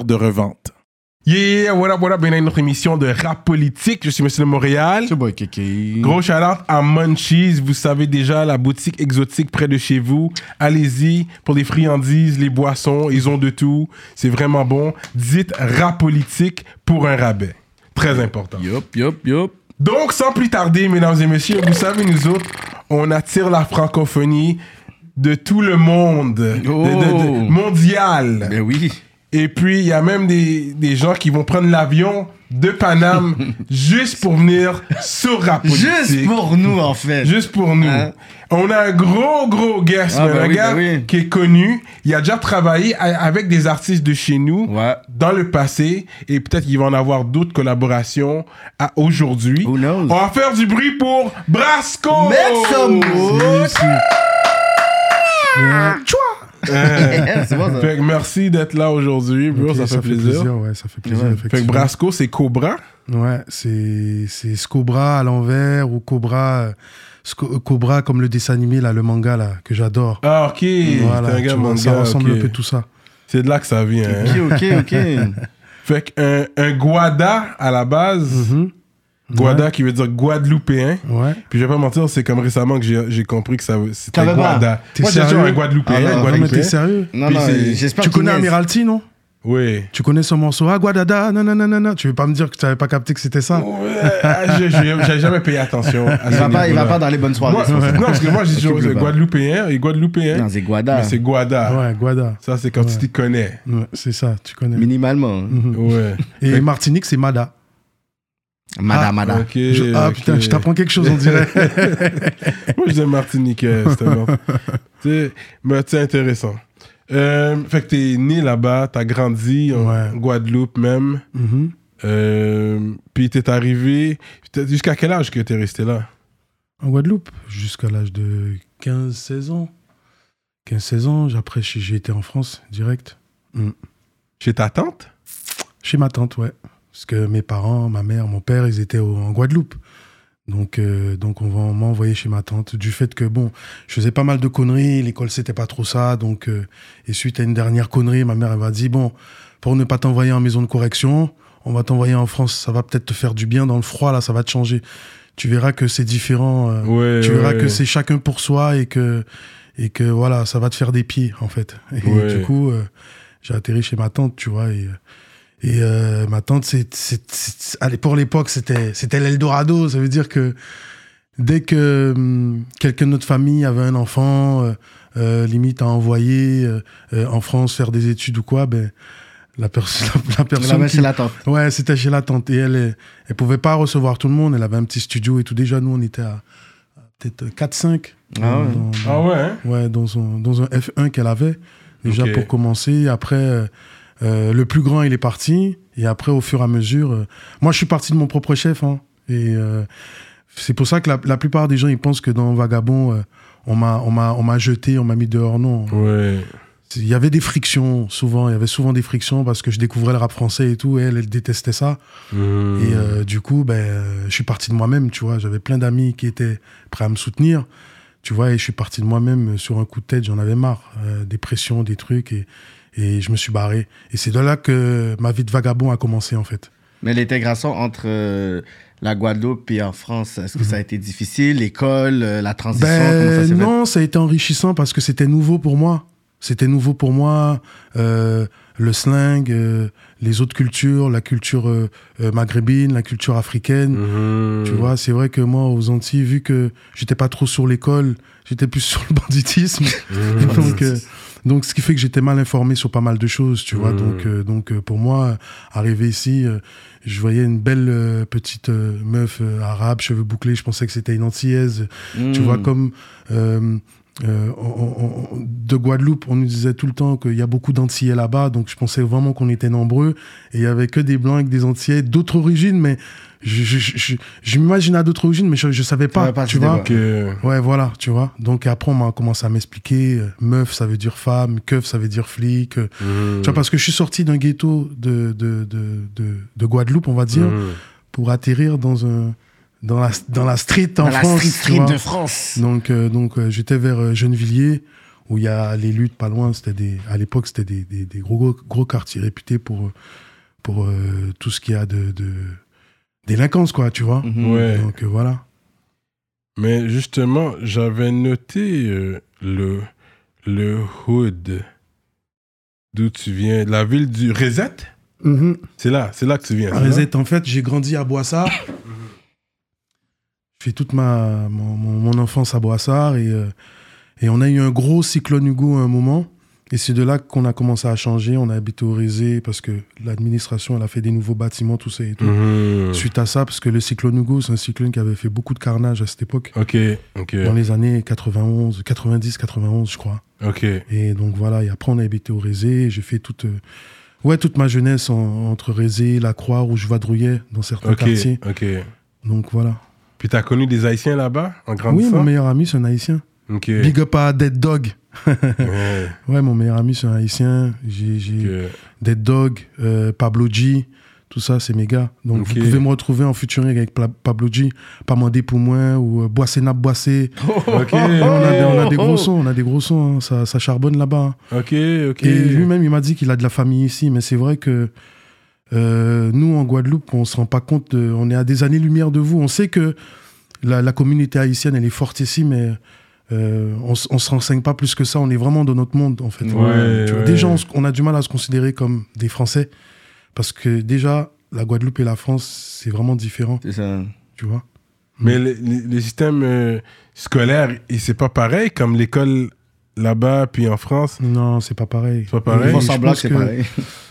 de revente. Yeah, what up, what up, bienvenue à notre émission de rap politique. Je suis Monsieur de Montréal. C'est boy Kéké. Gros shout out à Munchies. Vous savez déjà, la boutique exotique près de chez vous. Allez-y pour les friandises, les boissons. Ils ont de tout. C'est vraiment bon. Dites rap politique pour un rabais. Très important. Yup, yup, yup. Donc, sans plus tarder, mesdames et messieurs, vous savez, nous autres, on attire la francophonie de tout le monde. De- de- de- Oh. mondial. Ben oui. Et puis, il y a même des, des gens qui vont prendre l'avion de Paname juste pour venir sur Rap. Juste pour nous, en fait. Juste pour nous. Hein? On a un gros, gros guest, Ah, ben un oui, gars ben oui. qui est connu. Il a déjà travaillé avec des artistes de chez nous Ouais. dans le passé. Et peut-être qu'il va en avoir d'autres collaborations à aujourd'hui. Who knows? On va faire du bruit pour Brasco! Make some. Euh, C'est bon, ça. fait que merci d'être là aujourd'hui, bro. Ok, ça, fait plaisir. Ouais, ça fait plaisir. Ouais. Fait que. Brasco, c'est Cobra? Ouais, c'est c'est Scobra à l'envers ou Cobra, euh, Sco- euh, Cobra comme le dessin animé là, le manga là que j'adore. Ah, ok. Voilà, un gars vois, manga, ça ressemble ok. un peu tout ça. C'est de là que ça vient. hein. Ok, ok, ok. Fait qu'un un Guada à la base, Mhm. Guada qui veut dire Guadeloupéen. Ouais. Puis je vais pas mentir, c'est comme récemment que j'ai compris que ça c'était. Guada. T'es sérieux? un Guadeloupéen, Ah non, Guadeloupéen. t'es sérieux? Non, non, j'espère Tu connais Amiralty, non? Oui. Tu connais son morceau? Ah, Guadada, non, non, non, non, non. Tu veux pas me dire que tu avais pas capté que c'était ça? Ouais, ah, J'ai jamais payé attention. à Il va, pas, il va pas dans les bonnes soirées. Moi-. Non, parce que moi j'ai toujours. Guadeloupéen et Guadeloupéen. Non, c'est Guada. Mais c'est Guada. Ouais, Guada. Ça, c'est quand tu t'y connais. Ouais, c'est ça, tu connais. Minimalement. Mhm. Ouais. Et Martinique, c'est Mada. Mada, Ah, Mada. Ok. Je- ah putain, je t'apprends quelque chose, on dirait. Moi, je dis Martiniquais, c'était bon. Tu sais, mais c'est intéressant. Euh, fait que t'es né là-bas, t'as grandi en Ouais. Guadeloupe même. Mhm. Euh, puis t'es arrivé. Jusqu'à quel âge que t'es resté là? En Guadeloupe, jusqu'à l'âge de 15-16 ans. 15-16 ans, après j'ai j'ai été en France, direct. Chez ta tante? Chez ma tante, ouais. Parce que mes parents, ma mère, mon père, ils étaient au- en Guadeloupe. Donc, euh, donc on va- on m'a envoyé chez ma tante. Du fait que, bon, je faisais pas mal de conneries, l'école, c'était pas trop ça. Donc, euh, et suite à une dernière connerie, ma mère, elle m'a dit, bon, pour ne pas t'envoyer en maison de correction, on va t'envoyer en France. Ça va peut-être te faire du bien dans le froid, là, ça va te changer. Tu verras que c'est différent. euh, Ouais. tu verras ouais. que c'est chacun pour soi et que, et que voilà, ça va te faire des pieds, en fait. Et du coup, j'ai atterri chez ma tante, tu vois, et, et euh, ma tante, c'est, c'est, c'est- allez, pour l'époque, c'était, c'était l'Eldorado. Ça veut dire que dès que hum, quelqu'un de notre famille avait un enfant, euh, euh, limite à envoyer en France faire des études ou quoi, ben, la, perso- la, la On personne l'avait qui- chez la tante. Ouais, c'était chez la tante. Et elle, elle, pouvait pas recevoir tout le monde. Elle avait un petit studio et tout. Déjà, nous, on était à, à peut-être 4-5. Ah ouais. dans- Ah ouais, hein Ouais, dans, son, dans un F1 qu'elle avait, déjà pour commencer. Après, euh, le plus grand, il est parti. Et après, au fur et à mesure, euh, moi, je suis parti de mon propre chef. hein. et euh, c'est pour ça que la, la plupart des gens, ils pensent que dans Vagabond, on m'a on m'a- on m'a jeté, on m'a mis dehors. Non. Ouais. Il y avait des frictions, souvent. Il y avait souvent des frictions parce que je découvrais le rap français et tout. Et elle, elle détestait ça. Mmh. Et du coup, ben, je suis parti de moi-même, tu vois. J'avais plein d'amis qui étaient prêts à me soutenir, tu vois. Et je suis parti de moi-même sur un coup de tête. J'en avais marre. des pressions, des trucs. Et, et je me suis barré. Et c'est de là que ma vie de vagabond a commencé, en fait. Mais l'intégration entre euh, la Guadeloupe et en France, est-ce que ça a été difficile? L'école, euh, la transition, comment ça Ben, non, ça a été enrichissant parce que c'était nouveau pour moi. C'était nouveau pour moi. euh, le slang, euh, les autres cultures, la culture maghrébine, la culture africaine. Mhm. Tu vois, c'est vrai que moi, aux Antilles, vu que j'étais pas trop sur l'école, j'étais plus sur le banditisme. Mhm. donc, euh, donc, ce qui fait que j'étais mal informé sur pas mal de choses, tu vois. Mhm. Donc, euh, donc euh, pour moi, arriver ici, euh, je voyais une belle euh, petite euh, meuf euh, arabe, cheveux bouclés. Je pensais que c'était une antillaise. Tu Mm. vois, comme euh, on- on- on- de Guadeloupe, on nous disait tout le temps qu'il y a beaucoup d'Antillais là-bas, donc je pensais vraiment qu'on était nombreux, et il y avait que des Blancs avec des Antillais d'autres origines, mais je, je, je, je- je m'imaginais à d'autres origines, mais je, je savais pas, tu vois. Ok. euh, Ouais, voilà, tu vois. Donc après, on m'a commencé à m'expliquer, euh, meuf, ça veut dire femme, keuf, ça veut dire flic. euh, mhm. Tu vois, parce que je suis sorti d'un ghetto de, de, de, de, de Guadeloupe, on va dire, Mhm. pour atterrir dans un... Dans la, dans la street en Dans la France. street de France. Donc, euh, donc euh, j'étais vers euh, Gennevilliers, où il y a les luttes pas loin. C'était des, à l'époque, c'était des, des, des gros, gros, gros quartiers réputés pour, pour euh, tout ce qu'il y a de, de délinquance, quoi, tu vois. Mhm. Ouais. Donc euh, voilà. Mais justement, j'avais noté euh, le, le hood d'où tu viens, la ville du Reset. C'est là, c'est là que tu viens. Reset, en fait, j'ai grandi à Boissard. Fait toute ma, mon, enfance à Boissard et, euh, et on a eu un gros cyclone Hugo à un moment. Et c'est de là qu'on a commencé à changer. On a habité au Résé parce que l'administration, elle a fait des nouveaux bâtiments, tout ça et tout. Mhm. Suite à ça, parce que le cyclone Hugo, c'est un cyclone qui avait fait beaucoup de carnage à cette époque, Ok, ok, dans les années 91, 90, 91, je crois. ok. Et donc voilà, et après on a habité au Résé, j'ai fait toute, euh, ouais, toute ma jeunesse en- entre Résé, La Croix, Rouge Vadrouillet, dans certains Ok, quartiers. ok. Donc voilà. Puis t'as connu des Haïtiens là-bas, en Oui, grandissant? mon meilleur ami, c'est un Haïtien. Ok. Big up à Dead Dog. Ouais, Ouais, mon meilleur ami, c'est un Haïtien. J'ai j'ai ok. Dead Dog, euh, Pablo G, tout ça, c'est mes gars. Donc Ok. vous pouvez me retrouver en featuring avec Pablo G, Pas mandé pour moi, ou euh, Boissé Nap Boissé. On, a des, on a des gros sons, on a des gros sons, hein. ça, ça charbonne là-bas. hein. Et lui-même, il m'a dit qu'il a de la famille ici, mais c'est vrai que euh, nous, en Guadeloupe, on se rend pas compte, de- on est à des années-lumière de vous. On sait que la, la communauté haïtienne, elle est forte ici, mais euh, on, on se renseigne pas plus que ça. On est vraiment dans notre monde, en fait. Ouais, Tu vois, ouais. Déjà, on, a du mal à se considérer comme des Français, parce que déjà, la Guadeloupe et la France, c'est vraiment différent, C'est ça. tu vois? Mais le, le- le système euh, scolaire, c'est pas pareil comme l'école là-bas puis en France? Non, c'est pas pareil. C'est pas pareil? Ils font semblant que c'est pareil.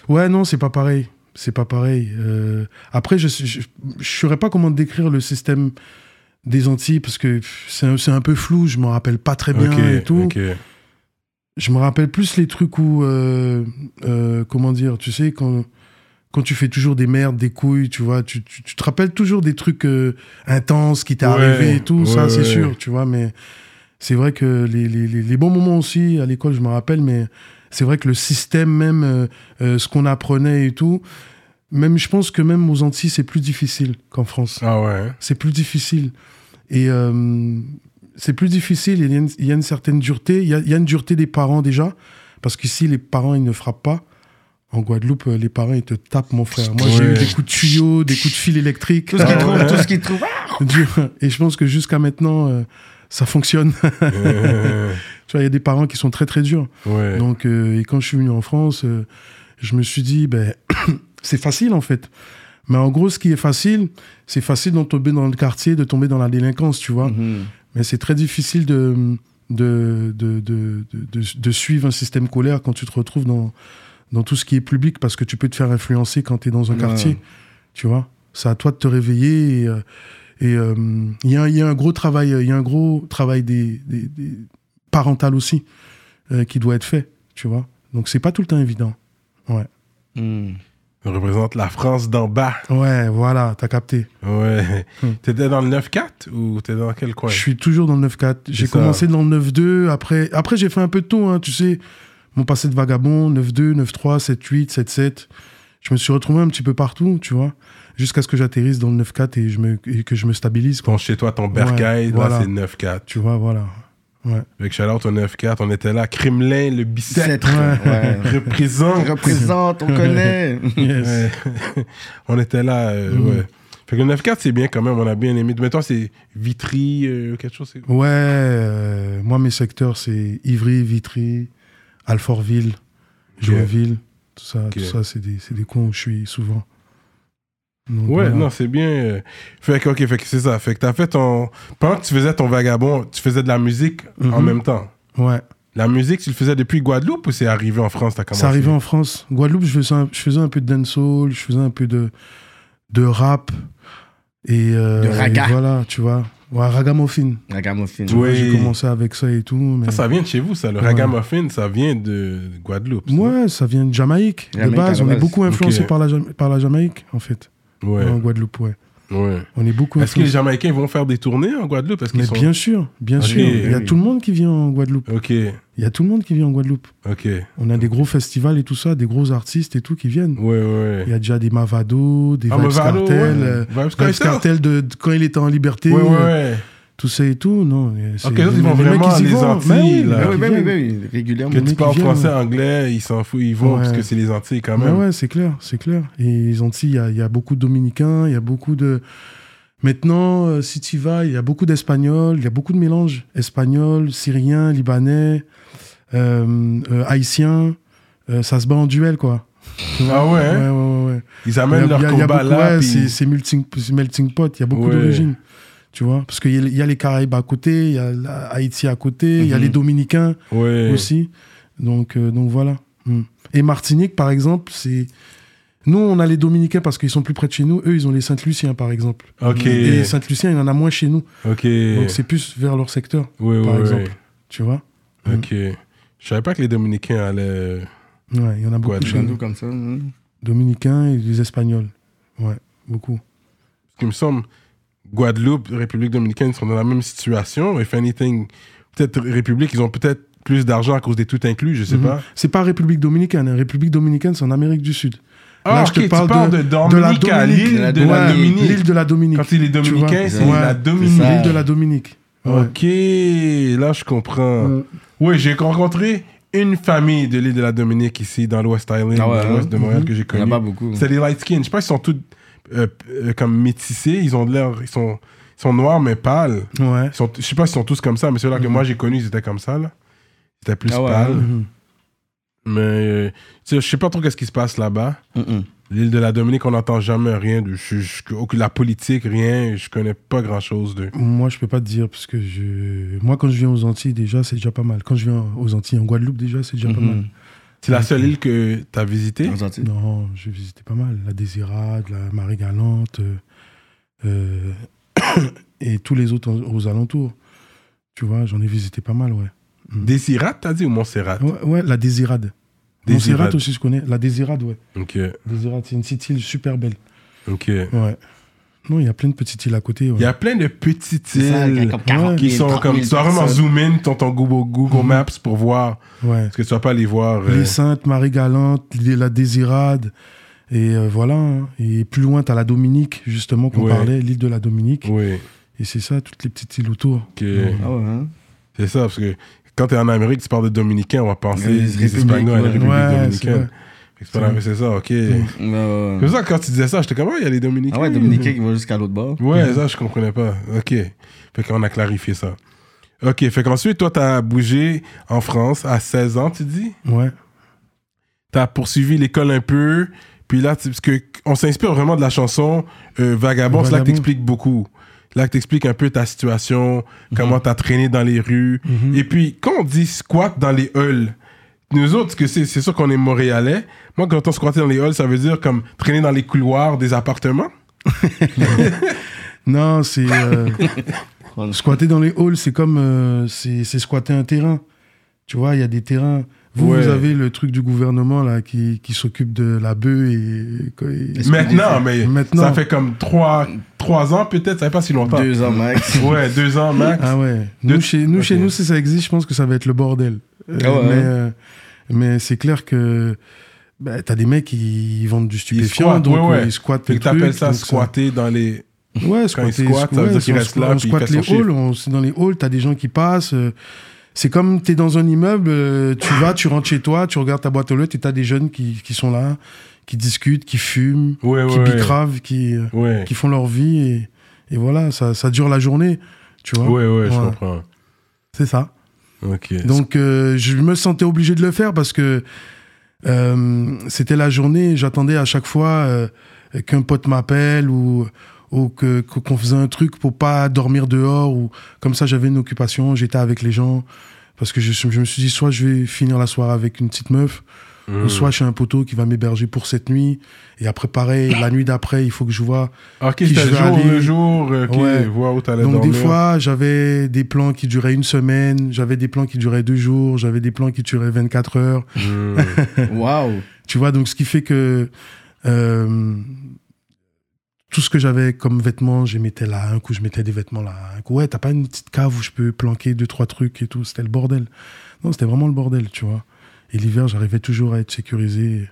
Ouais, non, c'est pas pareil. C'est pas pareil. Euh, après, je ne saurais pas comment décrire le système des Antilles parce que c'est un, un peu flou. Je me rappelle pas très bien et tout. Je me rappelle plus les trucs où, euh, euh, comment dire, tu sais, quand, quand tu fais toujours des merdes, des couilles, tu vois, tu, tu, tu te rappelles toujours des trucs intenses qui t'est Ouais, arrivé et tout, ça ouais, c'est sûr, tu vois, mais c'est vrai que les, les, les, les bons moments aussi à l'école, je me rappelle, mais c'est vrai que le système même, euh, euh, ce qu'on apprenait et tout, même je pense que même aux Antilles, c'est plus difficile qu'en France Ah ouais. c'est plus difficile. Et euh, c'est plus difficile, il y, a une, il y a une certaine dureté. Il y a, il y a une dureté des parents déjà, parce qu'ici, les parents, ils ne frappent pas. En Guadeloupe, les parents, ils te tapent, mon frère. Moi, j'ai eu des coups de tuyau, des coups de fil électrique. Tout ce qu'ils Ah trouvent, tout ce qu'ils trouvent. Dur. Et je pense que jusqu'à maintenant, euh, ça fonctionne. Tu vois, il y a des parents qui sont très, très durs. ouais. Donc, euh, et quand je suis venu en France, euh, je me suis dit, ben, c'est facile en fait. Mais en gros, ce qui est facile, c'est facile de tomber dans le quartier, de tomber dans la délinquance, tu vois. Mhm. Mais c'est très difficile de, de, de, de, de, suivre un système scolaire quand tu te retrouves dans, dans tout ce qui est public parce que tu peux te faire influencer quand tu es dans un Ouais. quartier. Tu vois C'est à toi de te réveiller. Et euh, et, euh, il y, y a un gros travail, il y a un gros travail des, des- des- parental aussi euh, qui doit être fait. Tu vois Donc c'est pas tout le temps évident. Ouais. Mhm. On représente la France d'en bas. Ouais, voilà, t'as capté. Ouais. Hmm. T'étais dans le 9-4 ou t'étais dans quel coin? Je suis toujours dans le 9-4. J'ai commencé dans le 9-2. Après, après j'ai fait un peu de tout. hein, tu sais, mon passé de vagabond, 9-2, 9-3, 7-8, 7-7. Je me suis retrouvé un petit peu partout, tu vois, jusqu'à ce que j'atterrisse dans le 9-4 et, je me, et que je me stabilise. Quoi. Ton chez toi, ton bercail, voilà. là, c'est 9-4. Tu vois, voilà. Ouais. Avec shout-out au 9-4, on était là. Kremlin, le bicep. Sept, ouais. Représente. Représente, on connaît. Yes. Ouais. on était là, euh, ouais. Fait que le 9-4, c'est bien quand même, on a bien aimé. Mais toi, c'est Vitry, euh, quelque chose c'est- Ouais, euh, moi, mes secteurs, c'est Ivry, Vitry, Alfortville. Joinville, tout ça, tout ça, c'est des, c'est des coins où je suis souvent. Donc, Ouais, voilà. non, c'est bien. euh, Fait que, ok, fait que c'est ça. Fait que t'as fait ton. Pendant que tu faisais ton vagabond, tu faisais de la musique en Mhm. même temps? Ouais. La musique, tu le faisais depuis Guadeloupe ou c'est arrivé en France t'as commencé? C'est arrivé en France. Guadeloupe, je faisais un, je faisais un peu de dancehall, je faisais un peu de, de rap. Et, euh, De raga. et voilà, tu vois. Ouais, ragamuffin. Ragamuffin. Tu vois, Oui. J'ai commencé avec ça et tout. Mais... Ça, ça vient de chez vous, ça. Le Ouais. ragamuffin, ça vient de Guadeloupe. ça. Ouais, ça vient de Jamaïque. Jamaïque, de base, on est beaucoup influencé par, la, par la Jamaïque, en fait. Ouais. En Guadeloupe, ouais. ouais. On est beaucoup Est-ce que les. Jamaïcains vont faire des tournées en Guadeloupe? Parce Mais sont... bien sûr, bien Ok, sûr. Il y a tout le monde qui vient en Guadeloupe. Ok, Il y a tout le monde qui vient en Guadeloupe. ok. On a des gros festivals et tout ça, des gros artistes et tout qui viennent. Ouais, ouais. Il y a déjà des Mavado, des Ah, Vibes Mavado, Cartel, ouais. euh, Vibes Vibes Cartel. Cartel de, de quand il était en liberté, Ouais, ouais. Tout ça et tout. Non, c'est- Ok, ils vont les vraiment les vont. Antilles, Mais oui, régulièrement. Que tu parles français, anglais, ils s'en foutent, ils vont Ouais. parce que c'est les Antilles quand même. ouais, c'est clair, c'est clair. Et les Antilles, il y a, il y a beaucoup de Dominicains, il y a beaucoup de. Maintenant, euh, si tu y vas, il y a beaucoup d'Espagnols, il y a beaucoup de mélanges. Espagnols, Syriens, Libanais, euh, euh, Haïtiens. Euh, ça se bat en duel, quoi. Ah ouais, Ouais, hein? ouais, ouais. ouais. Ils amènent a- leur a- combat beaucoup- là. ouais, puis- c'est melting, c'est melting pot, il y a beaucoup Ouais. d'origines. Tu vois Parce qu'il y, a- il y a les Caraïbes à côté, il y a Haïti à côté, il y a Mhm. les Dominicains Ouais. aussi. Donc, euh, donc voilà. Mm. Et Martinique, par exemple, c'est. Nous, on a les Dominicains parce qu'ils sont plus près de chez nous. Eux, ils ont les Saint-Luciens, par exemple. Et les Saint-Luciens, il y en a moins chez nous. Ok. Donc, c'est plus vers leur secteur, Ouais, par ouais, exemple. Tu vois ouais. Ok. Je savais pas que les Dominicains allaient. Ouais, il y en a beaucoup Guadeloupe. chez nous. Guadeloupe comme ça. Dominicains et les Espagnols. Ouais, beaucoup. Parce qu'il me semble, Guadeloupe, République dominicaine sont dans la même situation. If anything, peut-être République, ils ont peut-être plus d'argent à cause des tout inclus, je sais Mhm. pas. C'est pas République dominicaine. hein. République dominicaine, c'est en Amérique du Sud. Ah, Là, je te tu parle parles de, de- de la Dominique. l'île de la Ouais, Dominique. L'île de la Dominique. Quand il est dominicain, c'est ouais, la Dominique. L'île de la Dominique. Ouais. Ok, là je comprends. Ouais. Oui, j'ai rencontré une famille de l'île de la Dominique ici dans l'Ouest Island, Ah dans l'ouest hein? de Montréal Mhm. que j'ai Il y en a connu. pas beaucoup. C'est des light skin. Je sais pas s'ils sont tous euh, euh, comme métissés. Ils ont de l'air, ils sont, ils sont noirs mais pâles. Ouais. Ils sont, je sais pas s'ils sont tous comme ça, mais ceux-là que Mhm. moi j'ai connus, ils étaient comme ça là. Ils étaient plus Ah ouais, pâles. hein? Mhm. Mais euh, je sais pas trop qu'est-ce qui se passe là-bas. L'île de la Dominique, on n'entend jamais rien de je, je- aucune- la politique, rien. Je connais pas grand-chose de. Moi, je peux pas te dire, parce que je... moi, quand je viens aux Antilles, déjà, c'est déjà pas mal. Quand je viens aux Antilles, en Guadeloupe, déjà, c'est déjà pas mal. C'est la seule île que tu as visitée. Non, j'ai visité pas mal. La Désirade, la Marie-Galante, euh, euh, et tous les autres aux alentours. Tu vois, j'en ai visité pas mal, ouais. Desirat, t'as dit ou Montserrat? Ouais, ouais, la Désirade. Désirade. Montserrat aussi, je connais. La Désirade, ouais. Ok, Désirade, c'est une petite île super belle. ok. Ouais. Non, il y a plein de petites îles à côté. ouais. Il y a plein de petites C'est ça, il y a îles comme 40 qui 000, sont 30 comme. 000 Tu dois vraiment personnes. zoom in dans ton Google, Google Mhm. Maps pour voir. Ouais. Parce que tu vas pas les voir. euh, Les Saintes, Marie-Galante, la Désirade. Et euh, voilà. hein. Et plus loin, tu as la Dominique, justement, qu'on Ouais. parlait, l'île de la Dominique. Oui, Et c'est ça, toutes les petites îles autour. Ouais. Ah ouais, hein? C'est ça, parce que quand tu es en Amérique, tu parles de Dominicains, on va penser Les les, Espagnols la ouais. République Ouais, dominicaine. C'est pas la- c'est ça, ok. Ouais, C'est pour ça que quand tu disais ça, j'étais comme, Ah, il y a les Dominicains. Ah ouais, Dominicain qui va jusqu'à l'autre bord. Ouais, ça, je comprenais pas. Ok. Fait qu'on a clarifié ça. Ok, fait qu'ensuite, toi, t'as bougé en France à 16 ans, tu dis? Ouais. T'as poursuivi l'école un peu, puis là, parce que on s'inspire vraiment de la chanson euh, Vagabond, c'est là que t'expliques beaucoup. Là que t'expliques un peu ta situation, comment t'as traîné dans les rues. Mhm. Et puis, quand on dit squat dans les halls, nous autres, que c'est c'est sûr qu'on est montréalais. Moi, quand on squattait dans les halls, ça veut dire comme traîner dans les couloirs des appartements. Non, c'est. euh, squatter dans les halls, c'est comme. euh, c'est c'est squatter un terrain. Tu vois, il y a des terrains. Vous, Ouais. vous avez le truc du gouvernement là qui, qui s'occupe de la bœuf et. Maintenant, mais Maintenant. ça fait comme trois, trois ans peut-être, ça fait pas si longtemps. Deux ans max. Ouais, deux ans max. Ah ouais. Nous, chez, nous, chez nous, si ça existe, je pense que ça va être le bordel. Euh, Ah ouais, mais euh, mais c'est clair que bah, t'as des mecs qui vendent du stupéfiant, squattent, donc ouais, ouais. euh, ils squattent les que t'appelles trucs, ça donc squatter dans les. Ouais, Quand squatter, ça veut dire on squatte- là, On les halls, on- dans les halls, t'as des gens qui passent. euh, c'est comme t'es dans un immeuble, euh, tu vas, tu rentres chez toi, tu regardes ta boîte aux lettres et t'as des jeunes qui, qui sont là, qui discutent, qui fument, Ouais, qui ouais. bicravent, qui, euh, Ouais. qui font leur vie et, et voilà, ça, ça dure la journée, tu vois. Ouais, ouais, je comprends. C'est ça. Ok. Donc, euh, je me sentais obligé de le faire parce que euh, c'était la journée. J'attendais à chaque fois euh, qu'un pote m'appelle ou, ou que- que- qu'on faisait un truc pour pas dormir dehors. Ou comme ça, j'avais une occupation. J'étais avec les gens. Parce que je, je me suis dit, soit je vais finir la soirée avec une petite meuf, ou soit chez un poteau qui va m'héberger pour cette nuit. Et après, pareil, la nuit d'après, il faut que je vois Ok, qui c'était je vais jour aller. le jour, ok, Ouais. voir où t'allais Donc dormir? des fois, j'avais des plans qui duraient une semaine, j'avais des plans qui duraient deux jours, j'avais des plans qui duraient 24 heures. Hmm. Waouh. Tu vois, donc ce qui fait que euh, tout ce que j'avais comme vêtements, je mettais là, un coup je mettais des vêtements là, un coup ouais, t'as pas une petite cave où je peux planquer deux trois trucs et tout, c'était le bordel. Non, c'était vraiment le bordel, tu vois. Et l'hiver, j'arrivais toujours à être sécurisé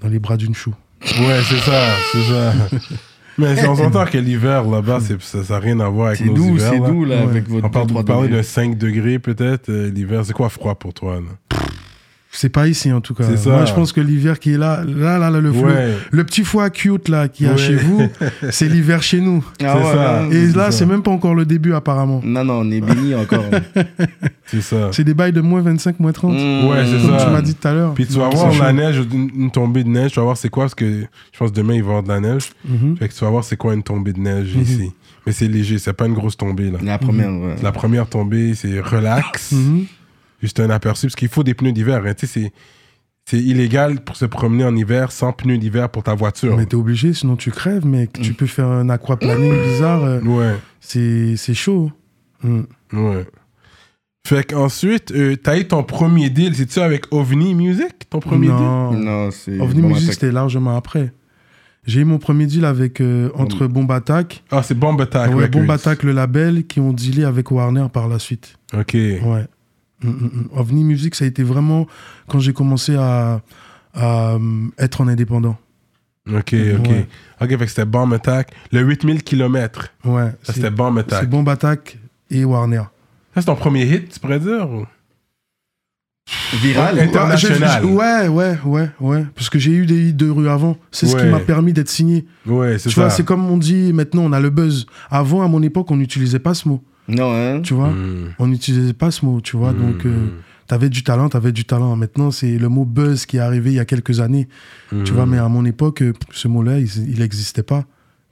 dans les bras d'une chou. Ouais, c'est ça, c'est ça. Mais si on s'entend que l'hiver là-bas, ça n'a rien à voir avec C'est nos doux, hivers. c'est doux, là, Ouais. avec votre On parle, 3 vous parlez degrés. de 5 degrés peut-être. euh, l'hiver, c'est quoi froid pour toi là? C'est pas ici en tout cas. C'est ça. Moi, je pense que l'hiver qui est là, là, là, là, le, flou- Ouais. le petit foie cute là qu'il y a Ouais. chez vous, c'est l'hiver chez nous. Ah C'est ouais, ça. non, Et là, c'est même pas encore le début apparemment. Non, non, on est béni encore. C'est ça. C'est des bails de moins 25, moins 30. Mmh. Ouais, c'est Comme ça. tu m'as dit tout à l'heure. Puis tu vas voir la neige, une, tombée de neige, tu vas voir c'est quoi, parce que je pense que demain il va y avoir de la neige. Mhm. Fait que tu vas voir c'est quoi une tombée de neige Mhm. ici. Mais c'est léger, c'est pas une grosse tombée là. La première, ouais. La première tombée, c'est relax, Mhm. Juste un aperçu, parce qu'il faut des pneus d'hiver. hein. Tu sais, c'est- c'est illégal pour se promener en hiver sans pneus d'hiver pour ta voiture. Mais t'es obligé, sinon tu crèves, mec. Tu peux faire un aquaplaning bizarre. euh, Ouais, C'est c'est chaud. Mm. ouais. Fait qu'ensuite, euh, t'as eu ton premier deal, c'est-tu avec OVNI Music, ton premier deal? Non. Non, c'est. OVNI bon, Music, c'était largement après. J'ai eu mon premier deal avec euh, entre Bomb Attack, Ah, c'est Bomb Attack. ouais. Bomb Attack, le label, qui ont dealé avec Warner par la suite. Ok. Ouais. Mm, mm, mm. OVNI Music, ça a été vraiment quand j'ai commencé à, à, euh, être en indépendant. Ok, ok. Ouais. Ok, fait que c'était Bomb Attack. Le 8000 km, Ouais. c'était Bomb Attack. C'est Bomb Attack et Warner. Ça, c'est ton premier hit, tu pourrais dire ou? Viral. Ouais, International. Ouais, Ouais, ouais, ouais. Parce que j'ai eu des hits de rue avant. C'est ce qui m'a permis d'être signé. Ouais, c'est Tu ça. vois, c'est comme on dit maintenant, on a le buzz. Avant, à mon époque, on n'utilisait pas ce mot. Non, hein. Tu vois, Mm. on n'utilisait pas ce mot. Tu vois, donc Mm. euh, t'avais du talent, t'avais du talent. Maintenant, c'est le mot buzz qui est arrivé il y a quelques années. Tu vois, mais à mon époque, euh, ce mot-là, il n'existait pas.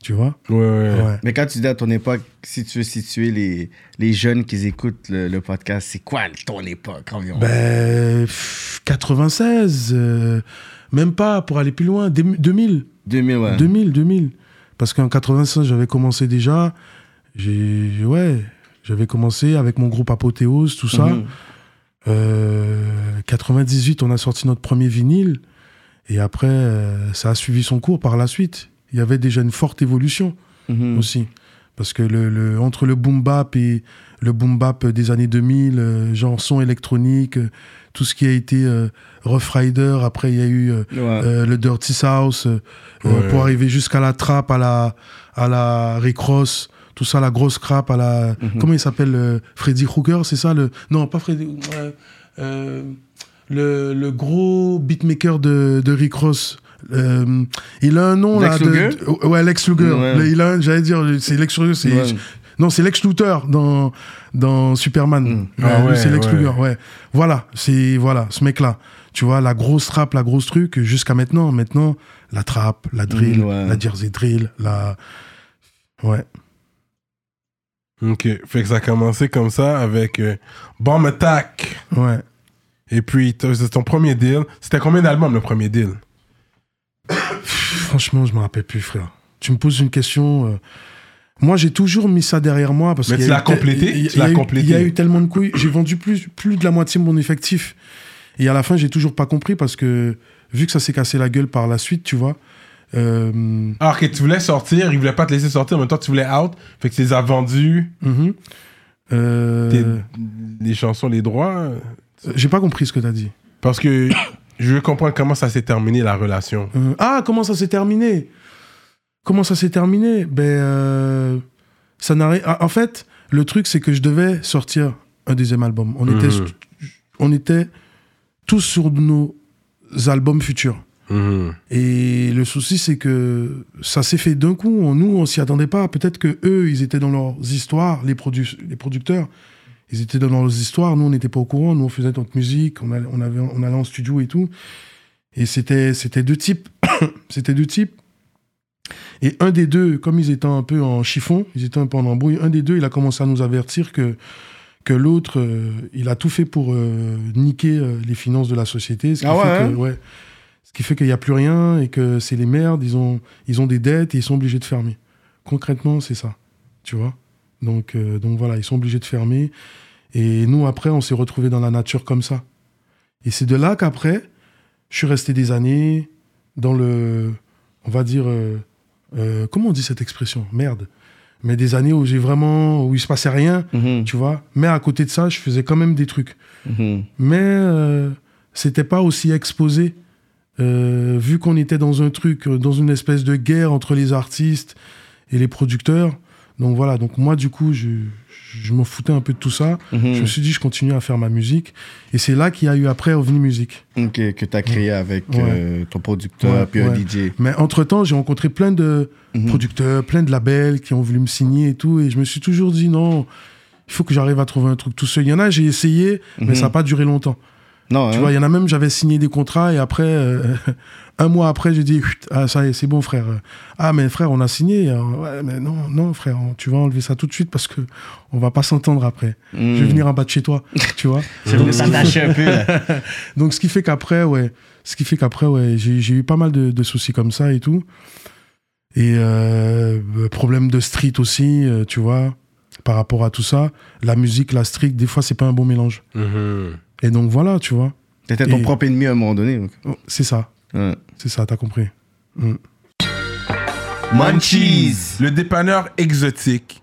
Tu vois Ouais, ouais. Ouais. Mais quand tu dis à ton époque, si tu veux situer les, les jeunes qui écoutent le, le podcast, c'est quoi ton époque environ? Ben, pff, 96, euh, même pas pour aller plus loin, Deux- 2000. 2000, ouais. 2000, 2000. Parce qu'en 85, j'avais commencé déjà. J'ai, ouais, j'avais commencé avec mon groupe Apothéose, tout ça. Mhm. Euh, 98, on a sorti notre premier vinyle. Et après, euh, ça a suivi son cours par la suite. Il y avait déjà une forte évolution Mhm. aussi. Parce que le, le- entre le boom bap et le boom bap des années 2000, euh, genre son électronique, euh, tout ce qui a été euh, Rough Rider, après il y a eu Ouais. le Dirty South, Ouais. pour arriver jusqu'à la trappe, à la, à la Rick Ross, tout ça, la grosse crap, à la. Mhm. Comment il s'appelle euh, Freddy Krueger, c'est ça le Non, pas Freddy. euh, le, le gros beatmaker de, de Rick Ross. Euh, il a un nom Lex là. Luger de- ouais, Lex Luger. Ouais. Le- il a, un- j'allais dire, c'est Lex Luger. C'est, Ouais. Non, c'est Lex Luthor dans, dans Superman. Mm. Ah ouais, c'est Lex. Luger, ouais. Voilà, c'est voilà, ce mec-là. Tu vois, la grosse trappe, la grosse truc, jusqu'à maintenant. Maintenant, la trappe, la drill, Mm, la jersey drill, la. Ouais. Ok. Fait que ça a commencé comme ça avec euh, Bomb Attack. Ouais. Et puis, c'est ton premier deal. C'était combien d'albums le premier deal? Franchement, je me rappelle plus, frère. Tu me poses une question. euh, Moi, j'ai toujours mis ça derrière moi parce Mais tu l'as Tu complété? Il y a eu tellement de couilles. J'ai vendu plus, plus de la moitié de mon effectif. Et à la fin, j'ai toujours pas compris parce que vu que ça s'est cassé la gueule par la suite, tu vois. Euh, Alors que tu voulais sortir, ils voulaient pas te laisser sortir, même temps tu voulais out. Fait que tu les as vendus, mhm. Euh, les chansons, les droits. J'ai pas compris ce que tu as dit. Parce que je veux comprendre comment ça s'est terminé la relation. Euh, ah, comment ça s'est terminé? Comment ça s'est terminé? Ben, euh, ça n'a rien- ah, En fait, le truc, c'est que je devais sortir un deuxième album. On, était, Mhm. on était tous sur nos albums futurs. Mhm. Et le souci, c'est que ça s'est fait d'un coup. On- Nous, on s'y attendait pas. Peut-être que eux, ils étaient dans leurs histoires, les, produ- les producteurs. Ils étaient dans leurs histoires. Nous, on n'était pas au courant. Nous, on faisait notre musique. On allait, on avait, on allait en studio et tout. Et c'était, c'était deux types. c'était deux types. Et un des deux, comme ils étaient un peu en chiffon, ils étaient un peu en embrouille, un des deux, il a commencé à nous avertir que, que l'autre, euh, il a tout fait pour euh, niquer euh, les finances de la société. Ce qui Ah ouais, fait hein? que, ouais, ce qui fait qu'il n'y a plus rien et que c'est les merdes, ils ont, ils ont des dettes et ils sont obligés de fermer. Concrètement, c'est ça. Tu vois donc, euh, donc voilà, ils sont obligés de fermer. Et nous, après, on s'est retrouvés dans la nature comme ça. Et c'est de là qu'après, je suis resté des années dans le. On va dire. euh, euh, comment on dit cette expression Merde. Mais des années où j'ai vraiment. où il se passait rien, Mhm, tu vois. Mais à côté de ça, je faisais quand même des trucs. mhm. Mais euh, c'était pas aussi exposé. Euh, vu qu'on était dans un truc, euh, dans une espèce de guerre entre les artistes et les producteurs. Donc voilà, donc moi du coup, je, je m'en foutais un peu de tout ça. Mhm. Je me suis dit, je continue à faire ma musique. Et c'est là qu'il y a eu après OVNI Music. Ok, que tu as créé avec Ouais. euh, ton producteur Ouais, puis un. DJ. Mais entre-temps, j'ai rencontré plein de Mhm. producteurs, plein de labels qui ont voulu me signer et tout. Et je me suis toujours dit, non, il faut que j'arrive à trouver un truc tout seul. Il y en a, j'ai essayé, mais Mhm. ça n'a pas duré longtemps. Non, Tu hein? vois, il y en a même, j'avais signé des contrats et après, euh, un mois après, j'ai dit, Chut, ah, ça y est, c'est bon, frère. Ah, mais frère, on a signé. Euh, Ouais, mais non, non, frère, tu vas enlever ça tout de suite parce que on va pas s'entendre après. Je vais Mhm. venir en bas de chez toi, tu vois. C'est venu s'attacher un peu. Donc, ce qui fait qu'après, ouais, ce qui fait qu'après, ouais, j'ai j'ai eu pas mal de, de soucis comme ça et tout. Et euh, problème de street aussi, euh, tu vois, par rapport à tout ça. La musique, la street, des fois, c'est pas un bon mélange. Mhm. Et donc, voilà, tu vois. T'étais ton Et- propre ennemi à un moment donné. Oh, C'est ça, Ouais. c'est ça, t'as compris. Mm. Munchies. Le dépanneur exotique.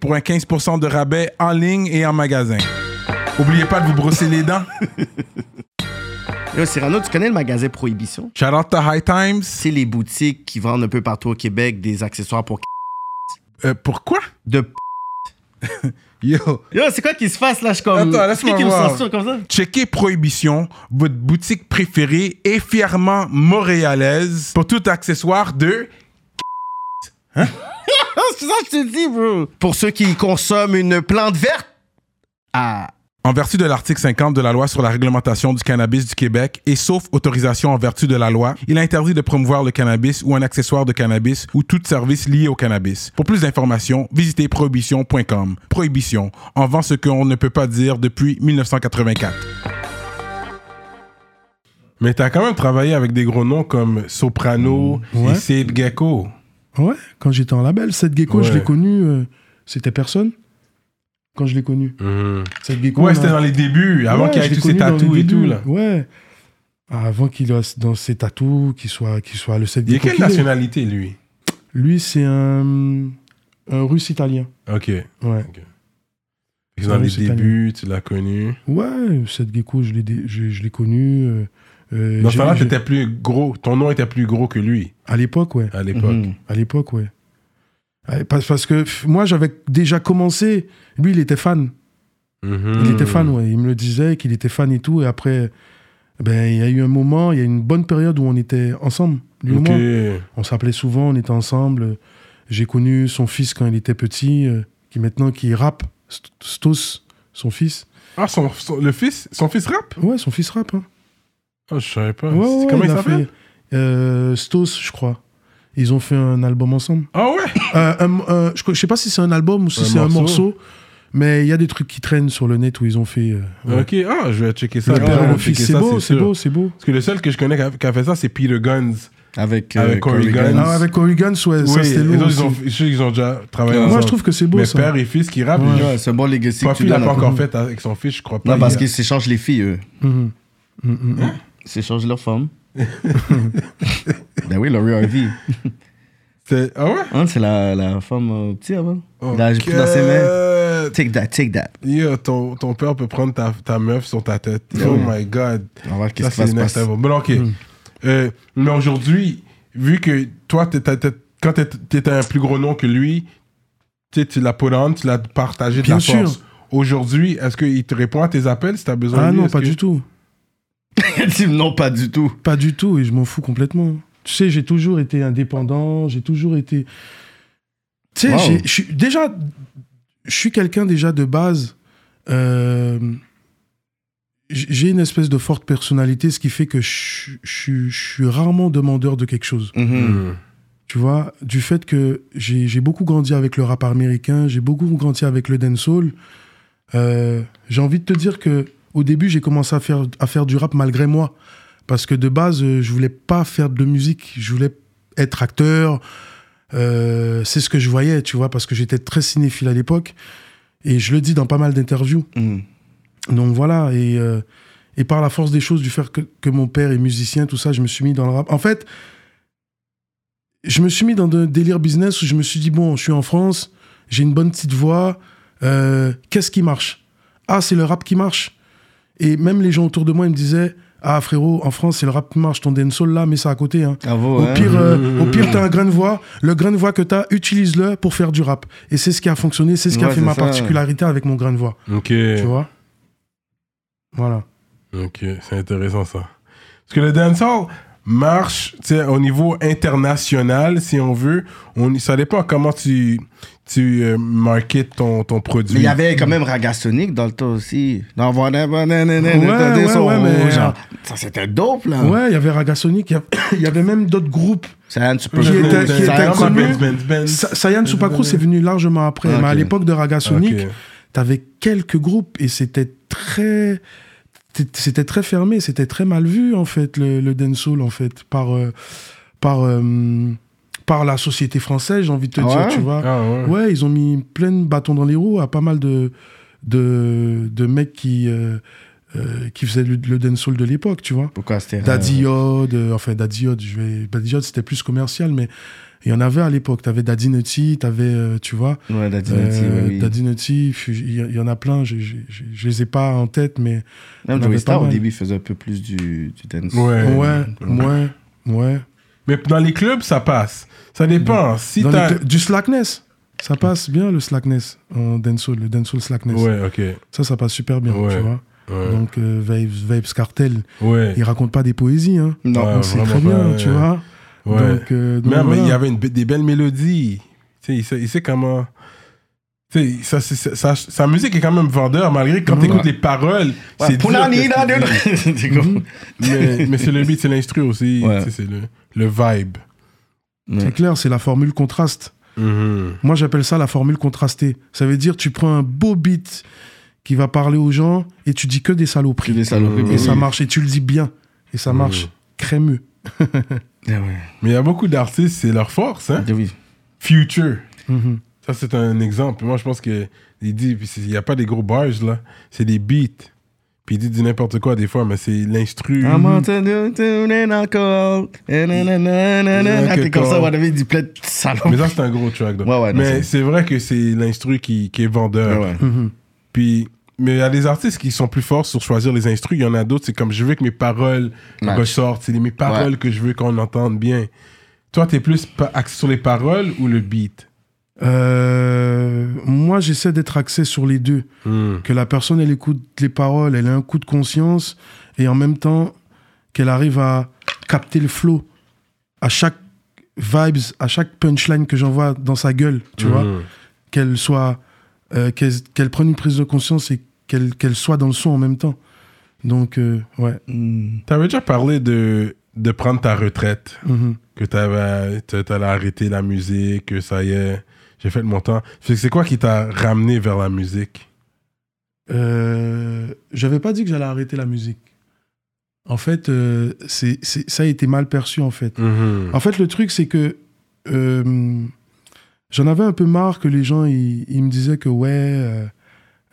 Pour un 15% de rabais en ligne et en magasin. Oubliez pas de vous brosser les dents. Yo, Cyrano, tu connais le magasin Prohibition? Shout out to High Times. C'est les boutiques qui vendent un peu partout au Québec des accessoires pour Euh, pourquoi? de Yo, Yo, c'est quoi qui se passe là? Je comme. Attends, laisse-moi voir. comme ça? checkez Prohibition, votre boutique préférée et fièrement montréalaise pour tout accessoire de Ah, c'est ça que je te dis, bro. Pour ceux qui consomment une plante verte. Ah. En vertu de l'article 50 de la loi sur la réglementation du cannabis du Québec et sauf autorisation en vertu de la loi, il est interdit de promouvoir le cannabis ou un accessoire de cannabis ou tout service lié au cannabis. Pour plus d'informations, visitez prohibition.com. Prohibition, en vend ce qu'on ne peut pas dire depuis 1984. Mais t'as quand même travaillé avec des gros noms comme Soprano Ouais. et Sid Gecko. Ouais, quand j'étais en label, cette gecko, je l'ai connu, euh, c'était personne. Quand je l'ai connu. Cette gecko. Ouais, c'était dans les débuts, avant Ouais, qu'il ait tous ses tatous et tout, là. Ouais. Avant qu'il ait dans ses tatous, qu'il soit, qu'il soit le set Il est gecko quelle nationalité, lui? Lui, c'est un, un russe italien. Ok. Ouais. Dans les italien. débuts, tu l'as connu. Ouais, cette gecko, je l'ai, je l'ai connu. euh, euh, Dans ce temps-là, t'étais plus gros. Ton nom était plus gros que lui, À l'époque, ouais. à l'époque. Mhm. À l'époque, ouais. Ouais, Parce, parce que moi, j'avais déjà commencé. Lui, il était fan. Mhm. Il était fan, ouais. Il me le disait qu'il était fan et tout. Et après, ben, il y a eu un moment, il y a eu une bonne période où on était ensemble, lui Ok. et moi. On s'appelait souvent, on était ensemble. J'ai connu son fils quand il était petit, euh, qui maintenant qui rappe, St- Stos, son fils. Ah, son, son- le fils, son fils rap Ouais, son fils rappe. Hein. Ah, je savais pas. Ouais, ouais, ouais, Comment il a s'appelle fait, euh, Stos, je crois. Ils ont fait un album ensemble. Ah ouais Euh, un- un- je, je sais pas si c'est un album ou si c'est un morceau. mais il y a des trucs qui traînent sur le net où ils ont fait. euh, ouais. Ok, ah, je vais checker ça. Checker c'est ça, beau, c'est beau, c'est beau. Parce que le seul que je connais qui a, fait ça, c'est Peter Guns. Avec, euh, Avec Corey Corey Guns. Guns. Ah, avec Corey Guns, ouais, ça oui, c'était les lourd. autres, ils ont, qu'ils ont déjà travaillé Moi, ensemble. Moi, je trouve que c'est beau Mais ça. père et fils qui rappent, Ouais. Ouais, c'est un bon legacy Papi, l'a pas encore fait avec son fils, je crois pas. Non, parce Il- qu'ils s'échangent les filles, eux. S'échangent leurs femmes. ben oui, Laurie Harvey. C'est- Ah ouais? Hein, c'est la, la femme euh, petit avant. Ok. Il a pris dans ses mains. Take that, take that. Yo, ton, ton père peut prendre ta, ta meuf sur ta tête. Oh my God. On va voir qu'est-ce qui se level. Bon, ok. Euh, mais aujourd'hui, vu que toi, t'es- t'es- t'es- quand t'es- t'étais un plus gros nom que lui, tu l'as put on, tu l'as partagé de Bien la sûr. force. Aujourd'hui, est-ce qu'il te répond à tes appels si t'as besoin Ah de lui? non, pas que- du tout. Non, pas du tout. Pas du tout, et je m'en fous complètement. Tu sais, j'ai toujours été indépendant, j'ai toujours été. Tu sais, Wow. j'ai- je suis déjà. Je suis quelqu'un déjà de base. euh, j'ai une espèce de forte personnalité, ce qui fait que je, je- je suis rarement demandeur de quelque chose. Mhm. Hmm. Tu vois, du fait que j'ai j'ai beaucoup grandi avec le rap américain, j'ai beaucoup grandi avec le dancehall. Euh, j'ai envie de te dire que au début, j'ai commencé à faire, à faire du rap malgré moi. Parce que de base, euh, je voulais pas faire de musique. Je voulais être acteur. Euh, c'est ce que je voyais, tu vois, parce que j'étais très cinéphile à l'époque. Et je le dis dans pas mal d'interviews. Mhm. Donc voilà, et, euh, et par la force des choses, du fait que, que mon père est musicien, tout ça, je me suis mis dans le rap. En fait, je me suis mis dans un délire business où je me suis dit, bon, je suis en France, j'ai une bonne petite voix, euh, qu'est-ce qui marche? Ah, c'est le rap qui marche? Et même les gens autour de moi, ils me disaient, ah frérot, en France, c'est le rap qui marche, ton dancehall là, mets ça à côté. Hein. Bravo, Au hein. pire, euh, au pire, t'as un grain de voix. Le grain de voix que t'as, utilise-le pour faire du rap. Et c'est ce qui a fonctionné, c'est ce qui a fait ma ça. particularité avec mon grain de voix. Ok. Tu vois? Voilà. Ok, c'est intéressant ça. Parce que le dancehall marche tu sais, au niveau international, si on veut. On, ça dépend comment tu, tu euh, marketes ton, ton produit. Mais il y avait quand même Ragasonic dans le temps aussi. Non, voilà, voilà, Ouais, ouais, ouais, mais- genre, ça c'était dope là. Ouais, il y avait Ragasonic, il y avait- même d'autres groupes. Sayan Supakro, c'est venu largement après. Mais à l'époque de Ragasonic, t'avais quelques groupes et c'était très. C'était très fermé, c'était très mal vu, en fait, le, le dancehall, en fait, par, euh, par, euh, par la société française, j'ai envie de te Ah dire, ouais tu vois. Ah ouais. Ouais, ils ont mis plein de bâtons dans les roues à pas mal de, de, de mecs qui, euh, euh, qui faisaient le, le dancehall de l'époque, tu vois. Pourquoi c'était. Daddy Yod, euh, enfin Daddy Yod, je vais, Daddy Yod c'était plus commercial, mais il y en avait à l'époque. T'avais Daddy Nutty, t'avais, euh, tu vois, Ouais, Daddy euh, Nutty, ouais, oui. Daddy Nutty, il y, en a plein, je, je, je, je les ai pas en tête, mais Même Joey Star au début faisait un peu plus du, du dance. Ouais. ouais, ouais, ouais. Mais dans les clubs, ça passe. Ça dépend. Si Dans t'as. du slackness, ça passe bien le slackness en dancehall, le dancehall slackness. Ouais, ok. Ça, ça passe super bien, Ouais. tu vois. Ouais. Donc, euh, Vapes, Vapes Cartel, ouais. il raconte pas des poésies, hein. Non. Ouais, Donc, c'est vraiment très bien, pas, tu ouais. vois. Ouais. Donc, euh, donc Mais, mais voilà. il y avait une be- des belles mélodies. Tu sais, il, sait, il sait comment. Tu sais, ça, c'est- ça- sa, musique est quand même vendeur, malgré que quand Mhm. t'écoutes les paroles, Ouais, c'est comme- mais, mais c'est le beat, c'est l'instru aussi. Tu C'est le, le vibe. C'est clair, c'est la formule contraste. Mhm. Moi, j'appelle ça la formule contrastée. Ça veut dire, tu prends un beau beat qui va parler aux gens et tu dis que des saloperies. Que des saloperies, Et ça marche, et tu le dis bien. Et ça marche crémeux. Ah ouais. Mais il y a beaucoup d'artistes, c'est leur force. Hein? Ah oui. Future. Ça, c'est un exemple. Moi, je pense que il dit, il n'y a pas des gros bars, là. C'est des beats. Puis il dit du n'importe quoi des fois, mais c'est l'instru. I'm on to do alcohol. T'es comme ça, on avait dit plein de salopes. Mais ça, c'est un gros track. Ouais, ouais, mais c'est- vrai que c'est l'instru qui, qui est vendeur. Ouais. Mhm. Puis, mais il y a des artistes qui sont plus forts sur choisir les instrus. Il y en a d'autres, c'est comme je veux que mes paroles Match. ressortent. C'est mes paroles Ouais. que je veux qu'on entende bien. Toi, t'es plus axé sur les paroles ou le beat? Euh, moi, j'essaie d'être axé sur les deux. Hmm. Que la personne, elle écoute les paroles, elle a un coup de conscience, et en même temps, qu'elle arrive à capter le flow à chaque vibes, à chaque punchline que j'envoie dans sa gueule, tu vois. Hmm. Qu'elle soit, euh, qu'elle qu'elle prenne une prise de conscience et qu'elle qu'elle soit dans le son en même temps. Donc, euh, ouais. Hmm. T'avais déjà parlé de, de prendre ta retraite, Mhm. que t'avais t'allais arrêter la musique, que ça y est, j'ai fait mon temps. C'est quoi qui t'a ramené vers la musique? Euh, J'avais pas dit que j'allais arrêter la musique. En fait, euh, c'est ça a été mal perçu, en fait. Mhm. En fait, le truc, c'est que euh, j'en avais un peu marre que les gens, ils, ils me disaient que, ouais,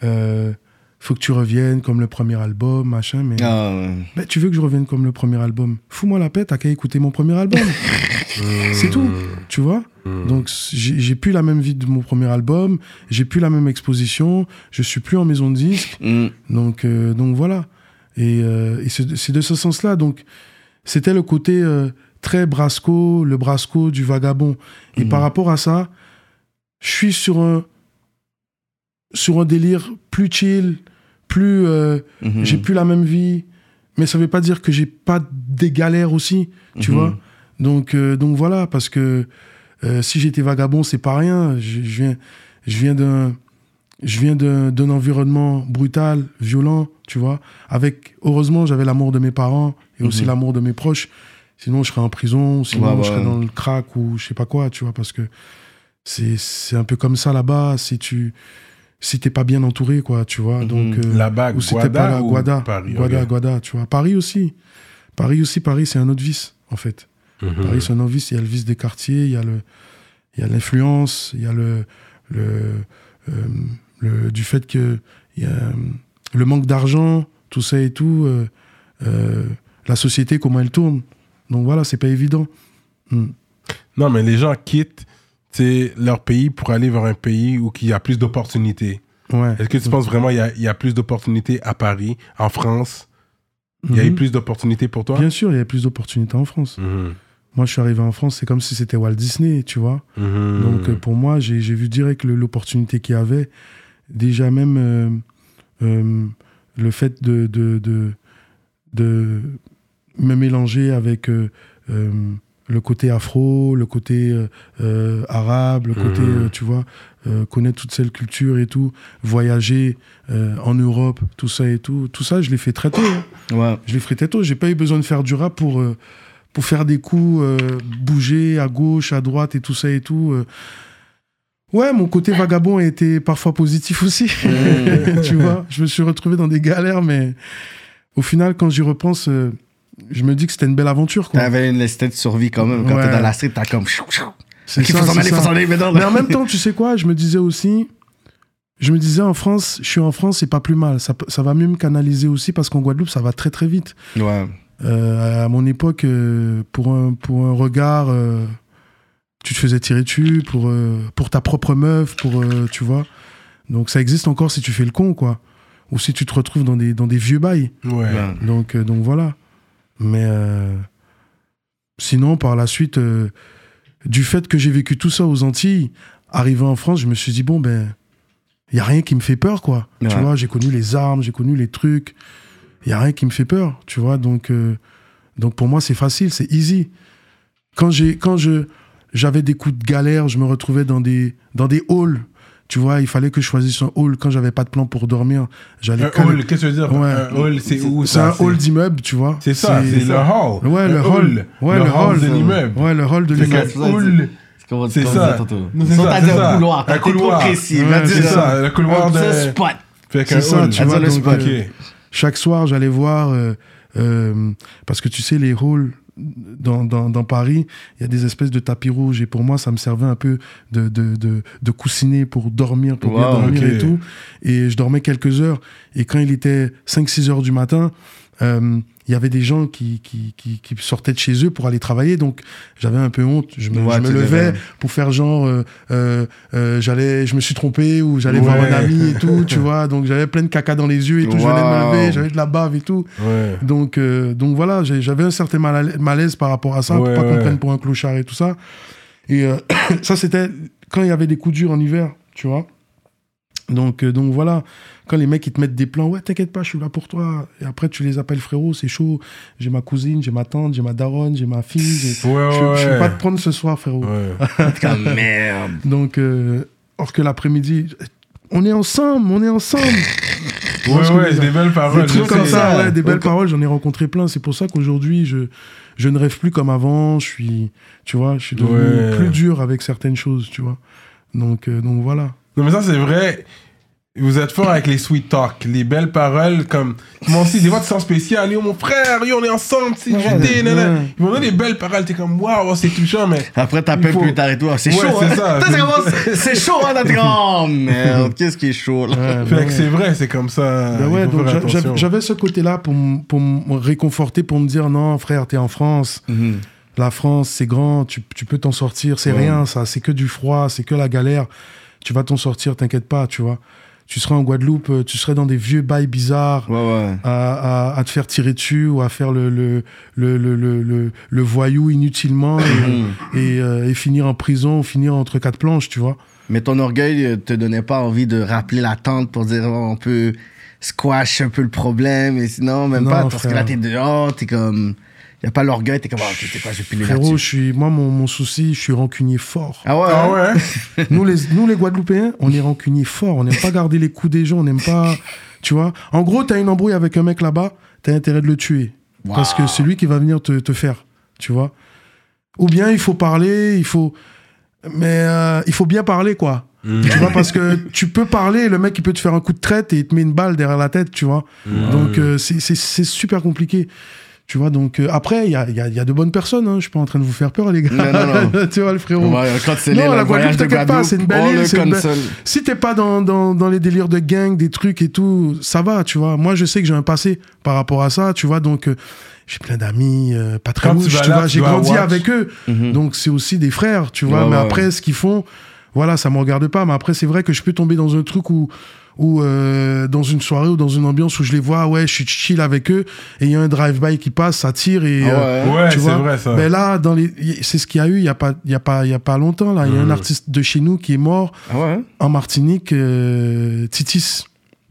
euh, faut que tu reviennes comme le premier album, machin. Mais Ah, ouais. Ben, tu veux que je revienne comme le premier album? Fous-moi la paix, t'as qu'à écouter mon premier album. c'est tout, tu vois? Donc, j'ai plus la même vie de mon premier album, j'ai plus la même exposition, je suis plus en maison de disque. Mm. Donc, euh, donc voilà. Et, euh, et c'est de ce sens-là. Donc, c'était le côté euh, très brasco, le brasco du vagabond. Et Mhm. par rapport à ça, je suis sur un, sur un délire plus chill, plus. euh, Mhm. J'ai plus la même vie. Mais ça veut pas dire que j'ai pas des galères aussi, tu Mhm. vois. Donc, euh, donc voilà, parce que euh, si j'étais vagabond, c'est pas rien. Je, je viens, je viens d'un, je viens d'un, d'un environnement brutal, violent, tu vois. Avec, heureusement, j'avais l'amour de mes parents et aussi Mhm. l'amour de mes proches. Sinon, je serais en prison, sinon, Ouais, ouais. je serais dans le crack ou je sais pas quoi, tu vois, parce que c'est, c'est un peu comme ça là-bas. Si tu, si t'es pas bien entouré, quoi, tu vois. Mhm. Donc, euh, Là-bas, ou si t'es Guada pas là, ou Guada, Paris, Guada. Guada, tu vois. Paris aussi. Paris aussi, Paris, c'est un autre vice, en fait. Mhm. Paris, c'est un autre vice. Il y a le vice des quartiers, il y a le, il y a l'influence, il y a le, le, euh, le- du fait que il y a le manque d'argent, tout ça et tout, euh, euh, la société, comment elle tourne. Donc voilà, c'est pas évident. Hmm. Non, mais les gens quittent leur pays pour aller vers un pays où il y a plus d'opportunités. Ouais. Est-ce que tu penses vraiment qu'il y y a plus d'opportunités à Paris, en France? Il y a eu Mhm. plus d'opportunités pour toi? Bien sûr, il y a plus d'opportunités en France. Mhm. Moi, je suis arrivé en France, c'est comme si c'était Walt Disney, tu vois. Mhm. Donc euh, pour moi, j'ai vu direct l'opportunité qu'il y avait. Déjà même euh, euh, le fait de, de, de, de me mélanger avec euh, le côté afro, le côté euh, euh, arabe, le côté, Mhm. euh, tu vois, euh, connaître toute cette culture et tout, voyager euh, en Europe, tout ça et tout. Tout ça, je l'ai fait très tôt. hein. Ouais. Je l'ai fait très tôt. J'ai pas eu besoin de faire du rap pour, euh, pour faire des coups, euh, bouger à gauche, à droite et tout ça et tout. Ouais, mon côté vagabond a été parfois positif aussi. tu vois, je me suis retrouvé dans des galères, mais au final, quand j'y repense, euh, je me dis que c'était une belle aventure. Quoi. T'avais une de survie quand même. Quand Ouais. t'es dans la street, t'as comme. C'est Ok, ça, faut s'en c'est aller, ça. faut s'en aller, mais non, Mais non. en même temps, tu sais quoi, je me disais aussi, je me disais en France, je suis en France, c'est pas plus mal. Ça, ça va mieux me canaliser aussi parce qu'en Guadeloupe, ça va très très vite. Ouais. Euh, à mon époque, euh, pour, un, pour un regard, euh, tu te faisais tirer dessus pour, euh, pour ta propre meuf, pour, euh, tu vois. Donc ça existe encore si tu fais le con, quoi. Ou si tu te retrouves dans des, dans des vieux bails. Ouais. Ouais. Donc, euh, donc voilà. Mais euh, sinon, par la suite, euh, du fait que j'ai vécu tout ça aux Antilles, arrivé en France, je me suis dit, bon, ben, il n'y a rien qui me fait peur, quoi. Tu vois, j'ai connu les armes, j'ai connu les trucs. Il n'y a rien qui me fait peur, tu vois. Donc, euh, donc pour moi, c'est facile, c'est easy. Quand, j'ai, quand je, j'avais des coups de galère, je me retrouvais dans des, dans des halls. Tu vois, il fallait que je choisisse un hall. Quand j'avais pas de plan pour dormir, j'allais Un hall, qu'est-ce que tu veux dire? Ouais. Un hall, c'est où c'est un hall d'immeuble, tu vois. C'est ça, c'est le hall. Ouais, le hall. Ouais, le hall de l'immeuble. Ouais, le hall de l'immeuble. hall, C'est ça. dire tantôt? Non, c'est ça, un couloir, Un couloir. c'est un- ça, le couloir de- spot. C'est ça, tu vois, chaque soir, j'allais voir, euh, euh, parce que tu sais, les halls dans, dans, dans Paris, il y a des espèces de tapis rouges, et pour moi, ça me servait un peu de, de, de, de coussinet pour dormir, pour bien Wow, dormir et tout. Et je dormais quelques heures, et quand il était 5-6 heures du matin, euh, il y avait des gens qui, qui, qui, qui sortaient de chez eux pour aller travailler, donc j'avais un peu honte. Je me, Ouais, je me tu levais pour faire genre, euh, euh, euh, j'allais, je me suis trompé, ou j'allais voir un ami et tout, tu vois. Donc j'avais plein de caca dans les yeux et tout, je venais me Wow. lever, j'avais de la bave et tout. Ouais. Donc, euh, donc voilà, j'avais un certain mal- malaise par rapport à ça, pour pas qu'on prenne pour un clochard et tout ça. Et ça, c'était quand il y avait des coups durs en hiver, tu vois. Donc, euh, donc voilà, quand les mecs ils te mettent des plans, ouais, t'inquiète pas, je suis là pour toi. Et après, tu les appelles frérot, c'est chaud. J'ai ma cousine, j'ai ma tante, j'ai ma daronne, j'ai ma fille. Ouais, je, je ouais. vais pas te prendre ce soir, frérot. Ouais. Merde. Donc, euh, or que l'après-midi, on est ensemble, on est ensemble. Ouais, ouais, des belles paroles. des trucs comme ça, ouais, des belles paroles, j'en ai rencontré plein. C'est pour ça qu'aujourd'hui, je, je ne rêve plus comme avant. Je suis, tu vois, je suis devenu Ouais. plus dur avec certaines choses, tu vois. Donc, euh, donc voilà. Non, mais ça, c'est vrai. Vous êtes fort avec les sweet talk, les belles paroles comme moi aussi des fois tu sens spécial, yo mon frère, yo on est ensemble, c'est nanana. Ils vont donner des belles paroles, t'es comme waouh, c'est touchant mais Après, t'appelles faut- plus tard et tout. C'est Ouais, chaud, c'est hein. ça. C'est chaud, hein, notre grand. Merde, qu'est-ce qui est chaud, là? Ouais, fait que c'est vrai, c'est comme ça. Ben ouais, j'avais ce côté-là pour, pour me réconforter, pour me dire non, frère, t'es en France. Mhm. La France, c'est grand, tu, tu peux t'en sortir, c'est Ouais. rien, ça, c'est que du froid, c'est que la galère. Tu vas t'en sortir, t'inquiète pas, tu vois. Tu seras en Guadeloupe, euh, tu serais dans des vieux bails bizarres. Ouais, ouais. À, à- à te faire tirer dessus ou à faire le, le, le, le, le, voyou inutilement et, et, euh, et finir en prison ou finir entre quatre planches, tu vois. Mais ton orgueil euh, te donnait pas envie de rappeler la tante pour dire oh, on peut squash un peu le problème et sinon même Non, pas parce que là t'es dehors t'es comme y a pas l'orgueil t'es comme oh, ok t'es quoi je vais piler Frérot, je suis, moi, mon, mon souci, je suis rancunier fort. ah ouais, Ah hein? ouais. nous, les, nous, les Guadeloupéens, on est rancunier fort. On n'aime pas garder les coups des gens. On n'aime pas. Tu vois En gros, t'as une embrouille avec un mec là-bas, t'as intérêt de le tuer. Parce que c'est lui qui va venir te, te faire. Tu vois Ou bien il faut parler, il faut. Mais euh, il faut bien parler, quoi. Tu vois, parce que tu peux parler, le mec, il peut te faire un coup de traite et il te met une balle derrière la tête, tu vois. Donc, euh, c'est super compliqué. Tu vois, donc euh, après, il y a, il y a- il y a de bonnes personnes. Hein. Je suis pas en train de vous faire peur, les gars. Non, non, non. tu vois, le frérot. Ouais, quand c'est Non, la Guadeloupe, de t'inquiète pas, c'est une belle île, une belle-. Si t'es pas dans, dans, dans les délires de gang, des trucs et tout, ça va, tu vois. Moi, je sais que j'ai un passé par rapport à ça, tu vois. Donc, euh, j'ai plein d'amis, euh, pas très Quand tu vois. J'ai grandi watch. avec eux. Mhm. Donc, c'est aussi des frères, tu vois. Ouais, mais ouais, après, ce qu'ils font, voilà, ça me regarde pas. Mais après, c'est vrai que je peux tomber dans un truc où, où euh, dans une soirée ou dans une ambiance où je les vois, ouais, je suis chill avec eux, et il y a un drive-by qui passe, ça tire, et. Ah euh, ouais. Ouais, tu c'est vois vrai ça. mais là, dans les, c'est ce qu'il y a eu il y a pas, il y a pas, il y a pas longtemps là. Il y a un Mhm. artiste de chez nous qui est mort ah ouais en Martinique, euh, Titis.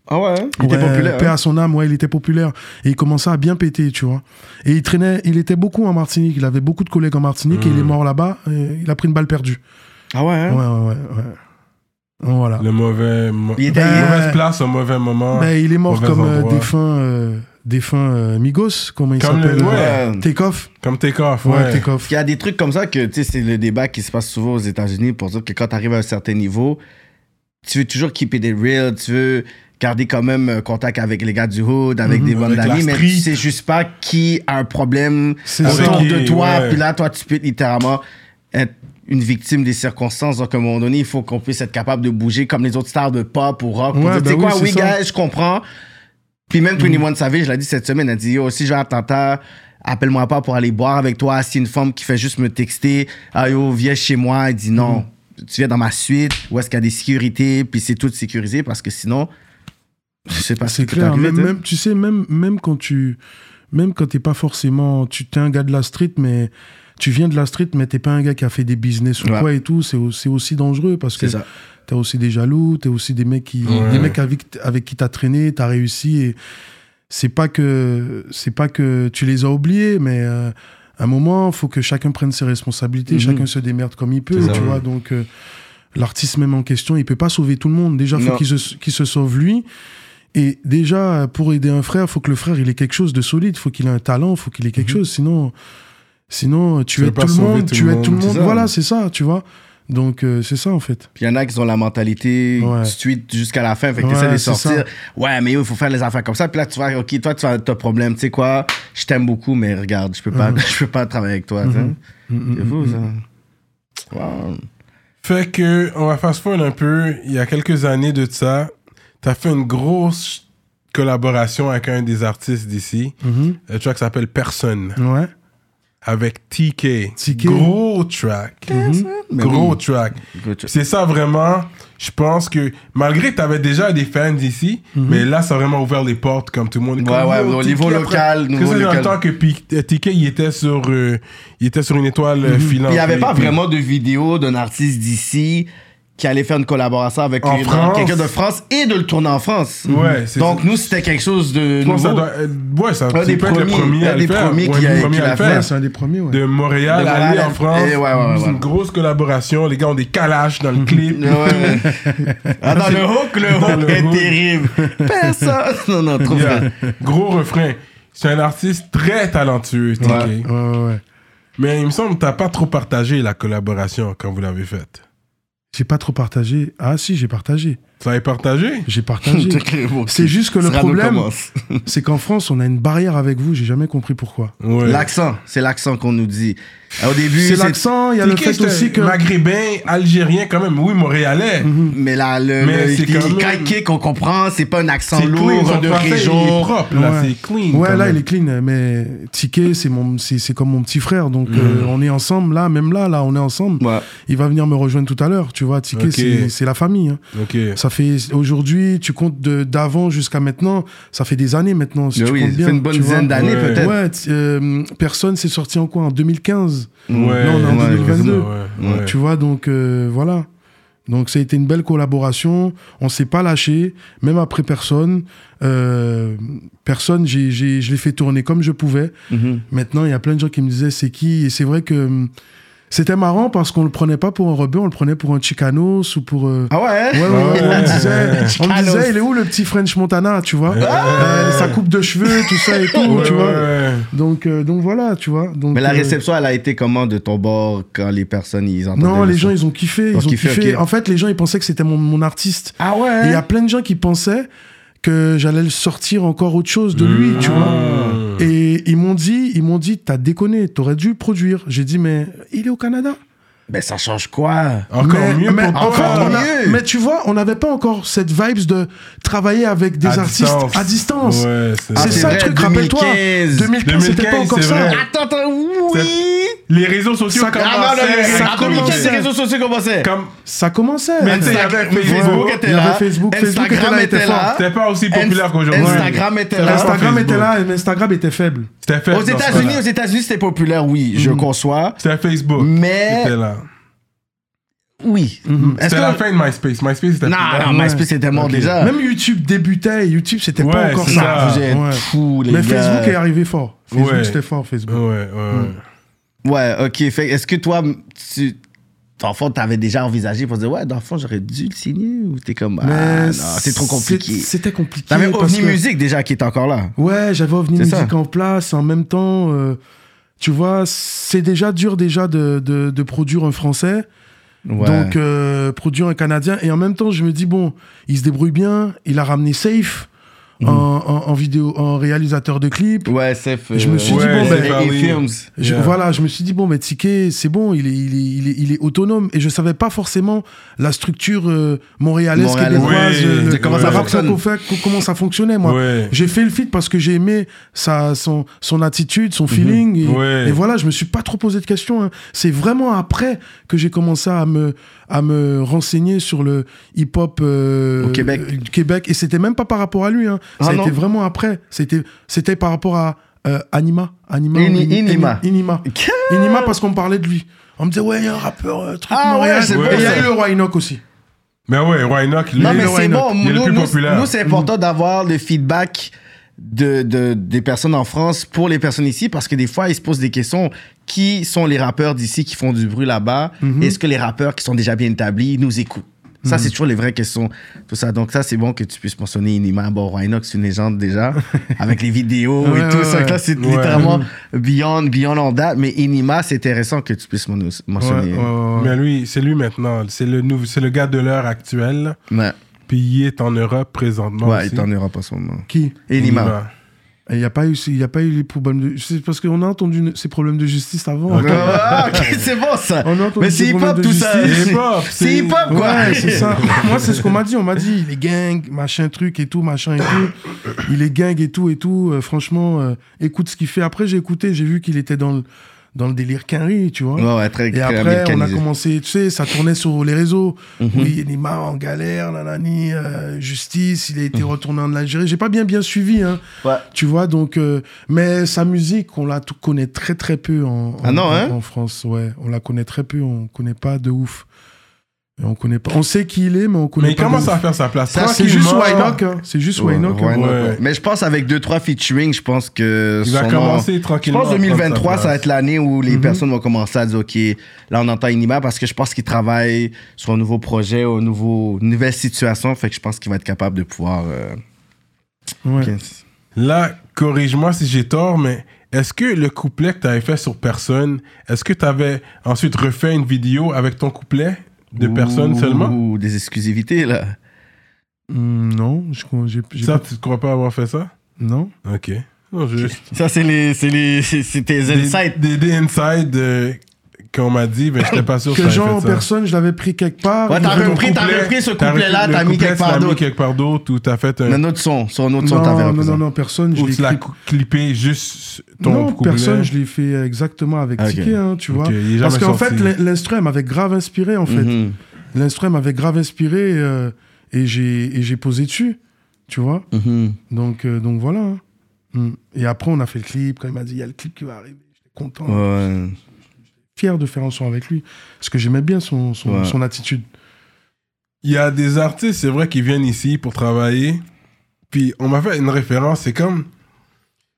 ah ouais il était Ouais, populaire Paix hein? à son âme, ouais, il était populaire. Et il commençait à bien péter, tu vois. Et il traînait, il était beaucoup en Martinique. Il avait beaucoup de collègues en Martinique et il est mort là-bas. il a pris une balle perdue. ah ouais hein? Ouais, ouais, ouais. Voilà. Le mauvais. mo- Il était- Ben, mauvaise place au mauvais moment. Ben, il est mort comme euh, défunt, euh, défunt euh, Migos, comment il s'appelle ouais. Ouais. Take-off. Comme Takeoff, Ouais, ouais. Take-off. Il y a des trucs comme ça que, tu sais, c'est le débat qui se passe souvent aux États-Unis pour dire que quand tu arrives à un certain niveau, tu veux toujours keep it real, tu veux garder quand même euh, contact avec les gars du hood, avec des bandes Avec la d'amis, mais tu sais juste pas qui a un problème autour de toi. Puis là, toi, tu peux littéralement être une victime des circonstances. Donc, à un moment donné, il faut qu'on puisse être capable de bouger comme les autres stars de pop ou rock. Ouais, dire, tu sais ben quoi, oui, gars, je comprends. Puis même 21 Savage, l'a dit cette semaine, elle a dit, yo, si j'ai un attentat, appelle-moi pas pour aller boire avec toi. Si une femme qui fait juste me texter, ah yo, viens chez moi, elle dit non. Tu viens dans ma suite, où est-ce qu'il y a des sécurités, puis c'est tout sécurisé parce que sinon, je sais pas ce C'est clair. Même, même, tu sais, même, même quand tu. Même quand t'es pas forcément. Tu t'es un gars de la street, mais. Tu viens de la street, mais t'es pas un gars qui a fait des business ou Ouais. quoi et tout. C'est au- c'est aussi dangereux parce que t'as aussi des jaloux, t'as aussi des mecs qui, Ouais. des mecs avec, avec qui t'as traîné, t'as réussi et c'est pas que c'est pas que tu les as oubliés, mais euh, à un moment, faut que chacun prenne ses responsabilités, Mhm. chacun se démerde comme il peut, ça, tu ouais. vois. Donc euh, l'artiste même en question, il peut pas sauver tout le monde. Déjà, faut qu'il se, qu'il se sauve lui. Et déjà, pour aider un frère, faut que le frère il ait quelque chose de solide, faut qu'il ait un talent, faut qu'il ait quelque chose. Sinon, sinon tu Tu aides tout le monde, tout tu aides tout le monde. Voilà, c'est ça, tu vois. Donc euh, c'est ça en fait. Puis il y en a qui ont la mentalité Ouais. street jusqu'à la fin, fait que Ouais, t'essaies de sortir. ça. Ouais, mais il faut faire les affaires comme ça. Puis là, tu vois, ok, toi, tu as un problème. Tu sais quoi, je t'aime beaucoup, mais regarde, je peux pas, je peux pas travailler avec toi. tu. Mhm. C'est fou, ça. Wow. Fait que, on va fast forward un peu. Il y a quelques années de ça, t'as fait une grosse collaboration avec un des artistes d'ici. Mhm. Le track s'appelle Personne. Ouais. Avec TK. TK. Gros track. Gros oui. track. Gros track. C'est ça vraiment. Je pense que malgré que tu avais déjà des fans ici, mais là, ça a vraiment ouvert les portes comme tout le monde. Ouais, Comme, ouais, yo, au TK, niveau après- local, Parce que c'est dans le temps que euh, TK, il était sur, euh, il était sur une étoile euh, filante. Il n'y avait pas vraiment de vidéo d'un artiste d'ici qui allait faire une collaboration avec quelqu'un de France et de le tourner en France. Ouais, c'est Donc, ça. nous, c'était quelque chose de nouveau. ça doit, euh, ouais, ça Un des être premiers, premiers un a- des premiers qui l'a fait. c'est un des premiers, ouais. de Montréal, De aller en France. et ouais, ouais, ouais, C'est ouais. une grosse collaboration. Les gars ont des calages dans le clip. Ouais, ouais. Ah, dans le hook, le Dans hook le est hook. terrible. Personne. Non, non, trop Yeah. Gros refrain. C'est un artiste très talentueux, TK. Ouais. Ouais, ouais, ouais. Mais il me semble que t'as pas trop partagé la collaboration quand vous l'avez faite. J'ai pas trop partagé. Ah si, j'ai partagé. Ça est partagé J'ai partagé. C'est juste que le problème, c'est qu'en France, on a une barrière avec vous. J'ai jamais compris pourquoi. Ouais. L'accent, c'est l'accent qu'on nous dit. Au début, C'est l'accent, il y a le qui, fait aussi que. Maghrébin, algérien quand même, oui, montréalais. Mais là, le, Mais le, c'est le- quand même- on comprend, c'est pas un accent lourd de français, il est région. propre, là, Ouais. c'est clean. Ouais, là, même. il est clean, mais Ticket, c'est mon, c'est, c'est comme mon petit frère, donc Mhm. euh, on est ensemble là, même là, là, on est ensemble. Ouais. Il va venir me rejoindre tout à l'heure, tu vois. Ticket, Ok. c'est, c'est la famille. hein. Ok. Ça fait aujourd'hui, tu comptes de, d'avant jusqu'à maintenant, ça fait des années maintenant. Si tu oui, comptes ça bien, fait une bonne dizaine d'années Ouais. peut-être. Ouais, euh, personne s'est sorti en quoi En 2015. Ouais, Là, on est en ouais, 2022. ouais, ouais. Tu vois, donc euh, voilà. Donc ça a été une belle collaboration. On s'est pas lâché, même après personne. Euh, personne, j'ai, je l'ai fait tourner comme je pouvais. Mhm. Maintenant, il y a plein de gens qui me disaient c'est qui? Et c'est vrai que c'était marrant parce qu'on le prenait pas pour un rebeu, on le prenait pour un Chicanos ou pour. euh, Ah ouais? Ouais, ouais, ouais, on me disait, on me disait, il est où le petit French Montana, tu vois? Euh, Sa coupe de cheveux, tout ça et tout, Ouais, tu vois? donc, euh, donc voilà, tu vois? Donc, Mais la euh, réception, elle a été comment de ton bord quand les personnes, ils entendaient Non, le les gens, ils ont kiffé. Ils ont kiffé. En fait, les gens, ils pensaient que c'était mon, mon artiste. Ah Et ouais? il y a plein de gens qui pensaient que j'allais sortir encore autre chose de lui, tu vois. Mmh. Et ils m'ont dit, ils m'ont dit, t'as déconné, t'aurais dû le produire. J'ai dit, mais il est au Canada. Ben ça change quoi? Encore mais, mieux mais pour toi. encore, mieux. mais tu vois, on n'avait pas encore cette vibes de travailler avec des À artistes distance. à distance. Ouais, c'est Ah, ça vrai, le truc, rappelle-toi. 2015. 2015, c'était pas 2015, encore ça. Attends, attends, oui! Les réseaux sociaux Ça- commençaient. Ah non, non, ça mais en 2015, commençait. les réseaux sociaux commençaient. Comme Ça commençait. Mais il y avait Facebook, était il y avait là. Facebook, Facebook était Instagram là, était là. fort. c'était pas aussi populaire qu'aujourd'hui. Instagram était là. Instagram était là, mais Instagram était faible. Aux États-Unis, aux États-Unis, c'était populaire, oui, je conçois. C'était Facebook. Mais- Oui. Est-ce C'était que- la fin de MySpace. MySpace, Non, était mort déjà. Même YouTube débutait. YouTube, c'était Ouais, pas encore ça. ça. Vous êtes Ouais. fous, les Mais gars. Facebook est arrivé fort. Facebook, Ouais. c'était fort, Facebook. Ouais, ouais. Ouais, ok. Fait, est-ce que toi, tu, dans le fond, t'avais déjà envisagé pour dire, ouais, dans le fond, j'aurais dû le signer ou t'es comme, ah, Mais non, c'est trop compliqué. c'est- C'était compliqué. T'avais parce OVNI que- Musique déjà qui est encore là. Ouais, j'avais OVNI C'est Musique ça. en place. En même temps, euh, tu vois, c'est déjà dur déjà de, de, de produire un Français. Donc, euh, produire un Canadien. Et en même temps, je me dis, bon, il se débrouille bien. Il a ramené Safe Mhm. en, en, en vidéo, en réalisateur de clip. ouais, c'est Je me suis dit, Ouais, bon, ben, et oui. Films. Je- Yeah. Voilà, je me suis dit, bon, mais Ticket, c'est bon, il est, il, est, il, est, il est autonome. Et je savais pas forcément la structure euh, montréalaise, québécoise, Oui, euh, comment le ça fonctionne. comment ça fonctionnait, moi. Ouais. J'ai fait le feat parce que j'ai aimé sa, son, son attitude, son feeling. Et, Ouais. et voilà, je me suis pas trop posé de questions. hein. C'est vraiment après que j'ai commencé à me, à me renseigner sur le hip-hop euh, Au Québec. euh, du Québec. Et c'était même pas par rapport à lui. Hein. Ah ça a non? été vraiment après. C'était, c'était par rapport à euh, Anima. Anima. Ini- Ini- Inima. Inima. Inima parce qu'on parlait de lui. On me disait, ouais, il y a un rappeur, euh, truc Ah ouais, Montréal. c'est Et bon, il y a eu le Roi Enoch aussi. Mais ouais, Roy Enoch, lui, Non, mais c'est bon. il est le Nous, plus nous, populaire. nous, c'est important d'avoir le feedback de, de- des personnes en France pour les personnes ici parce que des fois, ils se posent des questions. Qui sont les rappeurs d'ici qui font du bruit là-bas? Mhm. Est-ce que les rappeurs qui sont déjà bien établis nous écoutent? Ça, c'est toujours les vraies questions. Tout ça. Donc, ça, c'est bon que tu puisses mentionner Inima. Bon, Rhinox, c'est une légende déjà, avec les vidéos Ouais, et tout ouais, ça. ouais. Là, c'est Ouais. littéralement beyond, beyond all that. Mais Inima, c'est intéressant que tu puisses mentionner. ouais, ouais. Mais lui, c'est lui maintenant. C'est le, nouveau- le gars de l'heure actuelle. Puis il est en Europe présentement. ouais aussi. il est en Europe en ce moment. Qui? Inima. Il n'y a, pas eu- il y a pas eu les problèmes de... C'est parce qu'on a entendu ces problèmes de justice avant. Ah, c'est bon ça. On a entendu Mais ces c'est hip-hop de tout ça. justice. C'est hip-hop, C'est c'est- hip-hop quoi. Ouais, c'est ça. Moi, c'est ce qu'on m'a dit. On m'a dit, les gangs, machin truc et tout, machin et tout. Il est gang et tout et tout. Euh, franchement, euh, écoute ce qu'il fait. Après, j'ai écouté, j'ai vu qu'il était dans le, dans le délire Quinry, tu vois. Ouais, ouais, très, Et après, on a commencé, tu sais, ça tournait sur les réseaux. Mhm. Oui, Nima en galère, nanani, euh, justice, il a Mhm. été retourné en Algérie. J'ai pas bien bien suivi, hein. Ouais. Tu vois, donc, euh, mais sa musique, on la tout connaît très très peu en, en, Ah non, en- hein? en France, ouais. On la connaît très peu, on connaît pas de ouf. Et On connaît pas. On sait qui il est, mais on connaît Mais il pas. commence à faire sa place? Ça, C'est juste. Wynock, hein. C'est juste Ouais, Wynock. ouais, hein. ouais, Ouais. ouais. Mais je pense avec deux trois featuring, je pense que Il va commencer Je tranquillement. pense à prendre 2023, sa ça va être l'année où les Mhm. personnes vont commencer à dire OK, là on entend Inima parce que je pense qu'il travaille sur un nouveau projet, une nouveau, une nouvelle situation, fait que je pense qu'il va être capable de pouvoir. euh. Là, corrige-moi si j'ai tort, mais est-ce que le couplet que tu avais fait sur personne, est-ce que tu avais ensuite refait une vidéo avec ton couplet? De personne Ouh, seulement des exclusivités là. Hmm, non, je j'ai, j'ai Ça, pas- tu ne crois pas avoir fait ça? Non. Ok. Non, je- Ça, c'est les, c'est les, c'est c'est tes des, insights. des, des insides euh, qu'on m'a dit, mais j'étais pas sûr Que ça avait genre, fait ça. personne, je l'avais pris quelque part. Ouais, t'as repris, repris ce couplet-là, t'as mis couplet, quelque part mis d'autre. quelque part d'autre ou t'as fait un. Un autre son, sur un autre son, non, t'avais non, repris non, personne, je Ou l'ai tu l'as clippé juste ton Non, couplet. personne, je l'ai fait exactement avec Ok. Ticket, hein, tu vois. Parce qu'en fait, l'in- l'instru, elle m'avait grave inspiré, en fait. Mhm. L'instru, elle m'avait grave inspiré euh, et j'ai et j'ai posé dessus, tu vois. Mhm. Donc, euh, donc voilà. hein. Mm. Et après, on a fait le clip. Quand il m'a dit, il y a le clip qui va arriver, j'étais content. Ouais. Fier de faire un son avec lui. Parce que j'aimais bien son, son, Ouais. son attitude. Il y a des artistes, c'est vrai, qui viennent ici pour travailler. Puis on m'a fait une référence, c'est comme.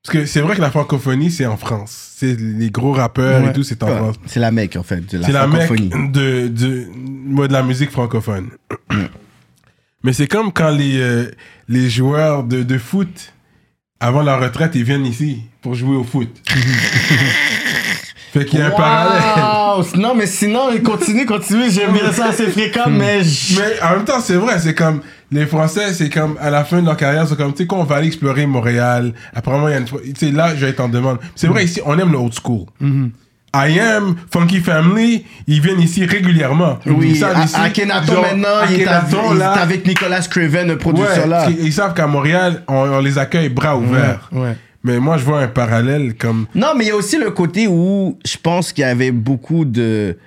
Parce que c'est vrai que la francophonie, c'est en France. C'est les gros rappeurs Ouais. et tout, c'est en Ouais. France. C'est la mec, en fait, de la C'est la mec francophonie. de, de, moi, de la musique francophone. Mais c'est comme quand les, euh, les joueurs de, de foot, avant leur retraite, ils viennent ici pour jouer au foot. fait qu'il y a un parallèle. Non, mais sinon, continue, continue. J'aime bien ça assez fréquent, mais. je- Mais en même temps, c'est vrai, c'est comme les Français, c'est comme à la fin de leur carrière, c'est comme tu sais quand on va aller explorer Montréal. Apparemment, il y a une tu sais là, je vais être en demande. C'est vrai ici, on aime le old school. I am Funky Family, ils viennent ici régulièrement. Oui, Ils savent ici, genre, maintenant, il est, Akhenaton, avec, il est là, avec Nicolas Craven, le ouais, producteur là. parce qu'ils- ils savent qu'à Montréal, on, on les accueille bras ouverts. Ouais. Mais moi, je vois un parallèle comme Non, mais il y a aussi le côté où je pense qu'il y avait beaucoup de.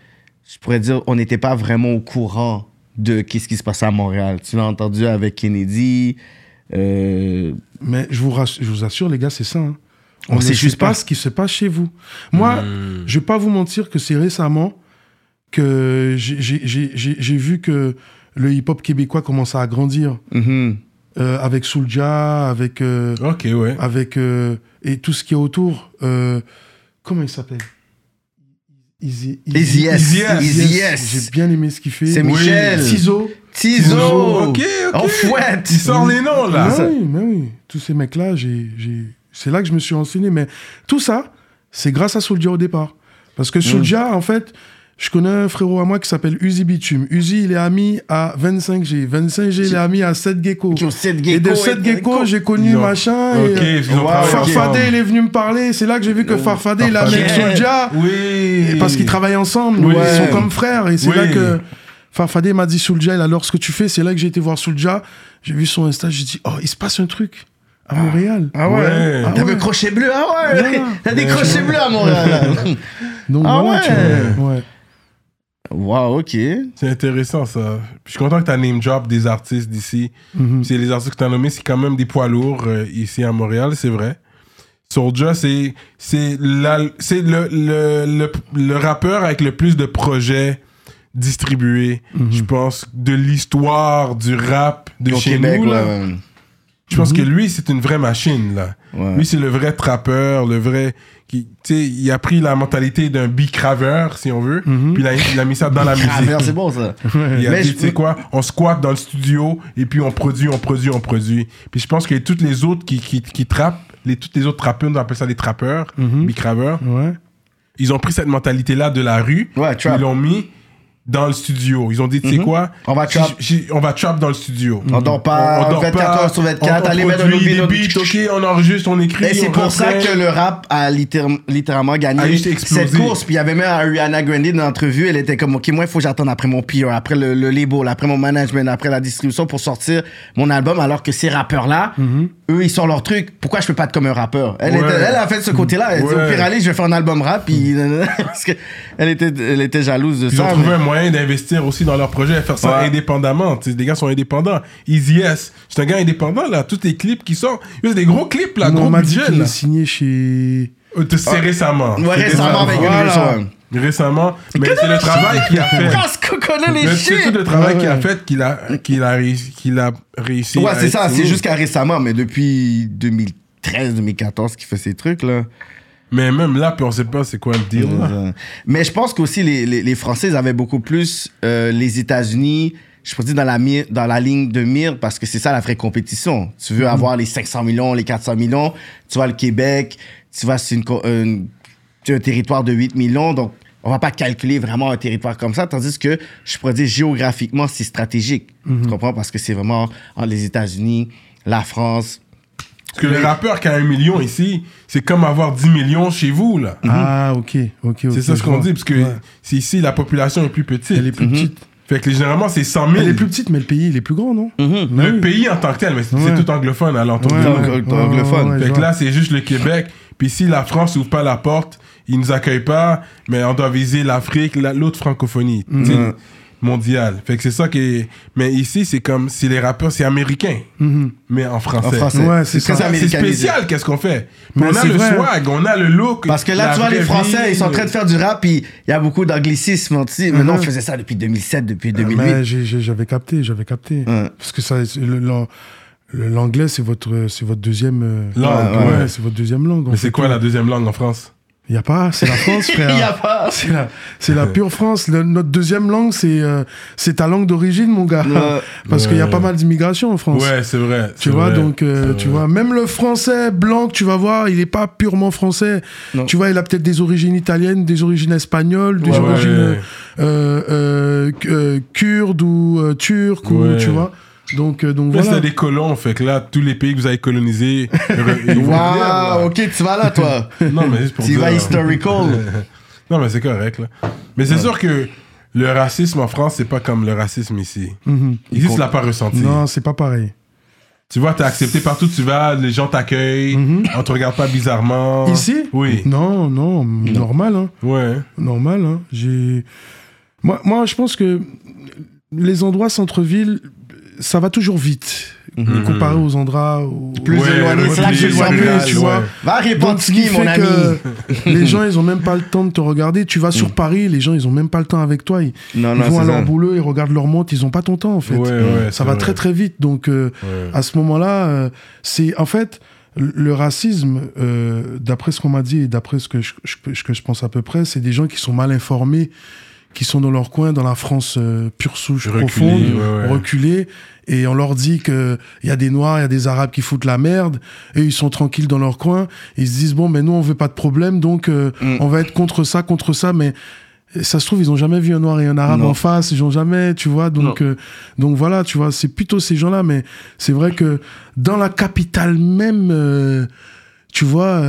Je pourrais dire, on n'était pas vraiment au courant de qu'est-ce qui se passait à Montréal. Tu l'as entendu avec Kennedy. euh, Mais je vous, je vous assure, les gars, c'est ça. hein. On On ne sait juste pas pas. ce qui se passe chez vous. Moi, Hmm. je vais pas vous mentir que c'est récemment que j'ai- vu que le hip-hop québécois commençait à grandir. mhm. Euh, avec Soulja, avec, euh, OK, ouais. avec euh, et tout ce qui est autour. Euh, comment il s'appelle? Easy, Easy S. Easy S. Easy S. J'ai bien aimé ce qu'il fait. C'est Oui. Michel. Tizo. Tizo. OK, OK. On fouette. Il sort les noms là. Mais oui, mais oui. Tous ces mecs-là, j'ai, j'ai... c'est là que je me suis renseigné. Mais tout ça, c'est grâce à Soulja au départ. Parce que Soulja, en fait, je connais un frérot à moi qui s'appelle Uzi Bitume. Uzi, il est ami à 25G. 25G, il est ami à 7 Gecko. Qui ont sept Et de 7 Gecko, j'ai connu ont- machin. Ok, et, ont Wow. Farfadé, il est venu me parler. C'est là que j'ai vu que Farfadé, il a avec Soulja. Oui. Parce qu'ils travaillent ensemble. Oui. Ils sont comme frères. Et c'est Oui. là que Farfadé m'a dit Soulja, alors ce que tu fais, c'est là que j'ai été voir Soulja. J'ai vu son Insta, j'ai dit, oh, il se passe un truc à Montréal. Ah Ouais. ouais. Ah T'avais ouais. un crochet bleu, ah ouais. T'as des crochets bleus à Montréal. Donc Ah voilà, tu ouais. vois. Ouais. Wow, ok. C'est intéressant ça. Puis je suis content que tu as name drop des artistes d'ici. Mhm. C'est les artistes que tu as nommés, c'est quand même des poids lourds euh, ici à Montréal, c'est vrai. Soulja, c'est le, le, le, le rappeur avec le plus de projets distribués, je pense, de l'histoire du rap de Au chez Québec, nous. là. ouais. Je pense que lui, c'est une vraie machine. là. Ouais. Lui, c'est le vrai trappeur, le vrai. Qui, tu sais, il a pris la mentalité d'un bicraveur, si on veut, puis il a, il a mis ça dans la musique. C'est bon ça. Il a Mais dit, tu sais quoi, on squatte dans le studio et puis on produit, on produit, on produit. Puis je pense que toutes les autres qui, qui, qui trappent, les, toutes les autres trappeurs, on appelle ça des trappeurs, Mhm. bicraveurs, Ouais. ils ont pris cette mentalité-là de la rue, Ouais, ils l'ont mis dans le studio. Ils ont dit, tu sais quoi, On va trap. on va trap dans le studio. On dort pas On dort 24 pas, heures sur 24, on- on aller mettre des beats, ok, on enregistre, on écrit. Et c'est on pour ça que le rap a littér- littéralement gagné explosé. cette course. Puis il y avait même Ariana Grande dans l'entrevue. Elle était comme, OK, moi, il faut que j'attende après mon PR, après le, le label, après mon management, après la distribution pour sortir mon album. Alors que ces rappeurs-là, eux, ils sortent leur truc. Pourquoi je peux pas être comme un rappeur? Elle, Ouais. était- elle a fait ce côté-là. Elle dit, Ouais. au pire, allez, je vais faire un album rap. Puis, parce que elle était, elle était jalouse de Ils ça. ont trouvé mais- un moyen d'investir aussi dans leur projet, faire ça Ouais. indépendamment. Tu sais, les gars sont indépendants. Easy S, c'est un gars indépendant, là. Tous les clips qui sortent, il y a des gros clips, là, Non, gros dit budget, là. signé chez. Euh, C'est récemment. Ouais, récemment avec une Voilà. leçon. Récemment. Mais c'est le travail qu'il a fait. C'est tout le travail qu'il a fait qu'il a, qu'il a, réussi- qu'il a réussi. Ouais, c'est ça. C'est jusqu'à récemment, mais depuis 2013, 2014 qu'il fait ces trucs, là. Mais même là, puis on sait pas c'est quoi le deal. là. Mais je pense qu'aussi les, les, les Français ils avaient beaucoup plus euh, les États-Unis, je peux dire dans la, mire- dans la ligne de mire, parce que c'est ça la vraie compétition. Tu veux avoir les 500 millions, les 400 millions, tu vas le Québec, tu vas sur une, un territoire de 8 millions, donc on va pas calculer vraiment un territoire comme ça, tandis que je pourrais dire géographiquement, c'est stratégique. Tu comprends? Parce que c'est vraiment entre les États-Unis, la France. Parce que le rappeur qui a un million ici, c'est comme avoir 10 millions chez vous, là. Ah, ok, ok. C'est ça ce qu'on dit, parce que Ouais. c'est ici, la population est plus petite. Elle est plus petite. Fait que généralement, c'est 100 000. Elle est plus petite, mais le pays, il est plus grand, non? Le Oui. pays en tant que tel, mais c'est Ouais. tout anglophone de nous. ouais. ouais, anglophone. ouais, ouais, Fait que là, c'est juste le Québec. Puis si la France ouvre pas la porte, ils nous accueillent pas, mais on doit viser l'Afrique, la- l'autre francophonie Mhm. mondiale. Fait que c'est ça qui. Mais ici, c'est comme... C'est les rappeurs, c'est américain, mais en français. En français. Ouais, c'est spécial, qu'est-ce qu'on fait? Mais on a le vrai. swag, on a le look. Parce que là, tu vois, les Français, vie, ils sont en train de faire du rap, puis il y a beaucoup d'anglicisme. tu sais. Maintenant, on faisait ça depuis 2007, depuis 2008. Mais Ah, j'avais capté, j'avais capté. Parce que ça, le- l'an- le- l'anglais, c'est votre, c'est votre deuxième euh, Langue, ouais, ouais. c'est votre deuxième langue. Mais c'est quoi la deuxième langue en France? Il y a pas, c'est la France, frère. Il y a pas. C'est la, c'est la pure France. Le- notre deuxième langue, c'est euh, c'est ta langue d'origine, mon gars. Ouais. Parce qu'il y a pas mal d'immigration en France. Ouais, c'est vrai. Tu c'est vois, vrai, donc, euh, tu vrai. vois, même le français blanc que tu vas voir, il n'est pas purement français. Non. Tu vois, il a peut-être des origines italiennes, des origines espagnoles, des Ouais, origines ouais. euh, euh, k- euh, kurdes ou euh, turques, ou, tu vois. Donc, euh, donc Mais voilà. c'est des colons, fait que là, tous les pays que vous avez colonisés. Waouh, ok, tu vas là, toi. Non, mais c'est pour Tu vas historical. Non, mais c'est correct, là. Mais c'est sûr que le racisme en France, c'est pas comme le racisme ici. Mhm. Ici, tu l'as pas ressenti. Non, c'est pas pareil. Tu vois, t'es accepté partout où tu vas, les gens t'accueillent, on te regarde pas bizarrement. Ici? Oui. Non, non, normal, hein. Ouais. Normal, hein. J'ai... Moi, moi, je pense que les endroits centre-ville, ça va toujours vite. Comparé aux endroits... où- Plus Ouais, éloigné, c'est là que plus je tu vois. Va répondre ski, mon fait ami. que les gens, ils ont même pas le temps de te regarder. Tu vas sur Paris, les gens, ils ont même pas le temps avec toi. Ils, Non, ils non, vont à leur ça. boulot, ils regardent leur montre, ils ont pas ton temps, en fait. Ouais, ouais, ça va vrai. très, très vite. Donc, euh, Ouais. à ce moment-là, euh, c'est en fait le- racisme, euh, d'après ce qu'on m'a dit et d'après ce que je, je- ce que je pense à peu près, c'est des gens qui sont mal informés, qui sont dans leur coin, dans la France euh, pure souche profonde, ouais, ouais. reculée, et on leur dit que il y a des Noirs, il y a des Arabes qui foutent la merde, et ils sont tranquilles dans leur coin, ils se disent bon, mais nous on veut pas de problème, donc euh, Mm. on va être contre ça, contre ça, mais ça se trouve, ils ont jamais vu un noir et un arabe Non. en face, ils ont jamais, tu vois, donc, euh, donc voilà, tu vois, c'est plutôt ces gens-là, mais c'est vrai que dans la capitale même, euh, tu vois,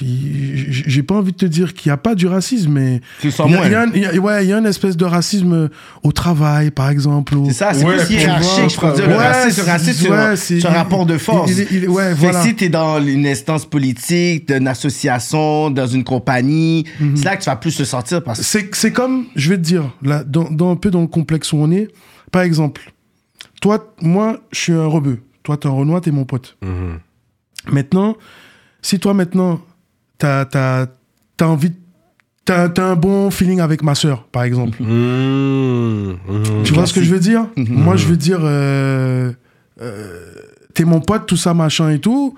j'ai pas envie de te dire qu'il n'y a pas du racisme, mais Tu il y y y a- ouais, il y a une espèce de racisme euh, au travail, par exemple. C'est ça, c'est Ouais, plus hiérarchique, je peux dire. Le Ouais, racisme, le c'est- racisme, c'est ouais, un- c'est- c'est un rapport de force. il- il- il- ouais, Fait que voilà. si t'es dans une instance politique, d'une association, dans une compagnie, Mhm. c'est là que tu vas plus te sortir parce C'est c'est comme, je vais te dire, là, dans, dans un peu dans le complexe où on est, par exemple, toi, moi, je suis un rebeu. Toi, t'es un Renoir, t'es mon pote. Mhm. Maintenant, si toi, maintenant, t'as as, envie, de- t'as as un bon feeling avec ma sœur, par exemple. Mmh, mmh. Tu vois ce que je veux dire? Moi, je veux dire, euh, euh, t'es mon pote, tout ça, machin et tout.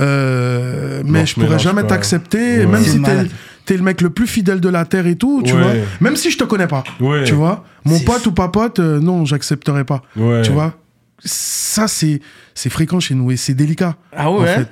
euh, mais Non, je pourrais jamais t'accepter, Ouais. même si t'es le mec le plus fidèle de la terre et tout, tu Ouais. vois. Même si je te connais pas, Ouais. tu vois. Mon pote ou pas pote, euh, non, j'accepterai pas. Ouais. Tu vois? Ça, c'est c'est fréquent chez nous et c'est délicat. Ah en ouais? fait.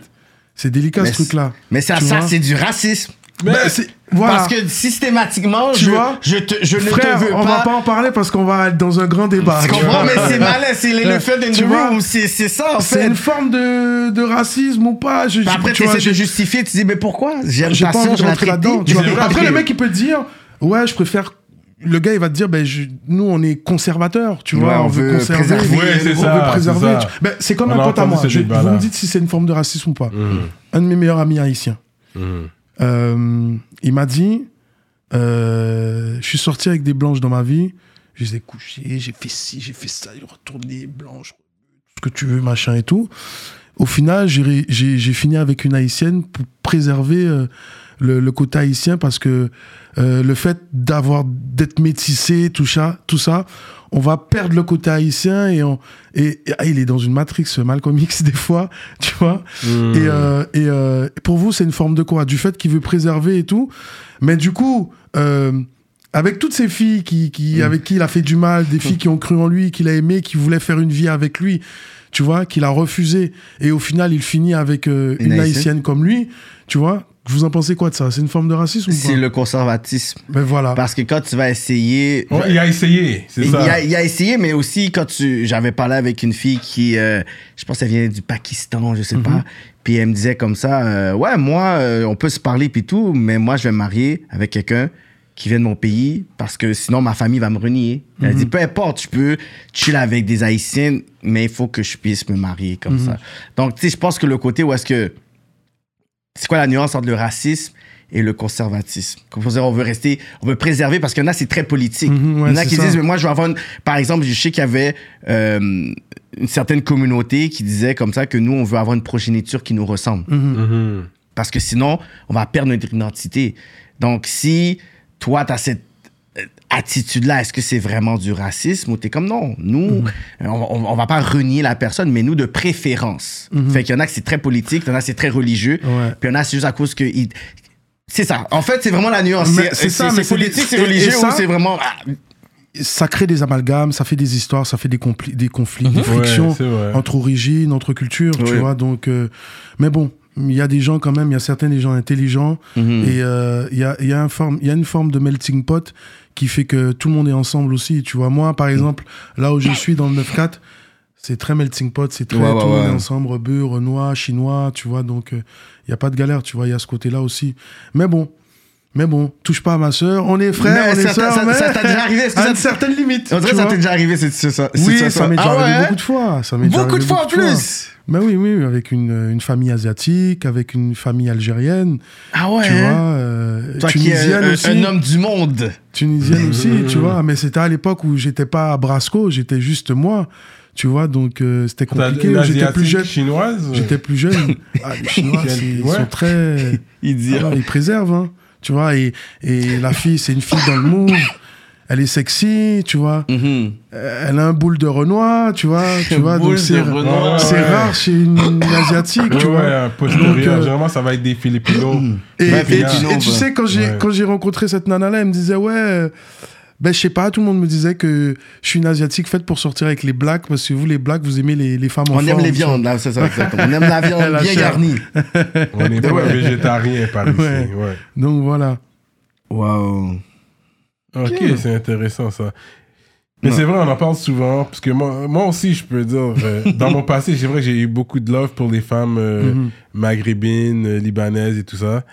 C'est délicat Mais ce truc-là. Mais ça, ça c'est du racisme. Mais Ben, voilà. Parce que systématiquement, Tu je, vois? je, te, je ne Frère, te veux on pas. va pas en parler parce qu'on va être dans un grand débat. Tu comprends? Mais c'est malin, c'est l'éléphant in the room. C'est ça, en C'est une forme de, de racisme ou pas? Je, après, tu essaies de justifier, tu dis, mais pourquoi? J'aime pas envie je de rentrer là-dedans. Après, le mec, il peut te dire, ouais, je préfère. Le gars, il va te dire, ben, je- nous, on est conservateurs, tu Ouais, vois, on on, veut, conserver, préserver. Ouais, c'est on ça, veut préserver. c'est ça. tu- Ben, c'est comme On un a pote à moi. Je- vous me dites si c'est une forme de racisme ou pas. Mhm. Un de mes meilleurs amis haïtiens, Mhm. euh, il m'a dit, euh, je suis sorti avec des blanches dans ma vie, je les ai couchées, j'ai fait ci, j'ai fait ça, j'ai retourné blanche, ce que tu veux, machin et tout. Au final, j'ai ré- j'ai j'ai fini avec une haïtienne pour préserver euh, le, le côté haïtien parce que euh, le fait d'avoir d'être métissé, tout ça, tout ça, on va perdre le côté haïtien et, on, et, et- ah, il est dans une matrix Malcolm X des fois, tu vois. Mhm. Et, euh, et euh, pour vous, c'est une forme de quoi? Du fait qu'il veut préserver et tout. Mais du coup, avec toutes ces filles qui, qui, Mm. avec qui il a fait du mal, des filles qui ont cru en lui, qu'il a aimé, qui voulaient faire une vie avec lui, tu vois, qu'il a refusé. Et au final, il finit avec euh, Une une, Haïtienne. haïtienne comme lui, tu vois. Vous en pensez quoi de ça? C'est une forme de racisme ou C'est le conservatisme. Ben voilà. Parce que quand tu vas essayer. Oh, il a essayé, c'est Il ça. a, il a essayé, mais aussi quand tu. J'avais parlé avec une fille qui. euh, je pense qu'elle vient du Pakistan, je sais Mhm. pas. Puis elle me disait comme ça euh, Ouais, moi, euh, on peut se parler puis tout, mais moi, je vais me marier avec quelqu'un qui vient de mon pays parce que sinon ma famille va me renier. Mhm. Elle dit Peu importe, je peux chill avec des Haïtiennes, mais il faut que je puisse me marier comme Mhm. ça. Donc, tu sais, je pense que le côté où est-ce que. C'est quoi la nuance entre le racisme et le conservatisme? Comme dire, on veut rester, on veut préserver parce qu'il y en a, c'est très politique. Mhm, ouais, Il y en a qui ça. disent, mais moi, je veux avoir une... Par exemple, je sais qu'il y avait euh, une certaine communauté qui disait comme ça que nous, on veut avoir une progéniture qui nous ressemble. Mhm. Parce que sinon, on va perdre notre identité. Donc, si toi, tu as cette attitude-là, est-ce que c'est vraiment du racisme ou t'es comme non, nous, Mhm. on, on, va pas renier la personne, mais nous de préférence. Fait qu'il y en a que c'est très politique, il y en a que c'est très religieux, Mhm. Ouais. puis il y en a c'est juste à cause que ils- c'est ça. En fait, c'est vraiment la nuance. C'est c'est ça, mais c'est politique, des- c'est religieux ça- ou c'est vraiment ah, Ça crée des amalgames, ça fait des histoires, ça fait des, des conflits, des Mhm. Ouais, frictions entre origines, entre cultures, tu vois. Donc, euh, mais bon, il y a des gens quand même, il y a certains des gens intelligents Mhm. et euh, il y, a, il y, a un forme- il y a une forme de melting pot qui fait que tout le monde est ensemble aussi. Tu vois, moi, par exemple, là où je suis dans le 9-4, c'est très melting pot, c'est très Ouais, ouais, tout le monde ouais. ensemble, rebeu, renois, chinois, tu vois. Donc, euh, il n'y a pas de galère, tu vois, il y a ce côté-là aussi. Mais bon. Mais bon, touche pas à ma sœur, on est frères, Mais on est ça t'a- sœurs, ça- mais ça t'a déjà arrivé, à ça- une certaine limite. On dirait tu que ça t'est déjà arrivé cette situation. Oui, ça m'est déjà Ah arrivé ouais? beaucoup de fois. Ça Beaucoup de fois en plus? Mais oui, oui, avec une, une famille asiatique, avec une famille algérienne, Ah ouais. tu hein? vois, euh, Toi qui es tunisienne un, aussi. un homme du monde. Tunisienne aussi, tu vois. Mais c'était à l'époque où j'étais pas à Brasco, j'étais juste moi, tu vois. Donc euh, c'était compliqué. J'étais plus jeune. chinoise J'étais plus jeune. Ah, les Chinois, ils Ouais. sont très. Ah, ils préservent, hein. Tu vois, et, et la fille, c'est une fille dans le move. Elle est sexy, tu vois. Mhm. Elle a un boule de Renoir, tu vois. Tu vois, Boule donc c'est Ouais. rare chez une, asiatique, Ouais, tu ouais, vois. un postérieur. Donc, euh, Généralement, ça va être des Filipinos. Et, Ouais, tu, et tu ouais. sais, quand j'ai Ouais. quand j'ai rencontré cette nana-là, elle me disait, ouais, euh, ben je sais pas, tout le monde me disait que je suis une asiatique faite pour sortir avec les blacks, parce que vous, les blacks, vous aimez les, les femmes en On aime forme, les tu vois. viandes, là, c'est ça, exactement. On aime la viande La bien chair. garnie. On n'est pas végétarien par ici. Ouais. Ouais. Donc voilà. Wow. Ok, c'est intéressant ça. Mais c'est vrai, on en parle souvent, parce que moi, moi aussi, je peux dire, euh, dans mon passé, c'est vrai que j'ai eu beaucoup de love pour les femmes euh, Mhm. maghrébines, euh, libanaises et tout ça.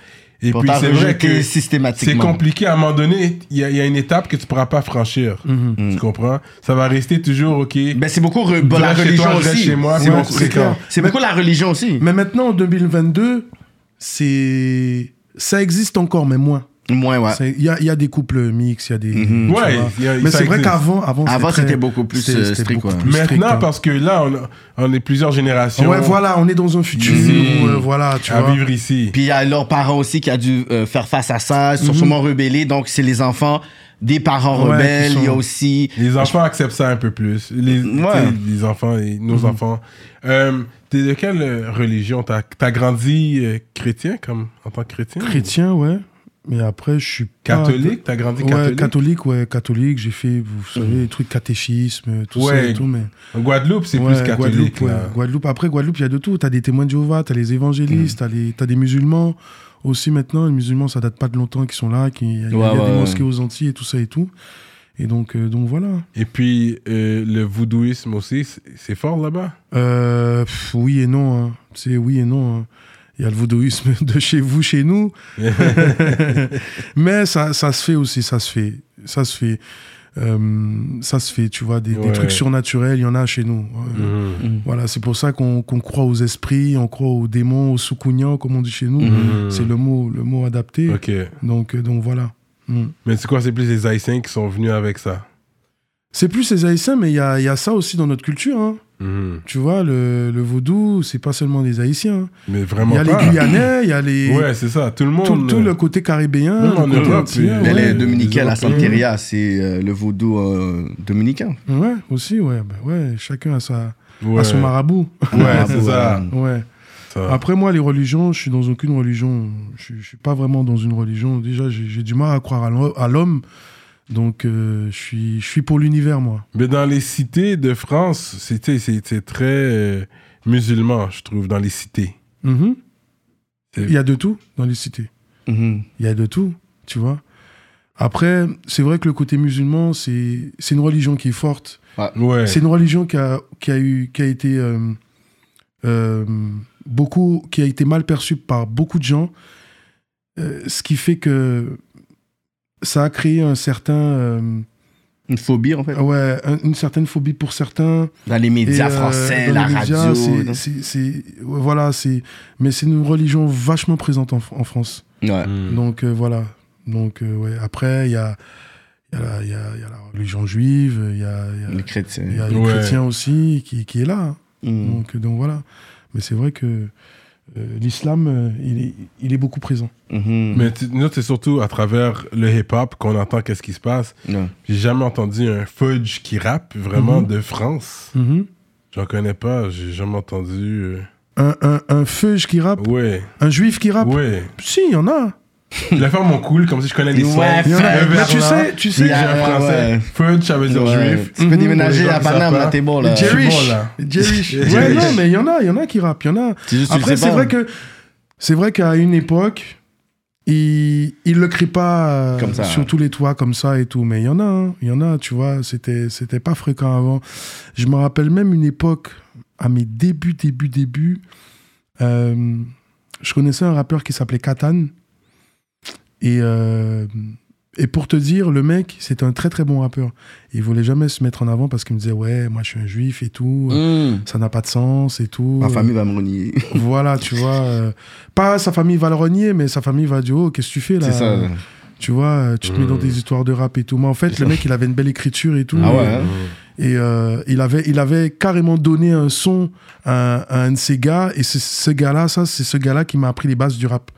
Et Pour puis c'est vrai que c'est compliqué. À un moment donné, il y, a- il y a une étape que tu pourras pas franchir. Mhm. Tu comprends? Ça va rester toujours, ok. Ben, c'est beaucoup re- Tu bon, la religion toi, aussi. chez moi, Ouais, c'est. C'est beaucoup la religion aussi. Mais maintenant, en 2022, c'est ça existe encore, mais moins. Moins, ouais. C'est- Il y, a, il y a des couples mixtes, il y a des. Mhm. tu Ouais, y a- mais c'est vrai qu'avant, avant, Avant, c'était beaucoup plus, euh, strict, beaucoup ouais. plus strict, Maintenant, hein. parce que là, on, a- on est plusieurs générations Ouais, voilà, on est dans un futur. Où, euh, voilà, tu à vois. vivre ici. Puis il y a leurs parents aussi qui a dû euh, faire face à ça, Mhm. sont sûrement rebellés. Donc, c'est les enfants des parents Ouais, rebelles. Il y a aussi. Les enfants acceptent ça un peu plus. Les, Ouais. les enfants, et nos Mhm. enfants. Euh, T'es de quelle religion? T'as as grandi euh, chrétien, comme en tant que chrétien? Chrétien, ouais. Mais après, je suis pas- Catholique? T'as grandi Ouais, catholique? catholique, ouais, catholique. J'ai fait, vous savez, les trucs catéchisme, tout ça Ouais. et tout, mais. En Guadeloupe, c'est Ouais, plus catholique. Guadeloupe, ouais. Guadeloupe. Après, Guadeloupe, il y a de tout. T'as des témoins de Jéhovah, t'as les évangélistes, t'as les- t'as des musulmans aussi maintenant. Les musulmans, ça date pas de longtemps qu'ils sont là. qu'il y a, il y a Ouais, des ouais, mosquées aux Antilles et tout ça et tout. Et donc, euh, donc voilà. Et puis, euh, le voodooisme aussi, c'est- fort là-bas? Euh, oui et non. hein. C'est oui et non. hein. Il y a le vaudouisme de chez vous, chez nous. Mais ça, ça se fait aussi, ça se fait. Ça se fait. Euh, ça se fait, tu vois, des, trucs surnaturels, il y en a chez nous. Euh, Mhm. Voilà, c'est pour ça qu'on croit aux esprits, on croit aux démons, aux soukounians, comme on dit chez nous. Mhm. C'est le mot, le mot adapté. Ok. Donc, euh, donc voilà. Mm. Mais c'est quoi C'est plus les Haïtiens qui sont venus avec ça? C'est plus les Haïtiens, mais il y a, il y a ça aussi dans notre culture. hein. Mhm. Tu vois, le, le vaudou, c'est pas seulement des Haïtiens. hein. Mais Il vraiment y a pas. les Guyanais, il y a les. Ouais, c'est ça. Tout le monde. tout, tout le côté caribéen. Même le en côté Europe, antillais, il y a Elle ouais. est dominicaine, la. Santeria, c'est euh, le vaudou euh, dominicain. Ouais, aussi, ouais. bah ouais, chacun a, sa, Ouais, a son marabout. Ouais, c'est ça. Ouais. Ça. Après, moi, les religions, je suis dans aucune religion. Je, je suis pas vraiment dans une religion. Déjà, j'ai j'ai du mal à croire à l'homme. Donc, euh, je suis, je suis pour l'univers, moi. Mais dans les cités de France, c'était très euh, musulman, je trouve, dans les cités. Mhm. Il y a de tout dans les cités. Mhm. Il y a de tout, tu vois. Après, c'est vrai que le côté musulman, c'est c'est une religion qui est forte. Ouais. C'est une religion qui a, qui a, eu, qui a été euh, euh, beaucoup, qui a été mal perçue par beaucoup de gens, Euh, ce qui fait que ça a créé un certain, euh, Une phobie, en fait. ouais, un- une certaine phobie pour certains. Dans les médias Et, euh, français, dans la les médias, radio. c'est- voilà, c'est, mais c'est une religion vachement présente en, en France. Ouais. Mm. Donc euh, voilà. Donc euh, ouais. Après, il y a, il y, a il y, a, il y a la religion juive, il y a, il y a- Les chrétiens. il y a les Ouais. chrétiens aussi qui, qui est là. hein. Mhm. Donc, donc voilà. Mais c'est vrai que euh, l'islam, euh, il, est, il est beaucoup présent. Mhm. Mais nous, c'est surtout à travers le hip-hop qu'on entend qu'est-ce qui se passe. J'ai jamais entendu un fudge qui rappe vraiment Mhm. de France. Mhm. J'en connais pas, j'ai jamais entendu. euh, Un, un, un feuge qui rappe, Ouais, un juif qui rappe? ouais. Si, il y en a. Je vais faire mon cool, comme si je connais les Ouais, Mais verre tu là, sais, tu sais, puis j'ai un Ouais, français. ouais. Fudge, ça veut dire Ouais. juif. Tu peux Mhm. déménager les à Paname, là, t'es bon, là. Jerry. Je suis bon, là. Jerish. Jerish. Ouais, non, mais il y en a, il y en a qui rappent, il y en a. Après, c'est vrai que c'est vrai qu'à une époque, il il le crie pas Comme ça. sur tous les toits comme ça et tout, mais il y en a, hein. il y en a, tu vois, c'était c'était pas fréquent avant. Je me rappelle même une époque à mes débuts, débuts, débuts, euh, je connaissais un rappeur qui s'appelait Katan et euh, et pour te dire, le mec, c'était un très très bon rappeur. Il voulait jamais se mettre en avant parce qu'il me disait ouais, moi je suis un juif et tout, Mhm. ça n'a pas de sens et tout. Ma famille va me renier. Voilà, tu vois. euh, pas sa famille va le renier, mais sa famille va dire Oh, qu'est-ce que tu fais là? C'est ça. Tu vois, euh, tu te mets dans des histoires de rap et tout. Mais en fait, le mec, il avait une belle écriture et tout. Ah ouais, hein? Et euh, il, avait, il avait carrément donné un son à, à un de ses gars. Et c'est ce gars-là, ça, c'est ce gars-là qui m'a appris les bases du rap.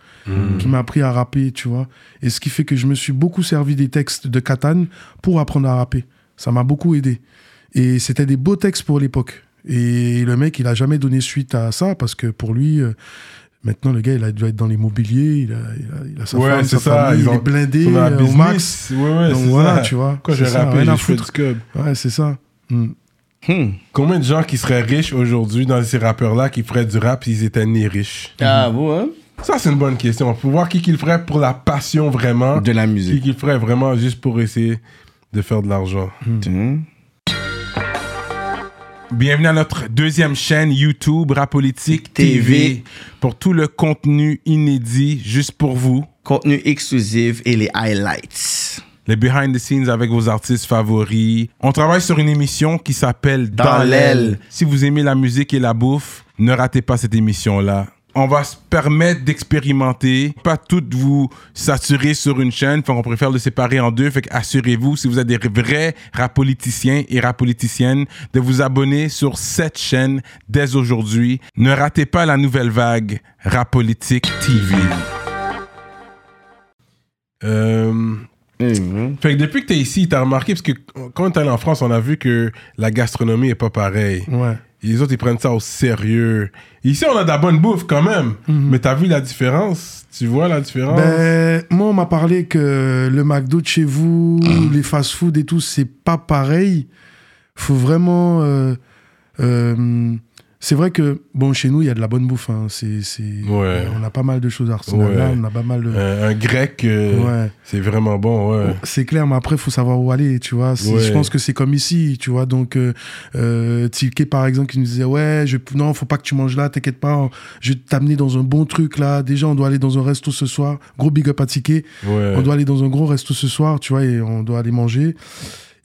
Qui m'a appris à rapper, tu vois. Et ce qui fait que je me suis beaucoup servi des textes de Katan pour apprendre à rapper. Ça m'a beaucoup aidé. Et c'était des beaux textes pour l'époque. Et le mec, il a jamais donné suite à ça parce que pour lui, euh, maintenant, le gars, il a dû être dans l'immobilier, il a, il a, il a sa Ouais, femme, sa ça, famille, ils il ont- est blindé euh, au business. max. Ouais, ouais, Donc c'est voilà, ça. tu vois. Quand j'ai à j'ai fait du scub. Ouais, c'est ça. Hmm. Hmm. Combien de gens qui seraient riches aujourd'hui dans ces rappeurs-là qui feraient du rap s'ils étaient nés riches? Ah, bon, hein? Ça, c'est une bonne question. Faut voir qui qu'il ferait pour la passion vraiment. De la Qui musique. qu'il ferait vraiment juste pour essayer de faire de l'argent. Tiens. Bienvenue à notre deuxième chaîne YouTube Rapolitique TV. TV. pour tout le contenu inédit juste pour vous. Contenu exclusif et les highlights. Les behind the scenes avec vos artistes favoris. On travaille sur une émission qui s'appelle Dans, Dans l'aile. Si vous aimez la musique et la bouffe, ne ratez pas cette émission-là. On va se permettre d'expérimenter, pas toutes vous saturer sur une chaîne, fait qu'on préfère le séparer en deux, fait assurez-vous, si vous êtes des vrais rapoliticiens et rapoliticiennes, de vous abonner sur cette chaîne dès aujourd'hui. Ne ratez pas la nouvelle vague Rapolitique TV. Euh, Mhm. fait que depuis que tu es ici, tu as remarqué, parce que quand on est allé en France, on a vu que la gastronomie est pas pareille. Ouais. Les autres, ils prennent ça au sérieux. Ici, on a de la bonne bouffe quand même. Mais t'as vu la différence? Tu vois la différence? Ben, moi, on m'a parlé que le McDo de chez vous, les fast-food et tout, c'est pas pareil. Faut vraiment. euh, euh, c'est vrai que, bon, chez nous, il y a de la bonne bouffe. hein. C'est, c'est, Ouais. On a pas mal de choses artisanales, Ouais. on a pas mal de. un, un grec, euh, Ouais. c'est vraiment bon, ouais. C'est clair, mais après, il faut savoir où aller, tu vois. Je pense que c'est comme ici, tu vois. Donc, euh, euh, Tilke, par exemple, qui nous disait, ouais, je, non, faut pas que tu manges là, t'inquiète pas, on- je vais t'amener dans un bon truc, là. Déjà, on doit aller dans un resto ce soir. Gros big up à Tilke. On doit aller dans un gros resto ce soir, tu vois, et on doit aller manger.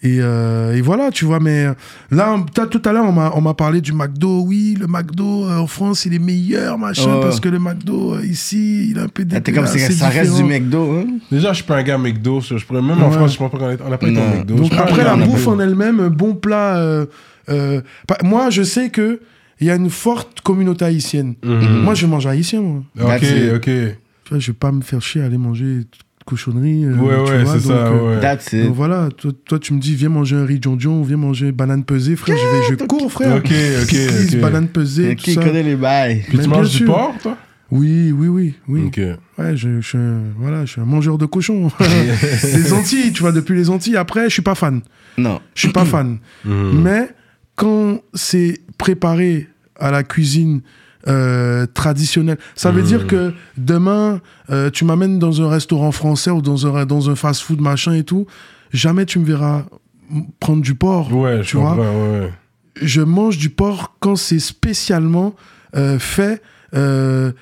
Et, euh, et voilà, tu vois, mais là, t'as- tout à l'heure, on m'a- parlé du McDo. Oui, le McDo euh, en France, il est meilleur, machin, Oh. parce que le McDo euh, ici, il est un peu Ah, T'es comme ça reste du. McDo, hein? Déjà, je suis pas un gars McDo. Je pourrais, même en. France, je pense pas qu'on n'a pas été au. McDo. Donc après la bouffe en elle-même, un bon plat. euh, euh, pas- moi, je sais que il y a une forte communauté haïtienne. Mhm. Moi, je mange haïtien. Moi. Ok, ok. Tu vois, je vais pas me faire chier à aller manger de cochonnerie. euh, Ouais, tu ouais, vois, c'est donc, ça, euh, ouais. That's it. donc voilà, toi, toi, tu me dis, viens manger un riz John viens manger banane pesée, frère. je vais, je cours, frère. Ok, ok, Pickles, ok. banane pesée, tout Qui ça. connaît les bails? Puis Mais tu bien manges du porc, toi? Oui, oui, oui, oui. Ok. Ouais, je, je suis un, voilà, je suis un mangeur de cochon. les Antilles, tu vois, depuis les Antilles. Après, je suis pas fan. Non. Je suis pas fan. Mhm. Mais quand c'est préparé à la cuisine euh, traditionnel. Ça veut dire que demain, euh, tu m'amènes dans un restaurant français ou dans un, dans un fast-food machin et tout, jamais tu me verras prendre du porc. Ouais, je tu vois. ouais, ouais. Je mange du porc quand c'est spécialement euh, fait euh,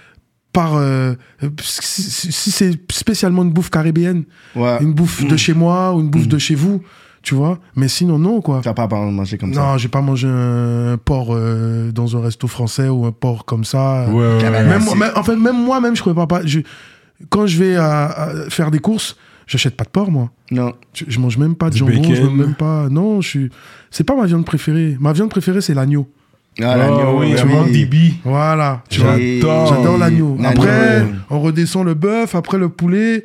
par. euh, si, c'est spécialement une bouffe caribéenne, Ouais. une bouffe de chez moi ou une bouffe de chez vous, tu vois. Mais sinon, non, quoi. Tu vas pas manger comme ça. Non, j'ai pas mangé un porc euh, dans un resto français ou un porc comme ça. Ouais, ouais. Même, moi- même- en fait, même moi-même, je pourrais pas. je- quand je vais à- à faire des courses, j'achète pas de porc, moi. Non. Je, je mange même pas de Du jambon, je bacon. mange même pas. Non, je suis. C'est pas ma viande préférée. Ma viande préférée, c'est l'agneau. Ah, Oh, l'agneau, oui, oui. un monde DB. Voilà. Tu vois. J'adore. L'agneau. Après, on redescend le bœuf. Après, le poulet.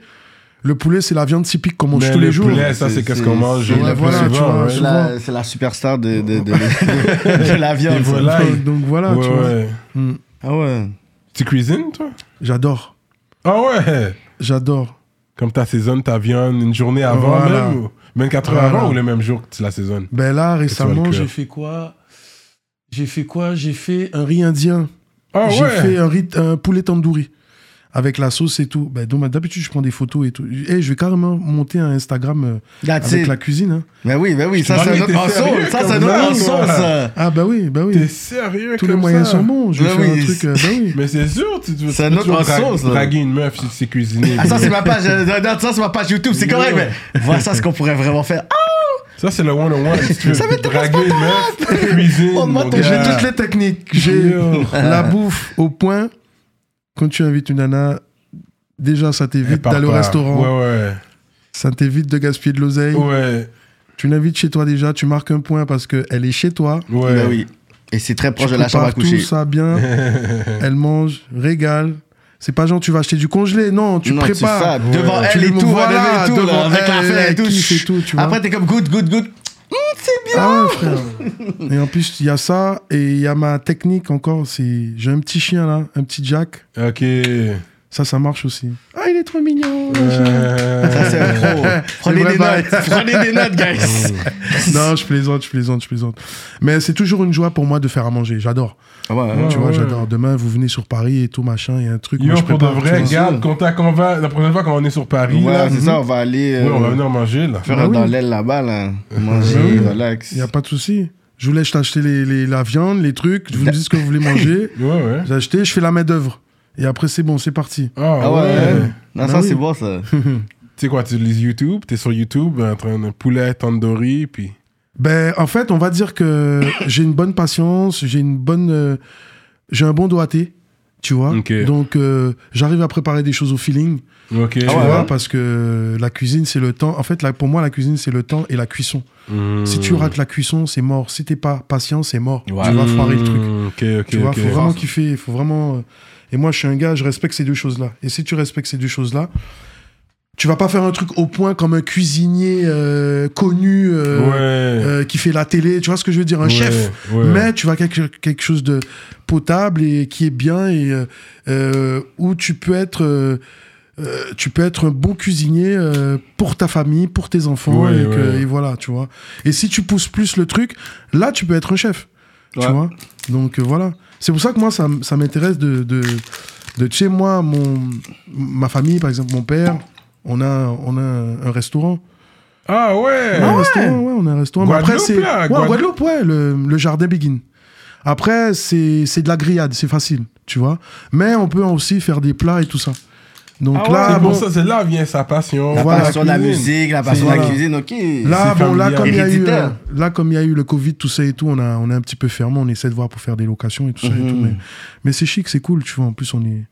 Le poulet, c'est la viande typique qu'on mange tous le les jours. poulet, ça, c'est qu'est-ce qu'on mange c'est- le Ouais, voilà, tu souvent, vois, ouais. C'est la, c'est la superstar de, de, de, de, de la viande. Voilà. Donc, donc voilà, Ouais, tu vois. ouais. Mm. Ah ouais. Tu cuisines, toi? J'adore. Ah ouais? J'adore. Comme tu assaisonnes ta viande une journée avant Voilà. même ou 24 heures Voilà. avant ou le même jour que tu l'assaisonnes Ben là, le récemment, j'ai fait quoi? J'ai fait quoi? J'ai fait un riz indien. Ah J'ai ouais? fait un, riz, un poulet tandoori. Avec la sauce et tout. Ben, donc, d'habitude, je prends des photos et tout. Et je vais carrément monter un Instagram euh, That's avec it. la cuisine. hein. Ben oui, ben oui, ça c'est. Ça c'est sauce. ça. Ah bah oui, bah oui. T'es sérieux Tous les moyens ça? sont bons. Je vais Ben faire oui. un truc. euh, bah oui. Mais c'est sûr, tu, tu, C'est sauce, là. draguer une meuf si tu sais cuisiner. Ah, ça c'est ma page. euh, ça, c'est ma page YouTube. C'est correct, mais voilà ça ce qu'on pourrait vraiment faire. Ah, Ça, c'est le one-on-one. Si tu veux Ça draguer une meuf, cuisine. Gars. J'ai toutes les techniques. J'ai la bouffe au point. Quand tu invites une nana, déjà, ça Elle t'évite d'aller au restaurant. Ouais, Ça t'évite de gaspiller de l'oseille. ouais. Ouais, Tu l'invites chez toi déjà, tu marques un point parce qu'elle est chez toi. ouais. Ben oui. Et c'est très proche tu de la chambre à coucher. tout ça bien. elle mange, régale. C'est pas genre tu vas acheter du congelé, non, tu non, prépares. Tu fais devant Tu elle et tout, voilà, elle et tout, là, devant avec la elle, et elle tout. kiffe et tout, tu vois. Après, t'es comme good, good, good. Hum, c'est bien. Ah frère. et en plus, il y a ça, et il y a ma technique encore, c'est... J'ai un petit chien là, un petit Jack. Ok. Ça, ça marche aussi. Ah, est trop mignon. Euh, Ça, c'est un pro. Prenez des bail. notes. Prenez des notes, guys. non, je plaisante, je plaisante, je plaisante. Mais c'est toujours une joie pour moi de faire à manger. J'adore. Ah ouais, Ouais, tu vois, ouais. j'adore. Demain, vous venez sur Paris et tout, machin, il y a un truc. Yo, moi, je pour de vrai, regarde, quand, quand on va, la prochaine fois quand on est sur Paris, Ouais, là, c'est ça, on va aller euh, ouais, on va venir manger, là. faire Bah un oui. dans l'aile là-bas, là. Manger, Bah oui. relax. Il n'y a pas de souci. Je vous laisse acheter les, les- la viande, les trucs. Vous me dites ce que vous voulez manger. Ouais, ouais. J'ai acheté, je fais la main d'œuvre. Et après, c'est bon, c'est parti. Ah, Ah ouais, ouais. Non, Bah ça, oui. c'est bon, ça. Tu sais quoi, tu utilises YouTube, t'es sur YouTube, en train de poulet tandoori, puis... Ben, en fait, on va dire que j'ai une bonne patience, j'ai une bonne, euh, j'ai un bon doigté, tu vois. Donc, euh, j'arrive à préparer des choses au feeling, Ok. tu Ah ouais, vois, ouais. parce que la cuisine, c'est le temps. En fait, là, pour moi, la cuisine, c'est le temps et la cuisson. Hmm. Si tu rates la cuisson, c'est mort. Si t'es pas patient, c'est mort. Ouais. Tu vas foirer le truc. Hmm, Ok, ok, Tu vois, faut vraiment kiffer, il faut vraiment. Et moi, je suis un gars, je respecte ces deux choses-là. Et si tu respectes ces deux choses-là, tu vas pas faire un truc au point comme un cuisinier euh, connu euh, Ouais. euh, qui fait la télé. Tu vois ce que je veux dire, un Ouais, chef. ouais. Mais tu vas quelque, quelque chose de potable et qui est bien et où tu peux être. euh, euh, tu peux être un bon cuisinier euh, pour ta famille, pour tes enfants, Ouais, et, que- ouais. et voilà, tu vois. Et si tu pousses plus le truc, là, tu peux être un chef. Ouais. Tu vois? Donc euh, voilà. C'est pour ça que moi, ça, m'intéresse de, de, de. Tu sais, moi, mon, ma famille, par exemple, mon père, on a, on a un, restaurant. Ah ouais. On a un restaurant, ouais, on a un restaurant. Mais après, Guadeloupe, c'est. là, ouais, Guadeloupe. en Guadeloupe, ouais, le, le jardin Begin. Après, c'est c'est de la grillade, c'est facile, tu vois. Mais on peut aussi faire des plats et tout ça. Donc Ah ouais, là, c'est bon, pour ça, c'est là vient sa passion. La Voilà, passion de la musique, la passion de la cuisine, ok. Là, bon, là, comme il y a eu, euh, là, comme il y a eu le Covid, tout ça et tout, on a, on est un petit peu fermé. On essaie de voir pour faire des locations et tout ça et tout. Mhm. Mais, mais c'est chic, c'est cool, tu vois. En plus, on est,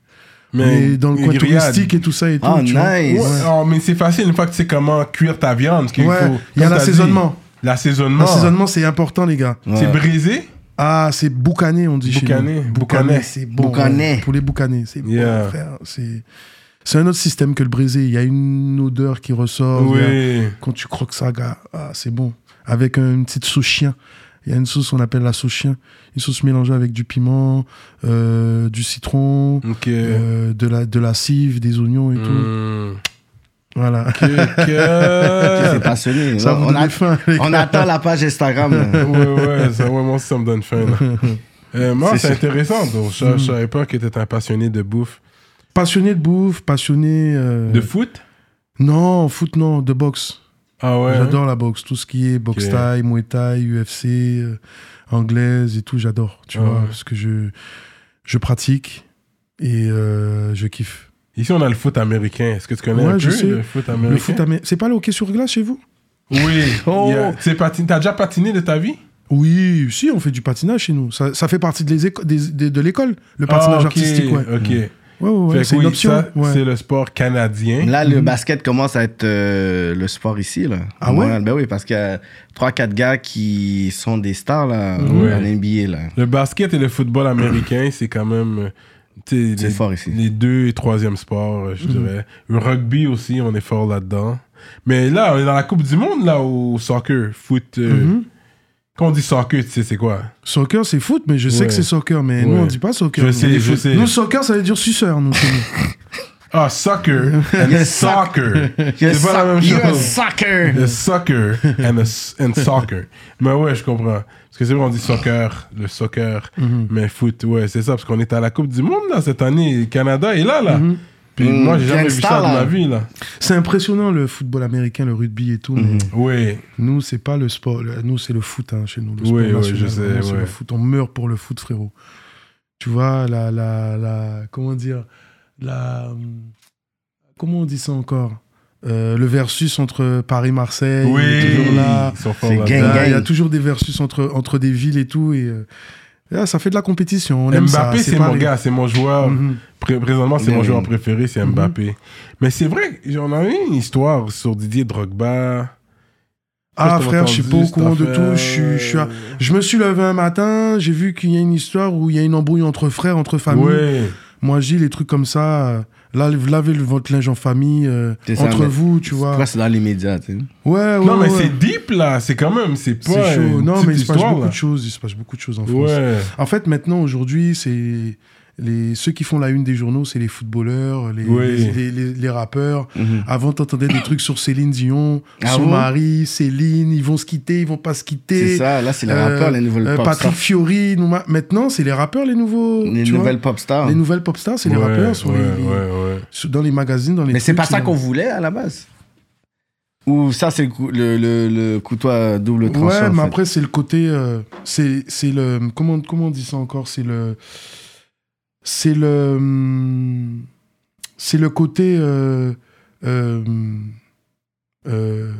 on Mais est dans le coin grillade. touristique et tout ça et tout. Ah, tu vois. nice. Ouais, oh, mais c'est facile une fois que tu sais comment cuire ta viande. qu'il Ouais, faut- il y a l'assaisonnement. L'assaisonnement. L'assaisonnement, c'est important, les gars. C'est brisé? Ah, c'est boucané, on dit Boucané, chez nous. boucané. c'est bon. Boucané. ouais. Poulet boucané, c'est bon, frère. C'est, c'est un autre système que le brisé. Il y a une odeur qui ressort. a- Oui. Quand tu croques ça, gars, ah, c'est bon. Avec une petite sauce chien. Il y a une sauce qu'on appelle la sauce chien. Une sauce mélangée avec du piment, euh, du citron, euh, de, la, de la cive, des oignons et tout. Hmm. Voilà. C'est Que- passionné. Ça on, donne a- faim, on attend la page Instagram. ouais, ouais, ça, ouais, moi aussi, ça me donne faim. là. Euh, moi, C'est intéressant. Donc, je, je savais pas que t'étais un passionné de bouffe. Passionné de bouffe, passionné. euh, De foot? Non, foot, non, de boxe. Ah ouais. J'adore la boxe. Tout ce qui est boxe Ok. thaï, muay thai, UFC, euh, anglaise et tout, j'adore. Tu Ah vois, ouais. parce que je, je pratique et euh, je kiffe. Ici, on a le foot américain. Est-ce que tu connais Ouais, un je peu sais. le foot américain? Le foot amé- C'est pas le hockey sur glace chez vous? Oui. Oh. T'as déjà patiné de ta vie? Oui, si, on fait du patinage chez nous. Ça, ça fait partie de, l'école, le patinage Ah, ok, artistique. Ouais, Ok. Ouais, ouais, ouais, Fait que c'est une option. ouais. C'est le sport canadien. Là, le basket commence à être euh, le sport ici. Là. Ah ouais? Ben oui, parce qu'il y a 3-4 gars qui sont des stars là, Ouais. en NBA. Là. Le basket et le football américain, c'est quand même euh, les, fort ici. les deux et troisième sports, euh, je Mhm. dirais. Le rugby aussi, on est fort là-dedans. Mais là, on est dans la Coupe du Monde, là, au soccer, foot. euh, Mhm. Quand on dit soccer, tu sais, c'est quoi? Soccer, c'est foot, mais je sais Ouais. que c'est soccer, mais nous, Ouais. on dit pas soccer. Je nous, sais, je sais. Nous, soccer, ça veut dire suceur, nous. chez nous. Ah, soccer and soccer. C'est pas la même you're a chose. sucker! Le soccer and, a s- and soccer. Mais ouais, je comprends. Parce que c'est vrai, on dit soccer, le soccer, Mhm. mais foot, ouais, c'est ça. Parce qu'on est à la Coupe du Monde, là, cette année. Le Canada est là, là. Puis Mm, moi, j'ai jamais vu ça de là. ma vie, là. C'est impressionnant, le football américain, le rugby et tout. mais Mhm. Oui. Nous, c'est pas le sport. Nous, c'est le foot hein, chez nous. Le Oui, sport oui, national, je sais, ouais. le foot. On meurt pour le foot, frérot. Tu vois, la, la, la, comment dire, la, comment on dit ça encore Euh, Le versus entre Paris-Marseille, Oui. il est toujours là. Il y a toujours des versus entre, entre des villes et tout. Et, euh, là, ça fait de la compétition. On aime ça, Mbappé, c'est mon gars, c'est mon joueur. Mhm. Pré- Présentement, c'est mon Mhm. joueur préféré, c'est Mbappé. Mais c'est vrai, on a eu une histoire sur Didier Drogba. Ah frère, je suis pas au courant de tout. Je, suis- je, suis à- je me suis levé un matin, j'ai vu qu'il y a une histoire où il y a une embrouille entre frères, entre familles. Ouais. Moi, j'ai les trucs comme ça. Lavez le- votre linge en famille, euh, ça, entre vous, tu vois. C'est dans tu sais? Ouais, ouais. non, mais ouais. c'est deep, là. C'est quand même, c'est pas. C'est chaud. une Non, mais il se passe histoire, beaucoup là. de choses. Il se passe beaucoup de choses en France. Ouais. En fait, maintenant, aujourd'hui, c'est les ceux qui font la une des journaux, c'est les footballeurs, les, Oui. les, les- les- rappeurs. Mhm. Avant, t'entendais des trucs sur Céline Dion, Ah son bon mari, Céline, ils vont se quitter, ils vont pas se quitter. C'est ça, là, c'est les Euh, rappeurs, les nouvelles euh, pop Patrick stars. Fiori, nous, ma- maintenant, c'est les rappeurs, les nouveaux. Les tu vois. nouvelles pop stars. Les nouvelles pop stars, c'est les Ouais, rappeurs ouais, les- les- ouais, ouais. sur- dans les magazines, dans les. Mais c'est pas ça qu'on voulait à la base. Ou ça, c'est le, le, le, couteau à double tranchant. Ouais, mais fait. après, c'est le côté. euh, c'est le. Comment, comment on dit ça encore? C'est le. C'est le. hum, C'est le côté. euh, euh, euh,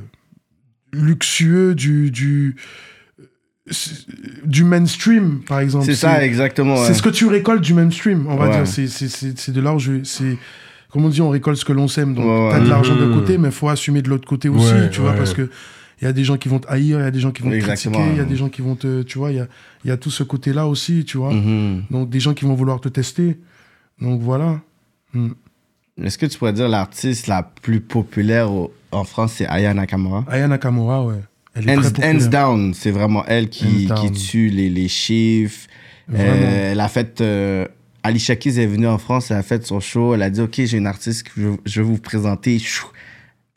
luxueux du. du du mainstream, par exemple. C'est ça, exactement. ouais. C'est ce que tu récoltes du mainstream, on va Ouais. dire. C'est- C'est c'est- c'est de l'argent. C'est comme on dit, on récolte ce que l'on sème. Donc, Ouais, ouais. t'as de l'argent de Mhm. côté, mais faut assumer de l'autre côté aussi, Ouais, tu vois, parce que il y a des gens qui vont te haïr, il y a des gens qui vont te critiquer, il y a des gens qui vont te, tu vois, il y a, il y a tout ce côté-là aussi, tu vois. Mhm. Donc, des gens qui vont vouloir te tester. Donc, voilà. Mm. Est-ce que tu pourrais dire l'artiste la plus populaire au- en France, c'est Aya Nakamura? Aya Nakamura, ouais. Elle est Hands, très populaire. hands down, c'est vraiment elle qui, tue les, les chiffres. Euh, elle a fait. euh, Alicia Keys est venue en France, elle a fait son show. Elle a dit Ok, j'ai une artiste que je, je vais vous présenter. Chou.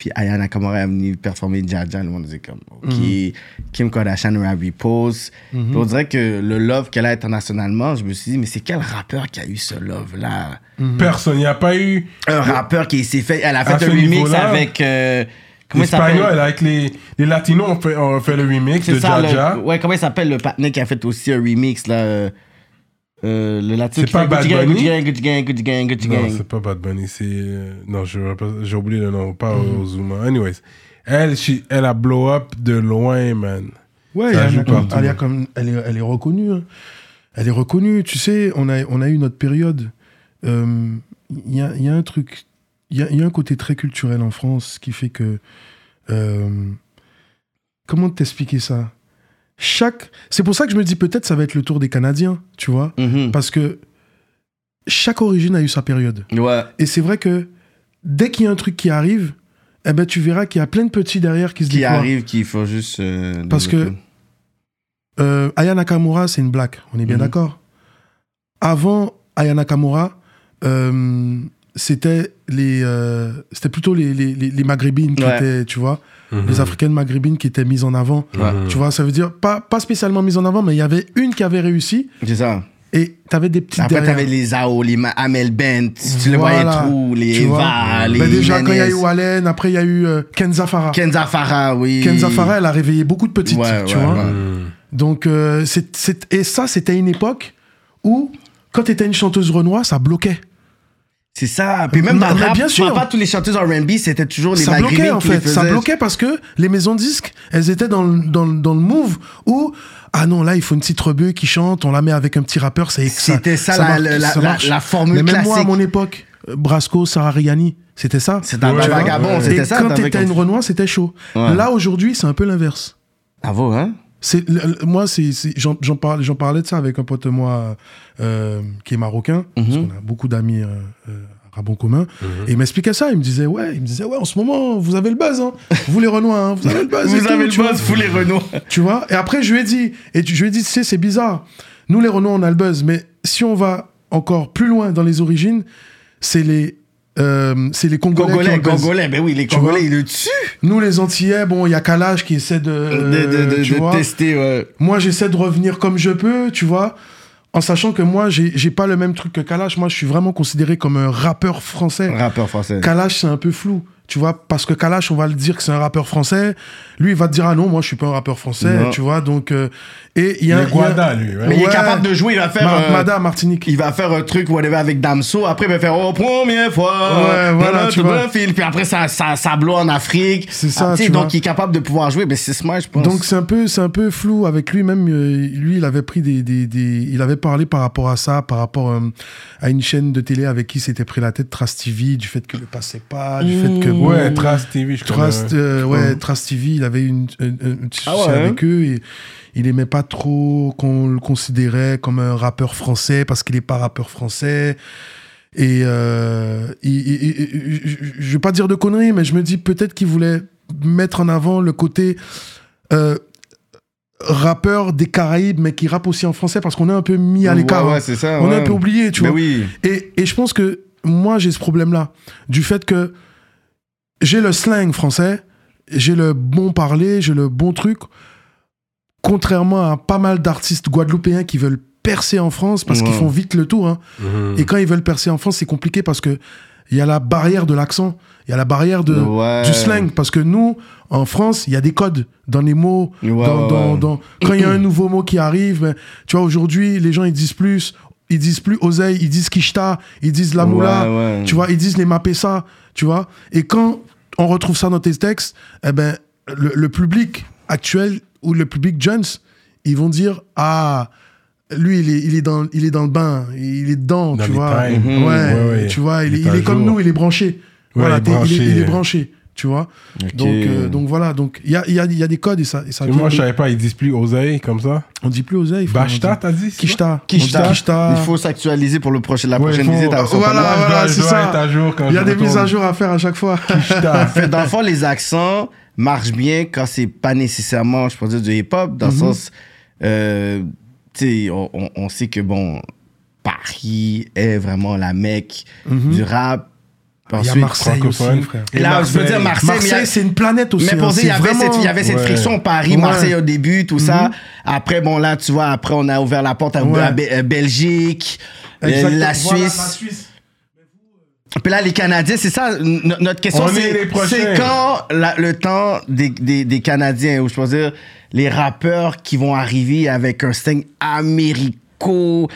Puis Aya Nakamura est venue performer Jaja. Le monde disait comme Ok. Mhm. Kim Kardashian lui a repose. Puis on dirait que le love qu'elle a internationalement, je me suis dit Mais c'est quel rappeur qui a eu ce love-là? Personne. Il n'y a pas eu. Un rappeur qui s'est fait. Elle a À fait un remix avec. euh, Les comment il s'appelle? Espagnols, avec les, les Latinos, ont fait, ont fait le remix de ça, Jaja. le, ouais, comment il s'appelle le partenaire qui a fait aussi un remix, là euh, euh, Le latin C'est pas Bad Bunny? Non, c'est pas Bad Bunny, c'est. euh, Non, je- j'ai oublié le nom, pas Mhm. Ozuma. Anyways, elle, she- elle a blow up de loin, man. Ouais, elle, est- reconnue. hein. Elle est reconnue. Tu sais, on a, on a eu notre période. Euh, Il y, a, il y a un truc. Il y a, il y a un côté très culturel en France qui fait que. euh, comment t'expliquer ça? Chaque. C'est pour ça que je me dis peut-être ça va être le tour des Canadiens, tu vois Mhm. Parce que chaque origine a eu sa période. Ouais. Et c'est vrai que dès qu'il y a un truc qui arrive, eh ben, tu verras qu'il y a plein de petits derrière qui se Qui déploient. arrive, qu'il faut juste. euh, Parce que-. Euh, Aya Nakamura, c'est une blague, on est bien Mhm. d'accord. Avant Aya Nakamura, euh, c'était les, euh, c'était plutôt les, les, les, les maghrébines qui étaient, tu vois, Mhm. les africaines maghrébines qui étaient mises en avant. Tu vois, ça veut dire pas, pas spécialement mises en avant, mais il y avait une qui avait réussi C'est ça. et t'avais des petites Après, t'avais les AO, les Ma- Amel Bent, tu les voyais Voilà. trop, les. Eva, les Ben déjà, quand il y a eu. Wallen, après il y a eu euh, Kenza Farah. Kenza Farah, oui. Kenza Farah, elle a réveillé beaucoup de petites, Ouais, tu ouais, vois. ouais. Donc, euh, c'est, c'est- et ça, c'était une époque où, quand t'étais une chanteuse renois, ça bloquait. C'est ça. Puis même dans le mais rap, bien tu sûr. vois pas tous les chanteuses R&B, c'était toujours les ça bloquait en fait, ça bloquait parce que les maisons de disques, elles étaient dans, le- dans, le- dans le move où ah non là il faut une petite rebeu qui chante, on la met avec un petit rappeur, ça C'était ça, la- marche, la- la- ça la- marche. la formule Mais même moi à mon époque, Brasco, Sarah Riani, c'était ça. C'est un Ouais, vagabond, c'était Et ça. quand t'étais une Renoir, c'était chaud. Ouais. Là aujourd'hui, c'est un peu l'inverse. Bravo, hein? C'est moi, c'est j'en parlais, j'en parlais de ça avec un pote de moi euh, qui est marocain, parce Mhm. qu'on a beaucoup d'amis euh, euh, arabes en commun, et il m'expliquait ça. Il me disait ouais, il me disait ouais, en ce moment, vous avez le buzz, hein. vous les Renois, hein, vous avez le buzz. Vous tout, avez le vois. buzz, vous les Renault. Tu vois Et après, je lui ai dit, et je lui ai dit, tu sais, c'est bizarre. Nous, les Renois, on a le buzz, mais si on va encore plus loin dans les origines, c'est les, euh, c'est les Congolais. Congolais. Congolais, ben oui, les Congolais, ils le tuent. Nous, les Antillais, bon, il y a Kalash qui essaie de, de de, de, tu de vois. tester, ouais. Moi, j'essaie de revenir comme je peux, tu vois, en sachant que moi, j'ai pas le même truc que Kalash. Moi, je suis vraiment considéré comme un rappeur français. Rappeur français. Kalash, c'est un peu flou. Tu vois, parce que Kalash, on va le dire que c'est un rappeur français. Lui, il va te dire, ah non, moi, je suis pas un rappeur français, Non. tu vois. Donc, euh, et il y a. Il y a- Guada, lui, ouais. Mais il est capable de jouer, il va faire. Ma- euh, Mada, Martinique. il va faire un truc whatever avec Damso, après il va faire oh première fois. Ouais, voilà, tu vois. le film, puis après ça ça ça blow en Afrique. C'est ça, Ah, tu donc vois. il est capable de pouvoir jouer, mais c'est smart je pense. Donc c'est un peu c'est un peu flou avec lui même euh, lui il avait pris des, des, des- il avait parlé par rapport à ça par rapport euh, à une chaîne de télé avec qui s'était pris la tête Trust TV du fait que le passait pas du fait que bon, Ouais, Trace TV, je connais. Trust euh, ouais Trust TV il avait une, un, un petit Ah souci ouais, avec eux et il aimait pas trop qu'on le considérait comme un rappeur français parce qu'il est pas rappeur français et euh, il- il- il- je- je vais pas dire de conneries mais je me dis peut-être qu'il voulait mettre en avant le côté euh, rappeur des Caraïbes, mais qui rappe aussi en français parce qu'on est un peu mis à l'écart. Ouais, hein. ouais, c'est ça. on est ouais. un peu oublié, tu Mais vois. oui. Et, et je pense que moi, j'ai ce problème-là. Du fait que j'ai le slang français, j'ai le bon parler, j'ai le bon truc. Contrairement à pas mal d'artistes guadeloupéens qui veulent percer en France parce qu'ils font vite le tour. hein. Mhm. Et quand ils veulent percer en France, c'est compliqué parce que il y a la barrière de l'accent, il y a la barrière de, Ouais. du slang. Parce que nous, en France, il y a des codes dans les mots. Ouais, dans, ouais, dans- ouais. dans- quand il y a un nouveau mot qui arrive, ben, tu vois, aujourd'hui, les gens, ils disent plus. Ils disent plus oseille, ils disent kishta, ils disent la moula, tu vois, ils disent les mapessa, tu vois? Et quand on retrouve ça dans tes textes, eh ben, le, le public actuel ou le public jeunes, ils vont dire Ah, lui, il est, il est, dans, il est dans le bain, il est dedans, Dans tu vois. Ouais. Ouais, ouais. tu vois, il, Il est- comme nous, il est branché. Voilà, il est il branché, tu vois. Donc, euh, donc voilà, donc il y a, il y, a, y a des codes et ça, et ça Et vient moi, je savais pas, ils disent plus oseille comme ça? on dit plus oseille. Bachta, t'as dit? Kishta. Kishta. Il faut s'actualiser pour le prochain, la Ouais, prochaine visite à Voilà, voilà, c'est ça. être à jour quand Il y a des mises à jour à faire à chaque fois. Kishta. Fait, dans le fond, les accents marchent bien quand c'est pas nécessairement, je pourrais dire, du hip-hop, dans le Mhm. sens, euh, tu sais, on, on- on sait que, bon, Paris est vraiment la mecque du rap. Il y a Marseille aussi, frère. Et là, je veux dire Marseille, c'est une planète aussi. mais pour hein, dire, il y avait, vraiment- cette, il y avait cette Ouais. friction Paris, Ouais. Marseille au début, tout ça. Après, bon, là, tu vois, après, on a ouvert la porte à, Ouais. à Be- euh, Belgique, euh, Exactement. la Voilà, Suisse. Puis là, les Canadiens, c'est ça, n- notre question, On est c'est quand la- le temps des, des, des Canadiens, ou je peux dire, les rappeurs qui vont arriver avec un style américo,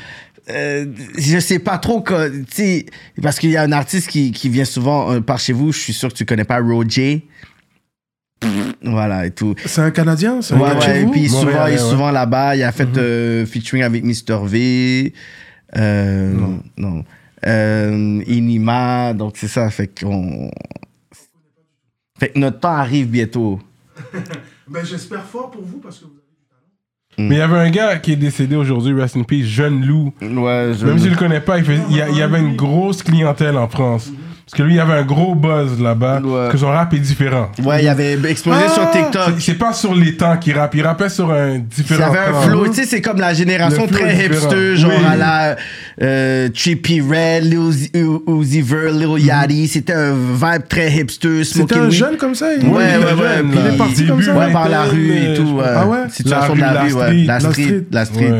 euh, je sais pas trop, que- tu parce qu'il y a un artiste qui, qui vient souvent euh, par chez vous, je suis sûr que tu connais pas Roger. Voilà, et tout. C'est un Canadien C'est Ouais, et puis il est souvent, il est ouais. souvent là-bas. Il a fait euh, featuring avec Mr. V. Euh, non. Euh, Inima. Donc c'est ça. Fait qu'on. Fait que notre temps arrive bientôt. Ben, J'espère fort pour vous parce que vous Mais il y avait un gars qui est décédé aujourd'hui, Rest in Peace, Jeune Loup. Ouais, Même si je le connais pas, il, fait- il y, a- il y avait une grosse clientèle en France. Parce que lui, il avait un gros buzz là-bas. Ouais. Que son rap est différent. Ouais, il avait explosé Ah, sur TikTok. c'est- pas sur les temps qu'il rappe. Il rappait sur un Il différent y avait un flow, tu sais, c'est comme la génération très hipster, genre Oui. à la euh, Red, Lil Uzi- U- Uzi Vert, Lil Yachty. C'était un vibe très hipster, C'était smoking un jeune comme ça. il- Ouais, ouais, il ouais. jeune, puis là. il est parti Début comme ça. Ouais, par la rue et tout. Ah ouais? Situation La de la rue, ouais. La street. La street.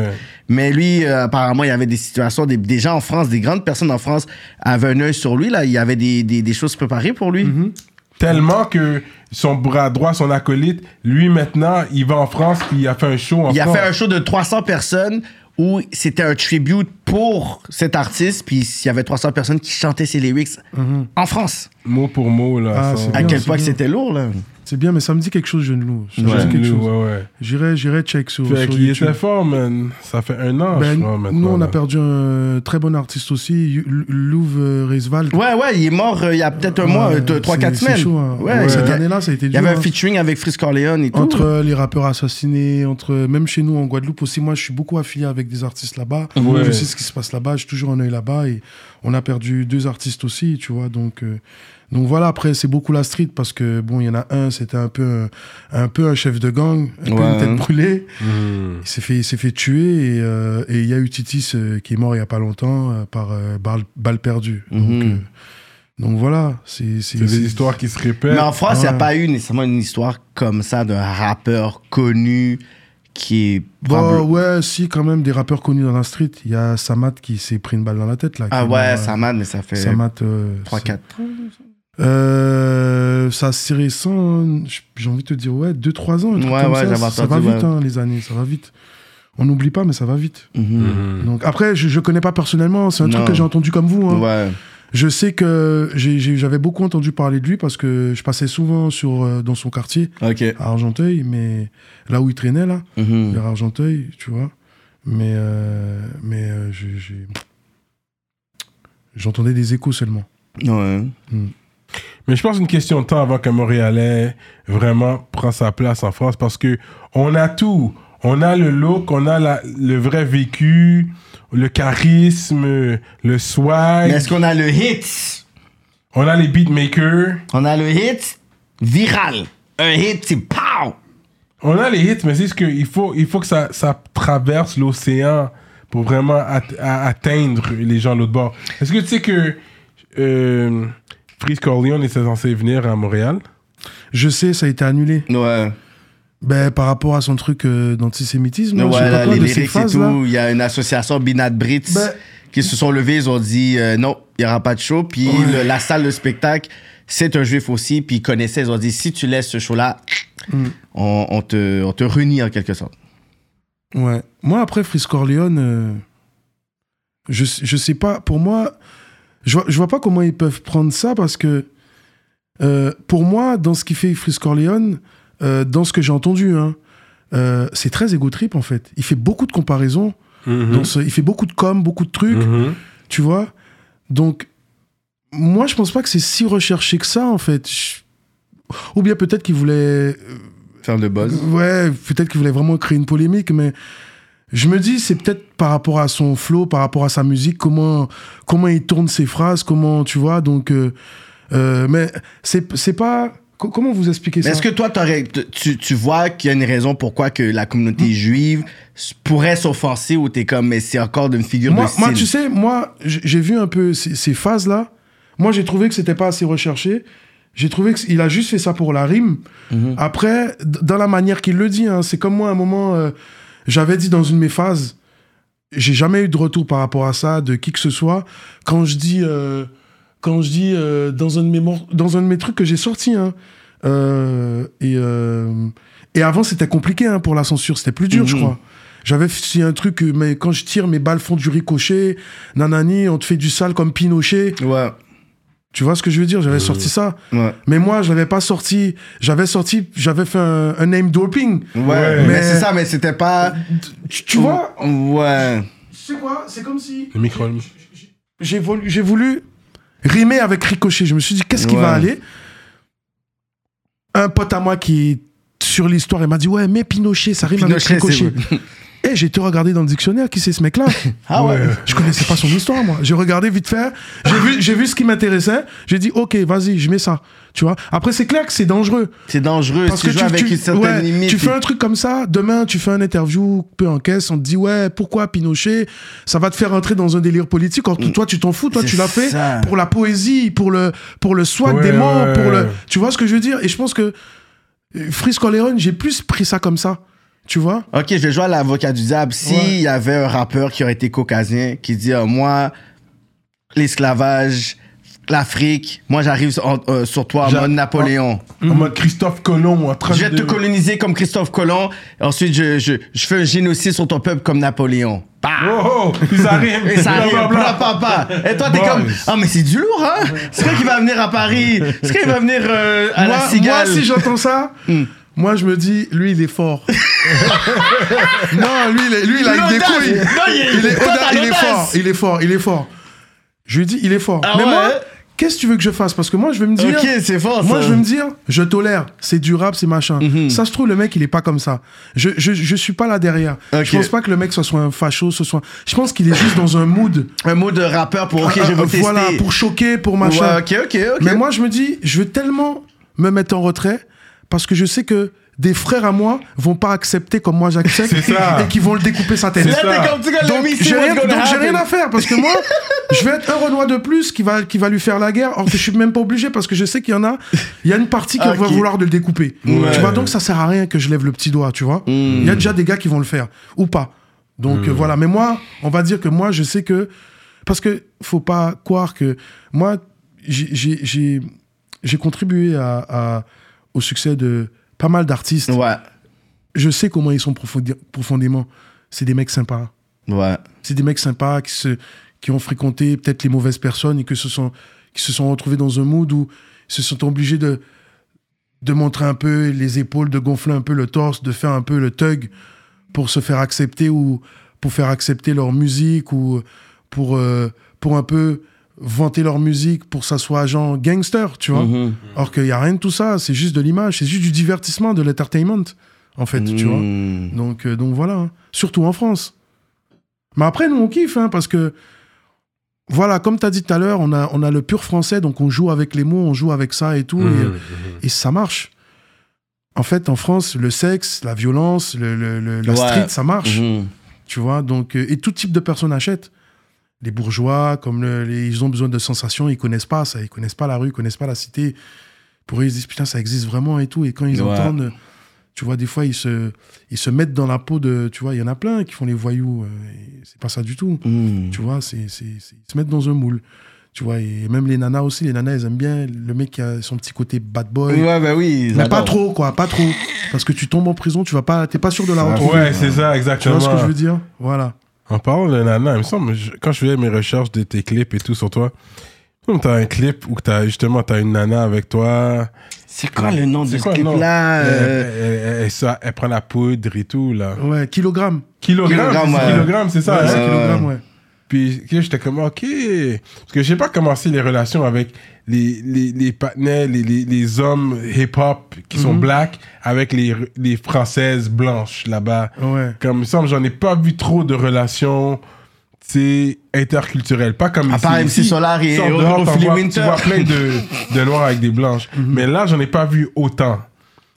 Mais lui, euh, apparemment, il y avait des situations, des, des gens en France, des grandes personnes en France avaient un œil sur lui. Là. Il y avait des, des, des choses préparées pour lui. Mm-hmm. Tellement que son bras droit, son acolyte, lui maintenant, il va en France puis il a fait un show en Il a France. fait un show de 300 personnes où c'était un tribute pour cet artiste. Puis il y avait 300 personnes qui chantaient ses lyrics en France. Mot pour mot, là. Ah, À bien, quel point c'était lourd, là. C'est bien, mais ça me dit quelque chose, Jeune Loup. Ça me Ouais, dit quelque chose. ouais, ouais. J'irai, j'irai check sur, Fait sur qu'il YouTube. était fort, man. Ça fait un an, Ben, je crois, maintenant. nous, on a perdu un très bon artiste aussi, Louve euh, Reiswald. Ouais, ouais, il est mort euh, il y a peut-être un mois, Ouais, 3-4 c'est- semaines. chaud, hein. Ouais, Ouais, Cette année-là, ça a été Il y dur. avait un hein. featuring avec Frisk Corleone et tout. Entre les rappeurs assassinés, entre même chez nous en Guadeloupe aussi, moi je suis beaucoup affilié avec des artistes là-bas. Ouais. Je sais ce qui se passe là-bas, j'ai toujours un œil là-bas et on a perdu deux artistes aussi, tu vois. Donc, euh, donc voilà, après c'est beaucoup la street parce que bon, il y en a un, c'était un peu un, un peu un chef de gang, un peu Ouais. une tête brûlée. Hmm. Il s'est fait, il s'est fait tuer et euh, et il y a eu Titis euh, qui est mort il y a pas longtemps euh, par euh, balle, balle perdue. Donc, Mhm. euh, donc voilà, c'est des histoires qui se répètent. Mais en France, il n'y a Ouais. pas eu nécessairement une histoire comme ça d'un rappeur connu qui est. Bon, probable- ouais, si, quand même, des rappeurs connus dans la street. Il y a Samat qui s'est pris une balle dans la tête, là. Ah ouais, m'a, mais ça fait Samat. euh, 3-4. c'est- Euh, ça, c'est récent. hein. J'ai envie de te dire, ouais, 2-3 ans. un truc Ouais, comme ouais, ça. va vite, hein, les années, ça va vite. On n'oublie pas, mais ça va vite. Mhm. Mhm. Donc, après, je, je connais pas personnellement. C'est un Non. truc que j'ai entendu comme vous. hein. Ouais. Je sais que j'avais beaucoup entendu parler de lui parce que je passais souvent sur, euh, dans son quartier, à Argenteuil, mais là où il traînait, là. Mhm. vers Argenteuil, tu vois. Mais, euh, mais euh, j'entendais des échos seulement. Ouais. Mais je pense une question de temps avant qu'un Montréalais vraiment prend sa place en France parce que on a tout. On a le look, on a la- le vrai vécu, le charisme, le swag. Mais est-ce qu'on a le hit On a les beatmakers. On a le hit viral. Un hit, c'est pow On a les hits, mais c'est ce qu'il faut, il faut que ça, ça traverse l'océan pour vraiment at- atteindre les gens de l'autre bord. Est-ce que tu sais que euh, Freeze Corleone était censé venir à Montréal Je sais, ça a été annulé. Ouais. Ben, par rapport à son truc euh, d'antisémitisme, ouais, pas là, quoi, les de lyrics et tout. Il y a une association Binat Brits Ben- qui se sont levés, ils ont dit euh, non, il n'y aura pas de show. Puis le- la salle de spectacle, c'est un juif aussi. Puis ils connaissaient, ils ont dit si tu laisses ce show-là, Mm. on, on te, on te réunit en quelque sorte. Ouais. Moi, après, Frisk Corleone, euh, je, je sais pas, pour moi, je vois, je vois pas comment ils peuvent prendre ça parce que, euh, pour moi, dans ce qui fait Frisk Corleone, euh, dans ce que j'ai entendu, hein, euh, c'est très égo trip en fait. Il fait beaucoup de comparaisons, Mhm. dans ce- il fait beaucoup de com, beaucoup de trucs, Mhm. tu vois. Donc, moi, je pense pas que c'est si recherché que ça en fait. Je- Ou bien peut-être qu'il voulait Faire de buzz. Ouais, peut-être qu'il voulait vraiment créer une polémique, mais je me dis, c'est peut-être par rapport à son flow, par rapport à sa musique, comment, comment il tourne ses phrases, comment, tu vois, donc... euh, euh, mais c'est c'est pas... co- Comment vous expliquez Mais ça? est-ce que toi, tu, tu vois qu'il y a une raison pourquoi que la Hmm. communauté juive s- pourrait s'offenser ou t'es comme, mais c'est encore d'une figure moi, de style? moi, tu sais, moi, j'ai vu un peu ces, ces phases-là. Moi, j'ai trouvé que c'était pas assez recherché. J'ai trouvé qu'il a juste fait ça pour la rime. Mhm. Après, dans la manière qu'il le dit, hein, c'est comme moi, à un moment, euh, j'avais dit dans une de mes phases, j'ai jamais eu de retour par rapport à ça de qui que ce soit. Quand je dis, euh, quand je dis euh, dans, un de mes dans un de mes trucs que j'ai sorti, hein, euh, et, euh, et avant, c'était compliqué hein, pour la censure, c'était plus dur, je Mhm. crois. J'avais fait un truc, mais quand je tire, mes balles font du ricochet, nanani, on te fait du sale comme Pinochet. Ouais, Tu vois ce que je veux dire? J'avais sorti ça. ouais. Mais moi, je l'avais pas sorti. J'avais sorti, j'avais fait un, un name doping. Ouais, Ouais. mais, Mais- c'est ça, mais c'était pas. Tu, tu vois? Ouais. Tu sais quoi? C'est comme si Le micro. j'ai voulu, j'ai voulu rimer avec Ricochet. Je me suis dit, qu'est-ce qui Ouais. va aller? Un pote à moi qui est sur l'histoire, il m'a dit, ouais, mais Pinochet, ça rime Pinochet, avec Ricochet. c'est. Eh, j'ai été regarder dans le dictionnaire qui c'est ce mec-là. Ah ouais. Je connaissais pas son histoire, moi. J'ai regardé vite fait. J'ai vu, j'ai vu ce qui m'intéressait. J'ai dit, ok, vas-y, je mets ça. Tu vois? Après, c'est clair que c'est dangereux. C'est dangereux. Parce que tu, avec tu- une certaine ouais, limite. tu fais et- un truc comme ça, demain tu fais un interview peu en caisse, on te dit ouais, pourquoi Pinochet? Ça va te faire entrer dans un délire politique. Or, toi, tu t'en fous, toi, tu l'as fait pour la poésie, pour le, pour le swag Ouais, des mots, ouais, pour le. Tu vois ce que je veux dire? Et je pense que euh, Freeze Corleone, j'ai plus pris ça comme ça. Tu vois? Ok, je vais jouer à l'avocat du diable. S'il Ouais. y avait un rappeur qui aurait été caucasien, qui dit euh, Moi, l'esclavage, l'Afrique, moi j'arrive sur, euh, sur toi en mode Napoléon. En mode Christophe Colomb en train Je vais de... te coloniser comme Christophe Colomb. Ensuite, je, je, je fais un génocide sur ton peuple comme Napoléon. Bah! Oh, oh, puis ça rime. Et ça arrive, Bla, papa. Et toi, t'es comme, ah, mais c'est du lourd, hein? C'est quoi qui va venir à Paris? C'est quoi qui va venir euh, à moi, la cigale? moi, si j'entends ça, Hmm. Moi, je me dis, lui, il est fort. non, lui, il, est- lui, il a L'audace. découille. Non, il est- Il est, toi, auda- t'as il est fort, il est fort, il est fort. Je lui dis, il est fort. Ah Mais ouais? moi, qu'est-ce que tu veux que je fasse? Parce que moi, je vais me dire. Ok, c'est fort, Moi, ça. je vais me dire, je tolère, c'est durable, c'est machin. Mhm. Ça se trouve, le mec, il est pas comme ça. Je, je, je suis pas là derrière. Ok. Je pense pas que le mec ce soit un facho, ce soit. Je pense qu'il est juste dans un mood. Un mot de rappeur pour, ok, je tester. Voilà, pour choquer, pour machin. Ouais, ok, ok, ok. Mais moi, je me dis, je veux tellement me mettre en retrait parce que je sais que des frères à moi vont pas accepter comme moi j'accepte et qui vont le découper sa tête. Donc, j'ai rien, rien à faire parce que moi, je vais être un Renoir de plus qui va, qui va lui faire la guerre, or que je suis même pas obligé parce que je sais qu'il y en a, il y a une partie qui Ok. va vouloir de le découper. Ouais. Tu vois, donc ça sert à rien que je lève le petit doigt, tu vois. Il y a déjà des gars qui vont le faire ou pas. Donc euh, voilà, mais moi, on va dire que moi, je sais que parce que faut pas croire que moi, j'ai- j'ai j'ai- j'ai contribué à, à- au succès de pas mal d'artistes. Ouais, Je sais comment ils sont profondément. C'est des mecs sympas ouais. c'est des mecs sympas qui, se, qui ont fréquenté peut-être les mauvaises personnes et que se sont, qui se sont retrouvés dans un mood où ils se sont obligés de, de montrer un peu les épaules, de gonfler un peu le torse, de faire un peu le thug pour se faire accepter ou pour faire accepter leur musique ou pour, euh, pour un peu vanter leur musique pour que ça soit genre gangster, tu vois. Mhm. Or qu'il n'y a rien de tout ça, c'est juste de l'image, c'est juste du divertissement, de l'entertainment, en fait, tu vois. Mm. Donc, euh, donc voilà, hein. surtout en France. Mais après, nous, on kiffe, hein, parce que, voilà, comme tu as dit tout à l'heure, on a, on a le pur français, donc on joue avec les mots, on joue avec ça et tout, Mhm. et, et ça marche. En fait, en France, le sexe, la violence, le, le- le- la Ouais. street, ça marche, Mhm. tu vois. Donc, euh, et tout type de personnes achètent. Les bourgeois, comme le- les- ils ont besoin de sensations, ils connaissent pas ça, ils connaissent pas la rue, ils connaissent pas la cité. Pour eux, ils se disent putain, ça existe vraiment et tout. Et quand ils Ouais. entendent, tu vois, des fois, ils se, ils se mettent dans la peau de, tu vois, il y en a plein qui font les voyous. euh, c'est pas ça du tout. Mm. Tu vois, c'est, c'est, ils se mettent dans un moule. Tu vois, et même les nanas aussi, les nanas, elles aiment bien le mec qui a son petit côté bad boy. Ouais, bah oui. Mais pas trop, quoi, pas trop. Parce que tu tombes en prison, tu vas pas, t'es pas sûr de la retrouver. Ouais, c'est ça, Tu exactement. vois ce que je veux dire? Voilà. En parlant de Nana, il me semble, quand je faisais mes recherches de tes clips et tout sur toi, comme t'as un clip où t'as justement t'as une nana avec toi. C'est quoi le nom de ce clip-là Elle, euh, elle- elle- ça- elle prend la poudre et tout là. Ouais, kilogramme. Kilogramme, Kilogramme, c'est ouais. kilogramme, c'est ça. Ouais, c'est ouais. kilogramme, ouais. Puis j'étais comme ok, parce que j'ai pas commencé les relations avec les les les partenaires, les, les, les hommes hip hop qui sont Mhm. black avec les les françaises blanches là-bas. Ouais. Comme il me semble, j'en ai pas vu trop de relations, c'est interculturelles, pas comme À ici. part MC Solar et vois- Winter. Tu vois plein de, de noirs avec des blanches. Mais là, j'en ai pas vu autant.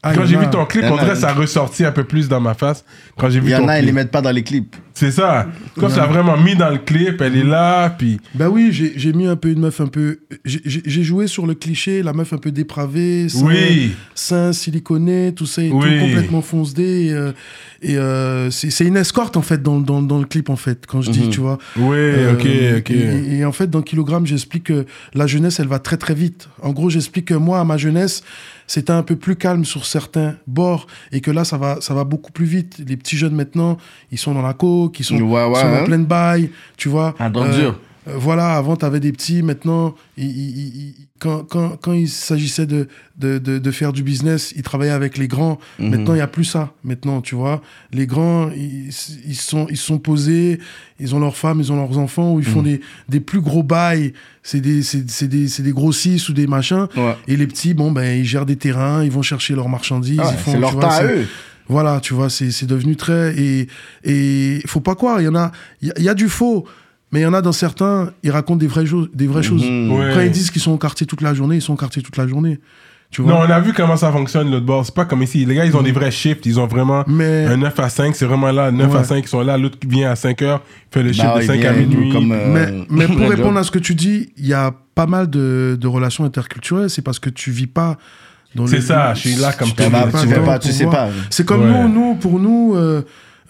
Ah, Quand il y j'ai vu ton clip, Il y en que ça a ressorti un peu plus dans ma face. Quand j'ai Il vu y ton en a, ils les clip. mettent pas dans les clips. C'est ça. Quand tu l'as vraiment mis dans le clip, elle est là, puis Bah oui, j'ai j'ai mis un peu une meuf un peu. j'ai- J'ai j'ai joué sur le cliché, la meuf un peu dépravée, sein, oui, sein siliconé, tout ça et Oui. tout, complètement fonce-dé. Et, euh, et, euh, c'est c'est une escorte en fait dans, dans, dans le clip en fait, quand je dis, Mhm. tu vois. oui, Euh, ok, ok. Et, et en fait, dans Kilogramme, j'explique que la jeunesse, elle va très très vite. En gros, j'explique que moi, à ma jeunesse, c'était un peu plus calme sur certains bords et que là, ça va, ça va beaucoup plus vite. Les petits jeunes maintenant, ils sont dans la coke, ils sont, Ouais, ouais, ils sont hein. en pleine baille, tu vois. Donc Euh, dur. Euh, voilà, avant, tu avais des petits, maintenant, quand, quand, quand il s'agissait de, de, de, de faire du business, ils travaillaient avec les grands. Mhm. Maintenant, il n'y a plus ça. Maintenant, tu vois, les grands, ils, ils, sont, ils sont posés, ils ont leurs femmes, ils ont leurs enfants, ou ils Mhm. font des, des plus gros bails, c'est des, c'est, c'est des, c'est des grossistes ou des machins. Ouais. Et les petits, bon, ben, ils gèrent des terrains, ils vont chercher leurs marchandises. Ah ouais, ils font, c'est leur temps à eux. Voilà, tu vois, c'est c'est devenu très. Et et faut pas croire, il y en a. Il y, a- il y a du faux, mais il y en a dans certains, ils racontent des vraies, choses des vraies choses. Mhm. Ouais. Quand ils disent qu'ils sont au quartier toute la journée, ils sont au quartier toute la journée. Tu vois? Non, on a vu comment ça fonctionne l'autre bord. C'est pas comme ici. Les gars, ils ont des vrais shifts. Ils ont vraiment Mais- un 9 à 5. C'est vraiment là, 9 à Ouais. 5, ils sont là. L'autre qui vient à 5 heures, fait le shift Bah, de il 5 à minuit. comme, euh, mais, mais pour répondre à ce que tu dis, il y a pas mal de, de relations interculturelles. C'est parce que tu vis pas dans le. C'est ça, je suis là comme tu bah, tu pas, tu sais pas. C'est comme Ouais. nous, nous, pour nous,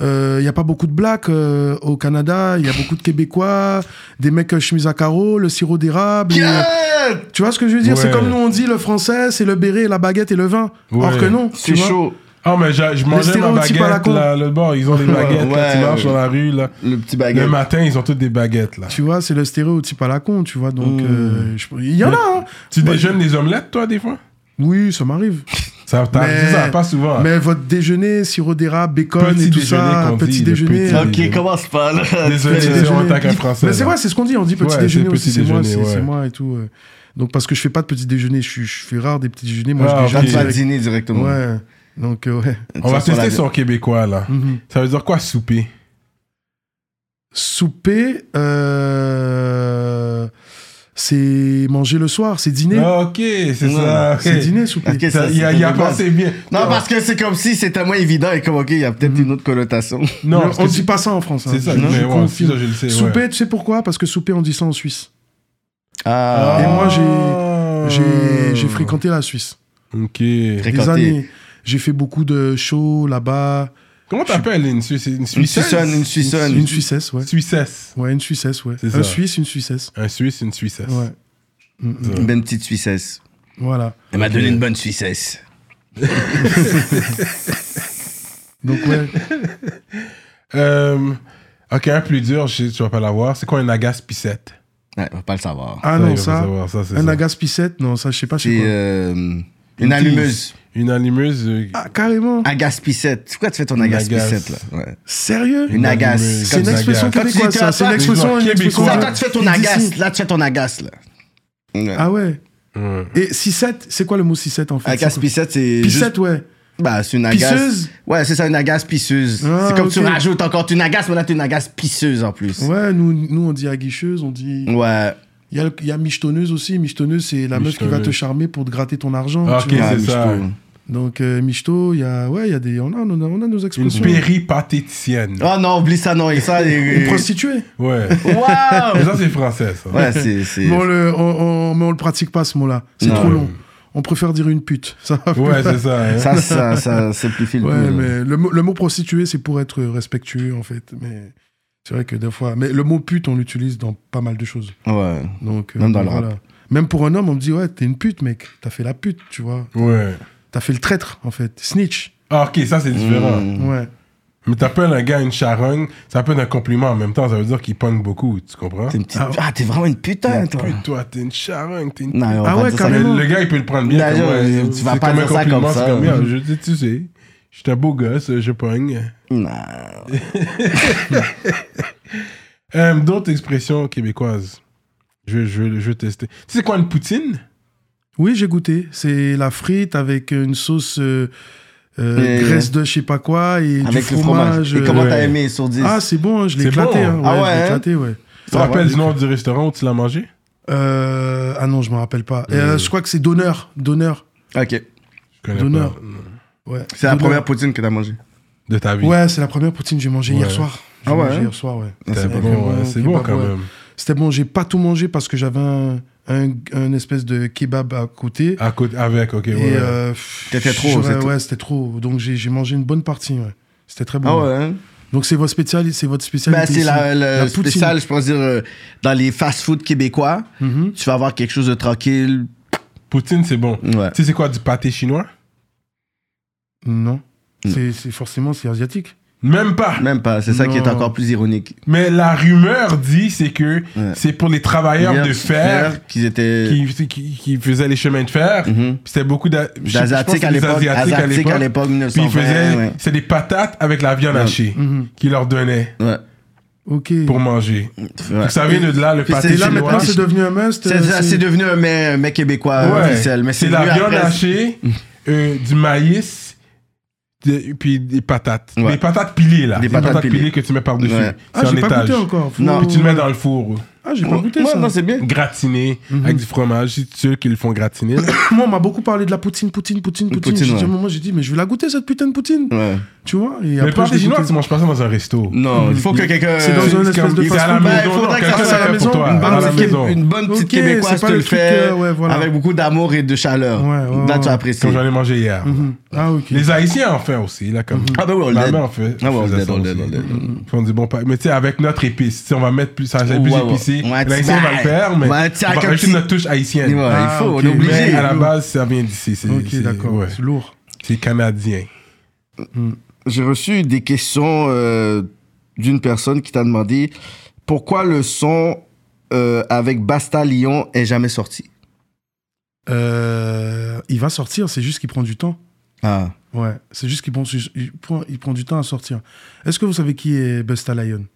il n'y a pas beaucoup de blacks euh, au Canada. Il y a beaucoup de Québécois, des mecs euh, chemise à carreaux, le sirop d'érable. et, euh, tu vois ce que je veux dire? Ouais. C'est comme nous, on dit le français, c'est le béret, la baguette et le vin. Ouais. Or que non. C'est chaud. Ah, mais je mangeais ma stéréotypes à la baguette, con. là, l'autre bord. Ils ont des baguettes. Ouais. tu marches dans la rue, là. Le petit Le baguette. matin, ils ont toutes des baguettes, là. Tu vois, c'est le stéréotype à la con, tu vois. Donc, Mm. euh, il y en a, hein. Tu déjeunes des omelettes, toi, des fois? Oui, ça m'arrive. Ça Mais- ça, pas souvent. Mais votre déjeuner, sirop d'érable, bacon Petit et tout déjeuner ça, dit, petit déjeuner. petit- Ok, commence pas là. Désolé, on attaque un français. Mais c'est vrai, c'est ce qu'on dit. On dit petit Ouais, déjeuner aussi. C'est moi, ouais. moi et tout. euh. Donc parce que je fais pas de petit déjeuner, je, fais rare des petits déjeuners. Moi, Ah, je déjeune avec- dîner directement. Ouais. Donc euh, ouais. On va sur tester son québécois, là. Mhm. Ça veut dire quoi, souper? Souper, euh, c'est manger le soir, c'est dîner. Ah, Ok, c'est ça. C'est dîner, souper. Ça, Il a, c'est il a base. pensé bien. Non, parce que c'est comme si c'était moins évident et comme, ok, il y a peut-être une autre connotation. Non, on que dit pas ça en France. hein. C'est ça, je, mais je ouais, confirme. ça, je le sais. ouais. Souper, tu sais pourquoi? Parce que souper, on dit ça en Suisse. Ah. Et moi, j'ai- Ah. Fréquenté la Suisse. Ok. Des années. J'ai fait beaucoup de shows là-bas. Comment t'appelles une Suisse? Une Une Suissesse Suissonne, une Suissonne. Une Suissesse, ouais. Suissesse. Ouais, une Suissesse, ouais. C'est Un ça. Suisse, une Suissesse. Un Suisse, une Suissesse. Ouais. Mm, mm. Une bonne petite Suissesse. Voilà. Elle m'a donné une bonne Suissesse. Donc, ouais. Euh, ok, un plus dur, je tu vas pas l'avoir. C'est quoi un agace pissette? Ouais, on va pas le savoir. Ah Ça, non, va pas ça. savoir, ça, Un ça. agace pissette, non, ça, je sais pas, C'est quoi. euh, une allumeuse. Une allumeuse. euh, Ah, carrément. Agace-pissette. C'est quoi tu fais ton agace. là? Ouais. Sérieux? Une agace. allumeuse. C'est une expression agace. Quand tu québécoise, ça. C'est une expression, une québécois. expression. Ça, de- toi, tu fais ton d'ici. agace. Là, tu fais ton agace, là. Ouais. Ah ouais. ouais. Et 6-7, c'est quoi le mot 6-7 en fait? C'est. Pissette, juste- ouais. Bah, c'est une agace. Pisseuse? Ouais, c'est ça, une agace pisseuse. Ah, c'est comme tu ok. rajoutes encore une agace, mais là, tu une agace pisseuse en plus. Ouais, nous, nous on dit aguicheuse, on dit. Ouais. Il y a, le- il y a michetonneuse aussi. Michetonneuse, c'est la meuf qui va te charmer pour te gratter ton argent. Ah, tu ok, vois. c'est ça. Donc, euh, michto, il y a. Ouais, il y a des. On a, on a, on a nos Une expressions. péripatéticienne. Oh non, oublie ça, non. Et ça, Une prostituée. Ouais. Waouh! Mais ça, c'est français, ça. Ouais, c'est. c'est- Mais on, le, on, on- mais on le pratique pas, ce mot-là. C'est trop long. On préfère dire une pute. Ça. Ouais, c'est ça. hein. Ça, ça, ça simplifie le Ouais, là. mais le, mot- le mot prostituée, c'est pour être respectueux, en fait. Mais c'est vrai que des fois. Mais le mot pute, on l'utilise dans pas mal de choses. Ouais. Donc, euh, Même dans le voilà. Même pour un homme, on me dit, ouais, t'es une pute, mec. T'as fait la pute, tu vois. Ouais. T'as fait le traître, en fait. Snitch. Ah, ok, ça, c'est différent. Mm. Ouais. Mais t'appelles un gars une charogne, ça peut être un compliment en même temps, ça veut dire qu'il pogne beaucoup, tu comprends? T'es une petite- Ah. Ah, t'es vraiment une putain, toi. Toi, t'es une charogne, t'es une Non, on va Ah ouais. Mais carrément. le gars, il peut le prendre bien. Non, comme, ouais, tu vas pas dire ça comme ça. comme, je tu sais, je suis un beau gosse, je pogne. Non. Euh, D'autres expressions québécoises. Je, je, je vais tester. Tu sais quoi, une poutine? Oui, j'ai goûté. C'est la frite avec une sauce euh, euh, Et- graisse de je sais pas quoi et Avec du le fromage. Et comment euh, t'as aimé sur 10 Ah, c'est bon, hein, je l'ai éclaté. bon. hein. Ah Ouais, ouais, je l'ai hein? éclaté, ouais. Tu te Ah, rappelles ouais. du nom du restaurant où tu l'as mangé? Euh, ah non, je me rappelle pas. Euh, je crois que c'est d'honneur. D'honneur. Ok. Pas. Ouais. C'est la première poutine que t'as mangée? De ta vie. Ouais, c'est la première poutine que j'ai mangée Ouais. hier soir. Ah ouais, mangé hein? hier soir, ouais. C'était c'est bon, bon, ouais, c'est bon quand même. C'était bon, j'ai pas tout mangé parce que j'avais un, un, un espèce de kebab à côté. À côté, avec, ok, ouais. euh, trop, Ouais, c'était trop. Donc j'ai mangé une bonne partie, ouais. C'était très bon. Ah ouais, hein? Donc c'est votre spécialité, c'est votre spécialité. Ben, c'est la, le La je pense dire, euh, dans les fast-food québécois, Mhm. tu vas avoir quelque chose de tranquille. Poutine, c'est bon. Ouais. Tu sais, c'est quoi du pâté chinois? Non. Mm. C'est forcément c'est asiatique. Même pas. Même pas, c'est ça qui est encore plus ironique. Mais la rumeur dit, c'est que Ouais. c'est pour les travailleurs Hier, de fer qu'ils étaient. qui, qui, qui faisaient les chemins de fer. Mhm. Puis C'était beaucoup d'a- je je pense à c'est des l'époque. Asiatiques à Asiatiques à l'époque, Puis ils 1920. faisaient, ouais. c'est des patates avec la viande Ouais. hachée Mhm. qu'ils leur donnaient Ouais. Ok. pour manger. Ouais. Vous savez, de là, le Puis pâté Et là chinois. maintenant c'est devenu un must. C'est euh, ça, c'est devenu un mets, un mets québécois Ouais. officiel. Mais c'est c'est la venu viande après- hachée, euh, du maïs, Et puis des patates. Ouais. Des patates pilées, là. Des Des patates patates, pilées. pilées. que tu mets par-dessus. Ouais. Ah, C'est en j'ai pas étage. goûté encore. Faut- Non. Puis tu le mets dans le four. Ah, j'ai pas goûté Ouais, ça. non, c'est bien. Gratiné, avec du fromage. C'est ceux qui le font gratiner. Moi, on m'a beaucoup parlé de la poutine, poutine, poutine, poutine. Poutine, J'ai dit, ouais. à un moment, j'ai dit, mais je vais la goûter, cette putain de poutine. Ouais. Tu vois Et Mais après, pas je des l'ai chinois, tu manges pas ça dans un resto. Non, il faut que quelqu'un. C'est dans un C'est espèce de c'est à la fast-food. maison. Ben, il faudrait que quelqu'un ça soit à la maison, une bonne la petite. Une québécoise te le fait avec beaucoup d'amour et de chaleur. Là, tu apprécies. Comme j'en ai mangé hier. Mhm. Ah, ok. Les Haïtiens en font aussi, là, comme. Ah, ben oui, on mère en fait. Ah, ouais, on l'aide. Puis on dit, bon, pas- mais tu sais, avec notre épice, on va mettre plus, ça c'est plus épicé. Ouais, L'haïtien va le faire, mais on va rajouter notre touche haïtienne. Ouais, Ah, il faut, ok. on est obligé. Mais à la base, ça vient d'ici. c'est- Ok, c'est- d'accord. ouais. C'est lourd. C'est canadien. J'ai reçu des questions euh, d'une personne qui t'a demandé pourquoi le son euh, avec Basta Lyon est jamais sorti? Euh, il va sortir, c'est juste qu'il prend du temps. Ah. Ouais, c'est juste qu'il prend, il prend, il prend du temps à sortir. Est-ce que vous savez qui est Busta Lion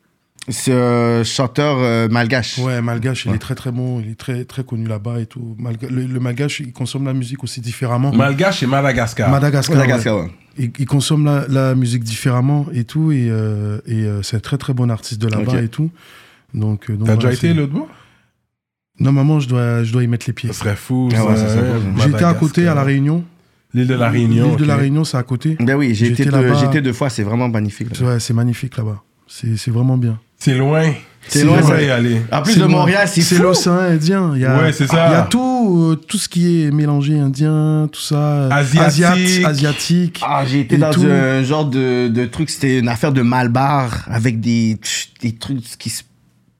C'est un chanteur euh, malgache. Ouais, Malgache, il est très très bon, il est très très connu là-bas et tout. Malga- le, le Malgache, il consomme la musique aussi différemment. Malgache et Madagascar. Madagascar, Madagascar, ouais. ouais. il, il consomme la, la musique différemment et tout, et, euh, et euh, c'est un très très bon artiste de là-bas et tout. Donc, euh, donc T'as voilà, déjà été l'autre bout Normalement, je dois, je dois y mettre les pieds. Ce serait fou. Ah ouais, ça serait fou. J'étais à côté à La. Réunion. L'île de la Réunion. L'île de La. Réunion, c'est à côté. Ben oui, j'ai J'étais deux, deux fois, c'est vraiment magnifique. Ouais, c'est magnifique là-bas. C'est c'est vraiment bien. C'est loin. C'est loin, y aller. En plus de loin. Montréal, c'est C'est l'océan Indien. Il y a, Ouais, c'est ça. Il y a tout, euh, tout ce qui est mélangé indien, tout ça. euh, Asiatique. asiat- asiatique. Ah, j'ai été dans tout. un genre de, de truc, c'était une affaire de malbar avec des, des trucs qui se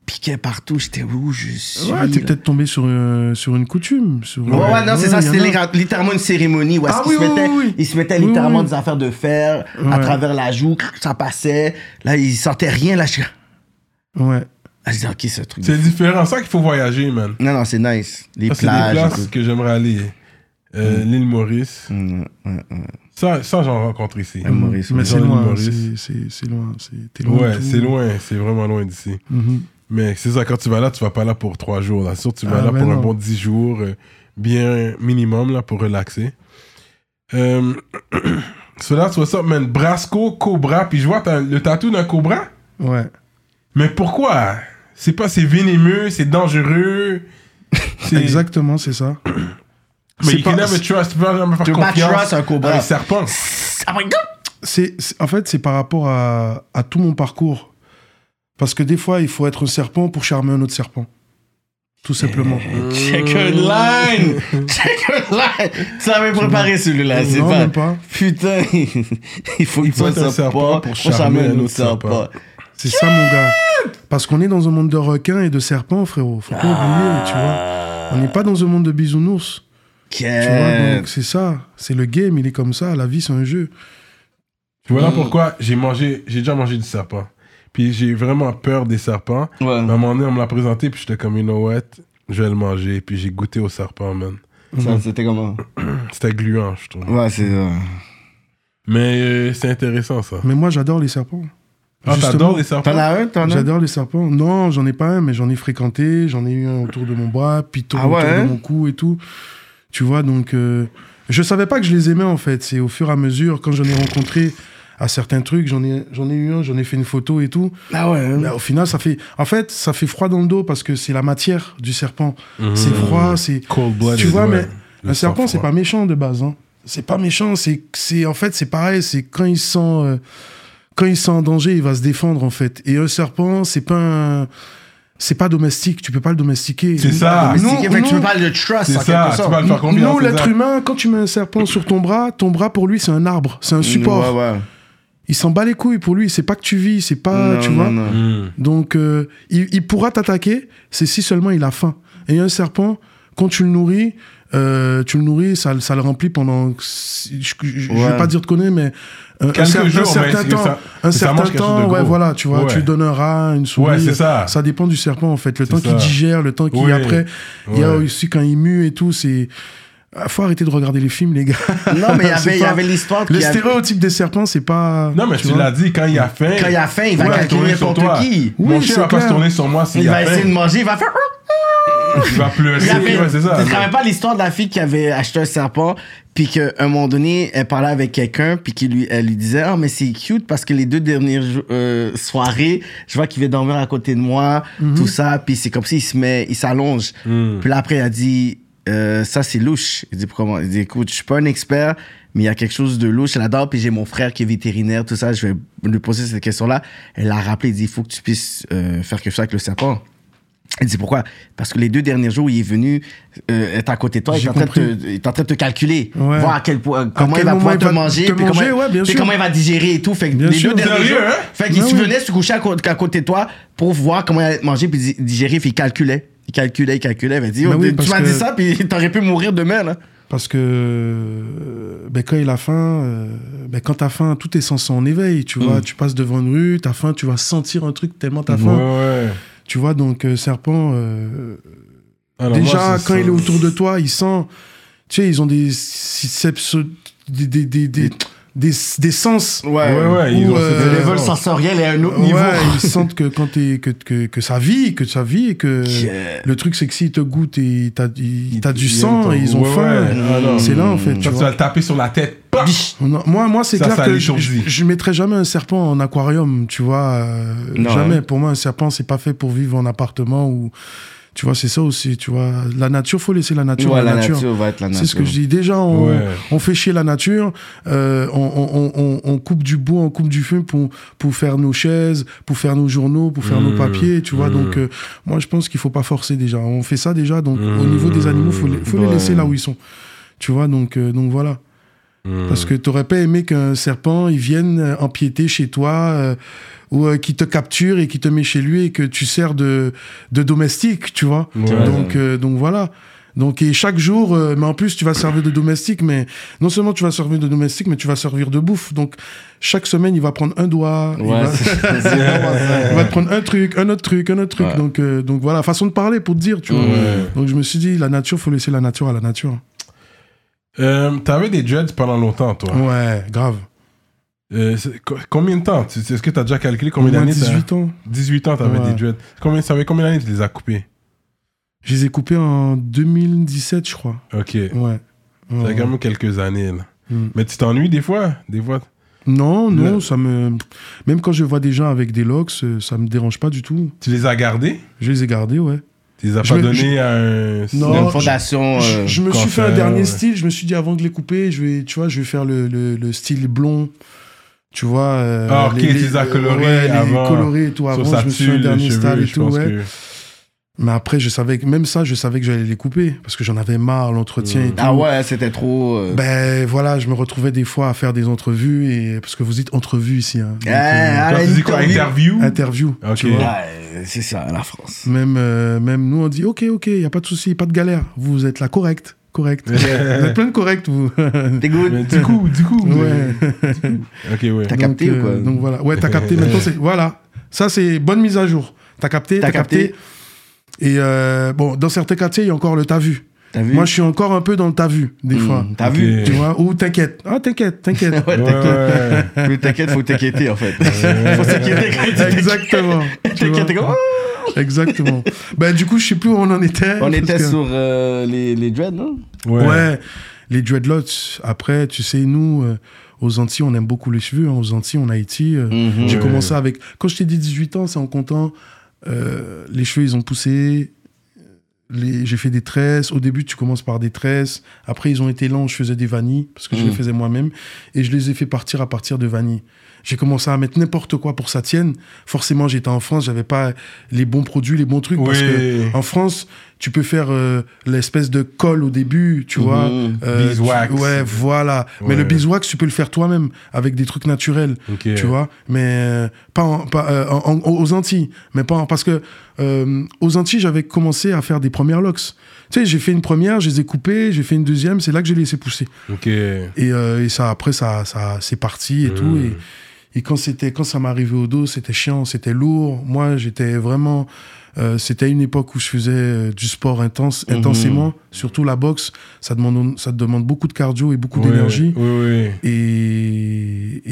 piquaient partout. J'étais où je suis Ouais, t'es peut-être tombé sur, euh, sur une coutume. Sur, Ouais, ouais, non, c'est ça, y en c'était littéralement une cérémonie où Ah qu'ils oui, se mettaient, oui, oui. ils se mettaient littéralement des affaires de fer à Ouais. travers la joue, ça passait. Là, ils sortaient rien, là, je Ouais. Ah, je dis, ok, ce truc. C'est différent. C'est ça qu'il faut voyager, man. Non, non, c'est nice. Les Ça, c'est des plages. places que j'aimerais aller. Euh, L'île Maurice. Mm. Ça, ça j'en rencontre ici. Maurice, Mais c'est loin. Maurice. c'est- loin. c'est- loin. Ouais, c'est loin. C'est vraiment loin d'ici. Mhm. Mais c'est ça, quand tu vas là, tu vas pas là pour trois jours. Là. Sûr, tu vas Ah, là ben pour un bon dix jours, euh, bien minimum, là, pour relaxer. Euh, Cela, tu vois ça, man, Brasco, Cobra, puis je vois t'as le tatou d'un Cobra? Ouais. Mais pourquoi? C'est pas, c'est venimeux, c'est dangereux. C'est- Exactement, c'est ça. Mais C'est you can pas- never trust, tu peux jamais faire Tu peux pas confiance un cobra. un serpent. Ah! C'est, en fait, c'est par rapport à, à tout mon parcours. Parce que des fois, il faut être un serpent pour charmer un autre serpent. Tout simplement. Check a line! Check a line! Tu l'avais préparé celui-là, c'est non, pas. même pas. Putain, il faut que Il faut tu être un serpent pour charmer un autre serpent. C'est ça, mon gars. Parce qu'on est dans un monde de requins et de serpents, frérot. Faut pas oublier, tu vois. On n'est pas dans un monde de bisounours. Tu vois, donc c'est ça. C'est le game, il est comme ça. La vie, c'est un jeu. Voilà pourquoi j'ai mangé, j'ai déjà mangé du serpent. Puis j'ai vraiment peur des serpents. Ouais. À un moment donné, on me l'a présenté, puis j'étais comme, you know what, je vais le manger. Puis j'ai goûté au serpent, man. Ça, C'était comment? C'était gluant, je trouve. Ouais, c'est. euh, Mais euh, c'est intéressant, ça. Mais moi, j'adore les serpents. Ah, t'adores les serpents? T'en as un? T'en as un? J'adore les serpents. Non, j'en ai pas un, mais j'en ai fréquenté. J'en ai eu un autour de mon bras, python Ah ouais, autour hein? de mon cou et tout. Tu vois, donc euh, je savais pas que je les aimais en fait. C'est au fur et à mesure, quand j'en ai rencontré à certains trucs, j'en ai, j'en ai eu un, j'en ai fait une photo et tout. Ah ouais. hein? Mais au final, ça fait, en fait, ça fait froid dans le dos parce que c'est la matière du serpent. Mhm. C'est froid, c'est. Cold blooded. Tu vois, mais Le un serpent, c'est pas méchant de base. Hein. C'est pas méchant. C'est, c'est, en fait, c'est pareil. C'est quand il sent, euh, quand il sent en danger, il va se défendre en fait. Et un serpent, c'est pas, un- c'est pas domestique. Tu peux pas le domestiquer. C'est ça. Mais Nous- fait que tu peux pas le trust C'est ça, quelque tu le faire confiance. Nous, c'est l'être humain, quand tu mets un serpent sur ton bras, ton bras pour lui, c'est un arbre, c'est un support. Ouais, ouais. Il s'en bat les couilles pour lui. C'est pas que tu vis, c'est pas, Non, tu non, vois. non. Mhm. Donc, euh, il, il pourra t'attaquer, c'est si seulement il a faim. Et un serpent, quand tu le nourris, euh, tu le nourris, ça, ça le remplit pendant, je, je- je vais pas dire de conneries, mais Quelques cer- un jours, certain temps, ça- un certain temps, ouais, voilà, tu vois, Ouais. tu donnes un rat, une souris. Ouais, c'est ça. Ça dépend du serpent en fait, le temps qu'il digère, le temps qu'il Oui. après. Il y a aussi quand il mue et tout, c'est. Ah, Faut arrêter de regarder les films, les gars. Non, mais il y avait, il y pas- avait l'histoire Le stéréotype des serpents, c'est pas. Non, mais tu, l'as dit, quand il a faim. Quand il a faim, il va calculer tourner sur n'importe toi. qui. Mon Oui, chien va pas se tourner sur moi s'il Il a va essayer de faim. manger, il va faire. Il va pleurer. Ouais, c'est ça. Tu te rappelles pas l'histoire de la fille qui avait acheté un serpent, puis qu'à un moment donné, elle parlait avec quelqu'un, puis qui lui, elle lui disait Ah, mais c'est cute parce que les deux dernières euh, soirées, je vois qu'il vient dormir à côté de moi, Mhm. tout ça, puis c'est comme s'il se met, il s'allonge. Hmm. Puis là, après, elle a dit Euh, Ça, c'est louche. Il dit Pourquoi Il dit Écoute, je suis pas un expert, mais il y a quelque chose de louche là-dedans, puis j'ai mon frère qui est vétérinaire, tout ça, je vais lui poser cette question-là. Elle a rappelé Il dit Il faut que tu puisses euh, faire quelque chose avec le serpent. Elle dit pourquoi? Parce que les deux derniers jours, il est venu euh, être à côté de toi, il est, en train de il est en train de te calculer, Ouais. voir à quel point, comment quel il va pouvoir il te va manger, te puis manger, comment, ouais, bien puis sûr. comment il va digérer et tout. Fait que Bien les sûr. deux derniers jours, hein? fait qu'il Ouais, se ouais. venait se coucher à, à côté de toi pour voir comment il allait manger puis di- digérer, puis il calculait. Il calculait, il calculait. Il m'a dit, Ben oh, oui, tu m'as dit ça, puis t'aurais pu mourir demain, là. Parce que euh, ben, quand il a faim, euh, ben, quand t'as faim, tout est censé en éveil. Tu vois, tu passes devant une rue, t'as faim, tu vas sentir un truc tellement t'as Ouais, faim. ouais. Tu vois, donc euh, serpent, euh, Alors, déjà moi, quand ça. il est autour de toi, il sent. Tu sais, ils ont des des des des, des, des, des sens. Ouais, ouais, ils ont euh, des level efforts. sensoriel est à un autre Ouais, niveau. ils sentent que quand t'es que, que, que ça vit, que ça vit, et que Yeah. le truc c'est que s'ils te goûtent et t'as du sang, et ils ont Ouais, faim. ouais. Ah. C'est là en fait. Tu vas le taper sur la tête, Non, moi, moi c'est clair ça que je, je, mettrais jamais un serpent en aquarium, tu vois. euh, Non, jamais. hein. Pour moi, un serpent, c'est pas fait pour vivre en appartement ou. Tu vois, c'est ça aussi, tu vois. La nature, faut laisser la nature. Ouais, la la nature. nature va être la nature. C'est ce que je dis. Déjà, on, Ouais. on fait chier la nature, euh, on, on, on, on coupe du bois, on coupe du feu pour, pour faire nos chaises, pour faire nos journaux, pour faire nos Mmh. papiers, tu vois. Mmh. Donc, euh, moi, je pense qu'il faut pas forcer déjà. On fait ça déjà, donc Mmh. au niveau des animaux, faut les, faut les laisser là où ils sont. Tu vois, donc, euh, donc voilà. Hmm. Parce que t'aurais pas aimé qu'un serpent, il vienne euh, empiéter chez toi, euh, ou euh, qu'il te capture et qu'il te met chez lui et que tu sers de, de domestique, tu vois. Ouais. Donc, euh, donc voilà. Donc, et chaque jour, euh, mais en plus, tu vas servir de domestique, mais non seulement tu vas servir de domestique, mais tu vas servir de bouffe. Donc, chaque semaine, il va prendre un doigt, il, Ouais, va, il va te prendre un truc, un autre truc, un autre truc. Ouais. Donc, euh, donc voilà, façon de parler pour te dire, tu vois. Ouais. Donc, je me suis dit, la nature, faut laisser la nature à la nature. Euh, T'avais des dreads pendant longtemps, toi. Ouais, grave. Euh, combien de temps? Est-ce que t'as déjà calculé combien d'années t'as- 18 ans. 18 ans, t'avais Ouais. des dreads. Combien, ça fait combien d'années que tu les as coupés? Je les ai coupés en 2017, je crois. Ok. Ouais. Ça fait Ouais. quand même quelques années, là. Mm. Mais tu t'ennuies des fois Des fois? Non, non, Le- ça me. Même quand je vois des gens avec des locks, euh, ça me dérange pas du tout. Tu les as gardés? Je les ai gardés, ouais. Tu les as Je pas me- donnés à un... Non, Une fondation. Je, euh, je me suis fait un coiffeur, dernier ouais. style. Je me suis dit avant de les couper, je vais, tu vois, je vais faire le, le, le style blond. Tu vois. euh, Ah, ok, tu les as colorés ouais, les avant, colorés et tout. Sur Avant, sa je me suis fait un dernier style cheveux, et je tout, pense ouais. que... Mais après, je savais que, même ça, je savais que j'allais les couper parce que j'en avais marre, l'entretien et tout. Ah ouais, c'était trop. euh, Ben voilà, je me retrouvais des fois à faire des entrevues et parce que vous dites entrevues ici. Hein. Donc, Ah, Quand ah, dis quoi interview. Interview? Interview. Ok. tu vois. Ouais, c'est ça, la France. Même, euh, même nous, on dit ok, ok, il n'y a pas de souci, pas de galère. Vous êtes là, correct, correct. vous êtes plein de correct, vous. T'es good. Mais du coup, du coup... ouais. Ok, ouais. T'as capté donc, ou quoi? euh, Donc voilà, ouais, t'as capté. Maintenant, c'est voilà. Ça, c'est bonne mise à jour. T'as capté, T'as t'as capté. capté. Et euh, bon, dans certains quartiers, il y a encore le t'as vu? Moi, je suis encore un peu dans le t'as vu, des Hmm, fois. T'as vu Tu vois, ou t'inquiète. Ah, t'inquiète, t'inquiète. Ouais, Ouais, t'inquiète. ouais. Mais t'inquiète, faut t'inquiéter en fait. faut s'inquiéter quand. Exactement. T'inquiète, comment Exactement. ben, du coup, je sais plus où on en était. On était que- sur euh, les, les dreads, non? Ouais. les dreadlocks. Après, tu sais, nous, euh, aux Antilles, on aime beaucoup les cheveux. hein. Aux Antilles, en Haïti, euh, Mhm. j'ai Ouais. commencé avec. Quand je t'ai dit 18 ans, c'est en comptant. Euh, les cheveux, ils ont poussé. Les... J'ai fait des tresses. Au début, tu commences par des tresses. Après, ils ont été longs. Je faisais des vanilles parce que je les Mhm. faisais moi-même. Et je les ai fait partir à partir de vanilles. J'ai commencé à mettre n'importe quoi pour que ça tienne. Forcément, j'étais en France, j'avais pas les bons produits, les bons trucs. Parce que en France, tu peux faire euh, l'espèce de colle au début, tu Mhm. vois. Euh, Beeswax. tu- Ouais, voilà. Mais le beeswax, tu peux le faire toi-même avec des trucs naturels, Ok. tu vois. Mais euh, pas, en- pas euh, en- en- aux Antilles. Mais pas en- parce que euh, aux Antilles, j'avais commencé à faire des premières locks. Tu sais, j'ai fait une première, je les ai coupées, j'ai fait une deuxième, c'est là que j'ai laissé pousser. Ok. Et, euh, et ça, après, ça, ça, c'est parti et tout. Et, et quand c'était, quand ça m'arrivait au dos, c'était chiant, c'était lourd. Moi, j'étais vraiment. Euh, c'était une époque où je faisais euh, du sport intense, Mhm. intensément, surtout la boxe. Ça demande, ça demande beaucoup de cardio et beaucoup d'énergie. Oui, oui. Et,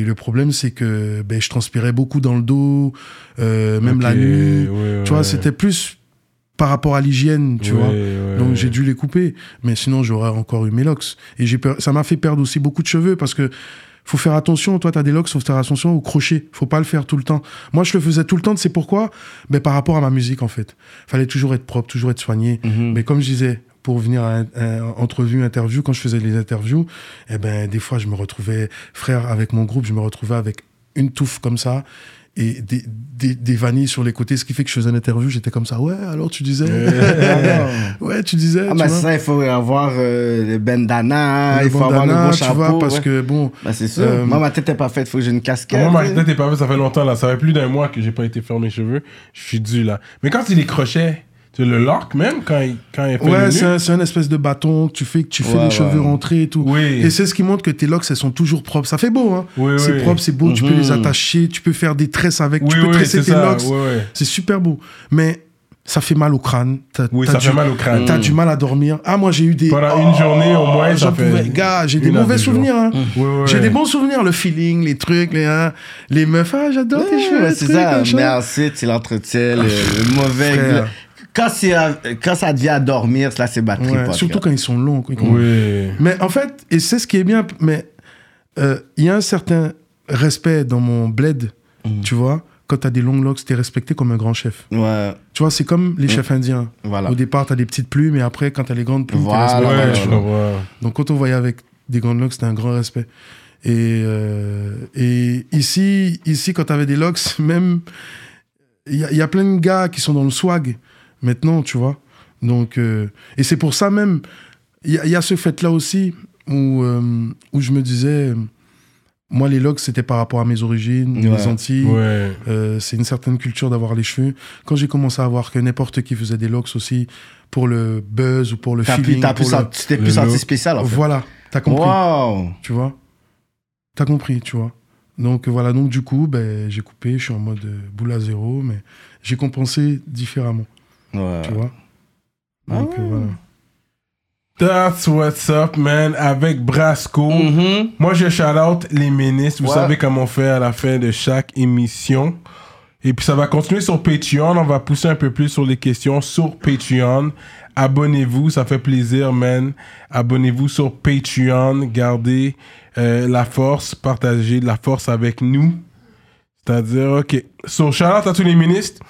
et le problème, c'est que ben, je transpirais beaucoup dans le dos, euh, même la nuit. Tu vois, c'était plus par rapport à l'hygiène, tu vois. Donc j'ai dû les couper. Mais sinon, j'aurais encore eu mes locks. Et ça m'a fait perdre aussi beaucoup de cheveux parce que faut faire attention. Toi, tu as des locks, faut faire attention au crochet. Faut pas le faire tout le temps. Moi, je le faisais tout le temps. C'est pourquoi? Mais par rapport à ma musique, en fait. Fallait toujours être propre, toujours être soigné. Mhm. Mais comme je disais, pour venir à un- entrevue, interview, quand je faisais les interviews, eh ben, des fois, je me retrouvais, frère, avec mon groupe, je me retrouvais avec une touffe comme ça et des, des, des vanilles sur les côtés, ce qui fait que je faisais une interview, j'étais comme ça, ouais, alors tu disais, ouais, tu disais, Ah, tu bah, vois. ça, il faut avoir euh, le bandana, Le il faut avoir le bandana, bon tu chapeau. vois, parce ouais. que bon, Bah, c'est sûr. Euh, Moi, ma tête est pas faite, faut que j'ai une casquette. Moi, ma tête est pas faite, ça fait longtemps là. Ça fait plus d'un mois que j'ai pas été faire mes cheveux. Je suis dû là. Mais quand c'est les crochets, le lock même quand il, quand il fait ouais, c'est un, c'est un espèce de bâton que tu fais, que tu fais Ouais, les ouais. cheveux rentrer et tout. Oui. Et c'est ce qui montre que tes locks, elles sont toujours propres. Ça fait beau, hein. Oui, c'est oui. propre, c'est beau, tu peux Mhm. les attacher, tu peux faire des tresses avec, Oui, tu peux oui, tresser c'est tes ça. locks. Ouais, ouais. C'est super beau. Mais ça fait mal au crâne. T'as- Oui, t'as ça du- fait mal au crâne. T'as du mal à dormir. Ah, moi, j'ai eu des. Pendant une journée, au moins, ça j'en fait pouvais- Gars, j'ai des une à mauvais deux jours. souvenirs. hein. Ouais, ouais. J'ai des bons souvenirs. Le feeling, les trucs, les, hein, les meufs. Ah, j'adore tes cheveux. ouais, les c'est trucs, ça. machin. Mais ensuite, c'est l'entretien, le, le mauvais. Frère. Quand, quand ça devient à dormir, là, c'est batterie. Ouais, surtout quand ils sont longs. Oui. Mais en fait, et c'est ce qui est bien, mais euh, il y a un certain respect dans mon bled, Mhm. tu vois. Quand t'as des longs locks, t'es respecté comme un grand chef. Ouais, Tu vois, c'est comme les chefs indiens. voilà. Au départ, t'as des petites plumes, et après, quand t'as les grandes plumes, Voilà, t'es respecté. Ouais. Donc quand on voyait avec des grandes locks, c'était un grand respect. Et, euh, et ici, ici, quand t'avais des locks, même, il y, a- il y a plein de gars qui sont dans le swag maintenant, tu vois. Donc, euh, et c'est pour ça même, il y, a- il y a ce fait-là aussi où, euh, où je me disais, moi, les locks, c'était par rapport à mes origines, Ouais. mes Antilles. Ouais. Euh, c'est une certaine culture d'avoir les cheveux. Quand j'ai commencé à voir que n'importe qui faisait des locks aussi pour le buzz ou pour le feeling, t'as tu t'es plus senti spécial, en fait. voilà, t'as compris Wow. tu vois? T'as compris, tu vois. Donc voilà, donc du coup, ben, j'ai coupé, je suis en mode boule à zéro, mais j'ai compensé différemment, Ouais. tu vois? Ah Donc euh, voilà. That's what's up, man, avec Brasco. Mhm. Moi, je shout out les ministres. Vous Ouais. savez comment on fait à la fin de chaque émission. Et puis, ça va continuer sur Patreon. On va pousser un peu plus sur les questions sur Patreon. Abonnez-vous, ça fait plaisir, man. Abonnez-vous sur Patreon. Gardez euh, la force, partagez la force avec nous. C'est-à-dire, OK. So, shout out à tous les ministres.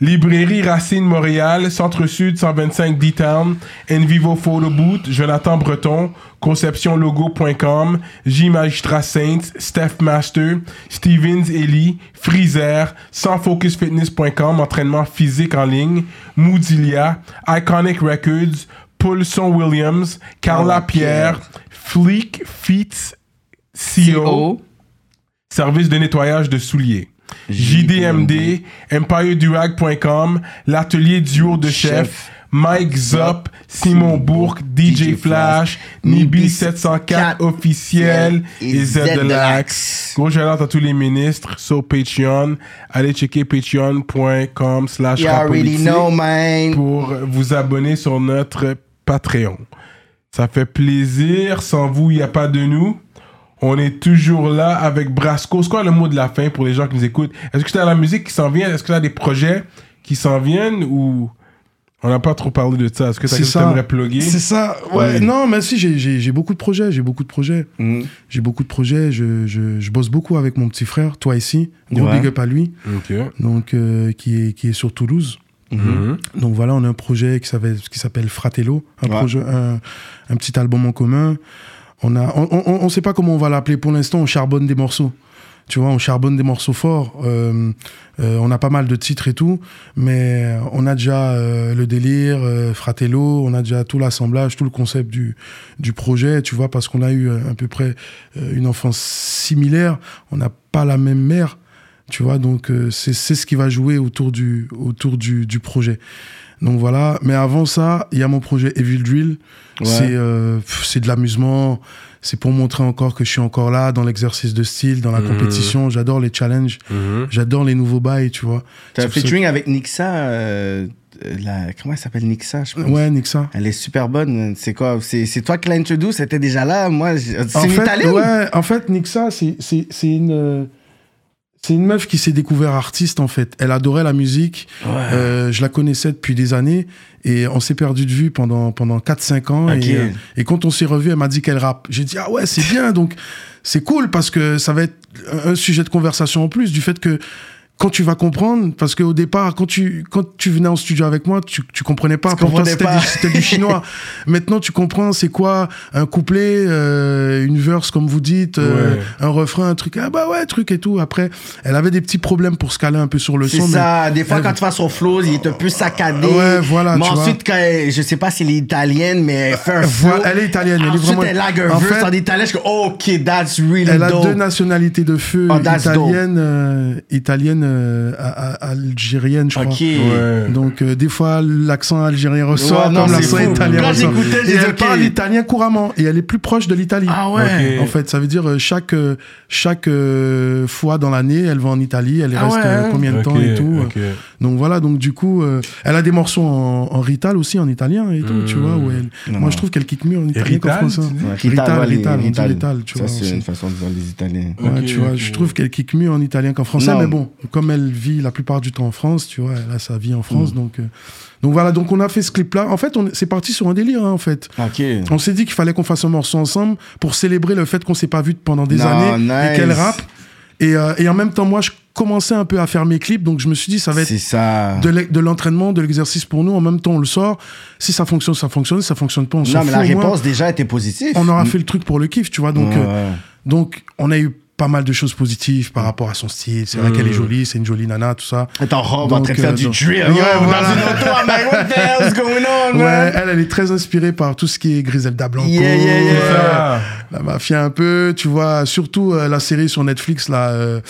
Librairie Racine Montréal, Centre-Sud 125 D-Town, Envivo Photo Boot, Jonathan Breton, ConceptionLogo.com, J Magistrat Saints, Steph Master, Stevens Ellie, Freezer, SansFocusFitness.com, entraînement physique en ligne, Moodilia, Iconic Records, Paulson Williams, Carla Pierre. Fleek Feet CO. service de nettoyage de souliers. JDMD, EmpireDurag.com, l'atelier duo de chef, Chef. Mike Zop, Simon Bourque, DJ DJ Flash, Flash, Nibi 704 officiel et Z. Gros shout à tous les ministres sur Patreon. Allez checker patreon.com slash pour vous abonner sur notre Patreon. Ça fait plaisir. Sans vous, il n'y a pas de nous. On est toujours là avec Brasco. C'est quoi le mot de la fin pour les gens qui nous écoutent? Est-ce que tu as la musique qui s'en vient? Est-ce que tu as des projets qui s'en viennent ou on n'a pas trop parlé de ça? Est-ce que tu C'est ça. aimerais plugger? C'est ça, ouais. Ouais. Non, mais si, j'ai- beaucoup de projets, j'ai beaucoup de projets. Mhm. J'ai beaucoup de projets, je, je, je bosse beaucoup avec mon petit frère, toi ici, gros Ouais. big up à lui, donc, euh, qui, est, qui est sur Toulouse. Mhm. Donc voilà, on a un projet qui s'appelle, qui s'appelle Fratello, un, Ouais. projet, un, un petit album en commun. On a, on, on, on sait pas comment on va l'appeler pour l'instant. On charbonne des morceaux. Tu vois, on charbonne des morceaux forts. Euh, euh, on a pas mal de titres et tout, mais on a déjà euh, le délire, euh, Fratello, on a déjà tout l'assemblage, tout le concept du, du projet, tu vois, parce qu'on a eu euh, à peu près euh, une enfance similaire. On n'a pas la même mère, tu vois, donc c'est c'est ce qui va jouer autour du, autour du, du projet. Donc voilà, mais avant ça, il y a mon projet Evil Drill. Ouais. C'est euh, c'est de l'amusement, c'est pour montrer encore que je suis encore là dans l'exercice de style, dans la Mhm. compétition. J'adore les challenges, Mhm. j'adore les nouveaux bails, tu vois. T'as un featuring avec Nixa. euh, la... Comment elle s'appelle Nixa, je pense. Ouais, Nixa. Elle est super bonne. C'est quoi C'est toi qui l'as introduit C'était déjà là? Moi, c'est En une ouais, en fait, Nixa, c'est une, euh, C'est une meuf qui s'est découvert artiste en fait. Elle adorait la musique. Euh, je la connaissais depuis des années et on s'est perdu de vue pendant pendant 4-5 ans. Et, euh, et quand on s'est revu, elle m'a dit qu'elle rappe. J'ai dit ah ouais c'est bien donc c'est cool parce que ça va être un sujet de conversation en plus du fait que quand tu vas comprendre, parce qu'au départ, quand tu, quand tu venais en studio avec moi, tu, tu comprenais pas. Tu Pour toi, comprenais c'était du, c'était du chinois. Maintenant, tu comprends c'est quoi un couplet, euh, une verse, comme vous dites, euh, Ouais. un refrain, un truc. Ah bah ouais, truc et tout. Après, elle avait des petits problèmes pour se caler un peu sur le C'est son. mais ça. Des fois, elle- quand tu vas sur Flow, il est un peu saccadé. Ouais, voilà, Mais tu vois. ensuite, quand je sais pas si elle est italienne, mais elle fait un flow. Voilà, elle est italienne, elle est Ensuite, vraiment- elle lag un En verse fait- en italien. Je suis ok, that's really Elle a deux nationalités de feu, Oh, that's italienne, euh, italienne, euh, à- à- algérienne, je crois. Ouais. Donc euh, des fois l'accent algérien ressort Ouais, non, comme l'accent italien Quand ressort. Et elle parle italien couramment et elle est plus proche de l'Italie. Ah ouais. En fait, ça veut dire euh, chaque chaque euh, fois dans l'année, elle va en Italie, elle y Ah reste ouais, combien de temps et tout. Donc voilà, donc du coup, euh, elle a des morceaux en, en rital aussi en italien et tout, tu vois. Où elle, Non, moi, non. je trouve qu'elle kick mieux en italien qu'en rital, français. Rital, rital, rital. tu Ça, vois. c'est une façon de dire les Italiens. Tu vois, je trouve qu'elle kick mieux en italien qu'en français, Non. mais bon, comme elle vit la plupart du temps en France, tu vois, elle a sa vie en Mm. France, donc, euh, donc voilà, donc on a fait ce clip-là. En fait, on c'est parti sur un délire, hein, en fait. On s'est dit qu'il fallait qu'on fasse un morceau ensemble pour célébrer le fait qu'on s'est pas vu pendant des années nice. et qu'elle rappe. Et, euh, et en même temps, moi, je commençais un peu à faire mes clips, donc je me suis dit, ça va être ça. de l'e- de l'entraînement, de l'exercice pour nous. En même temps, on le sort. Si ça fonctionne, ça fonctionne. Si ça fonctionne pas, on s'en Non, mais fout. la réponse déjà était positive. on aura fait le truc pour le kiff, tu vois. Donc, Ouais, euh, donc, on a eu pas mal de choses positives par rapport à son style. C'est vrai qu'elle est jolie, c'est une jolie nana, tout ça. Elle est en robe en Donc, train de faire euh, du drill. Ouais, Ouais, elle, elle est très inspirée par tout ce qui est Griselda Blanco, Yeah, yeah, yeah. Ça. la mafia un peu, tu vois, surtout euh, la série sur Netflix, là, euh,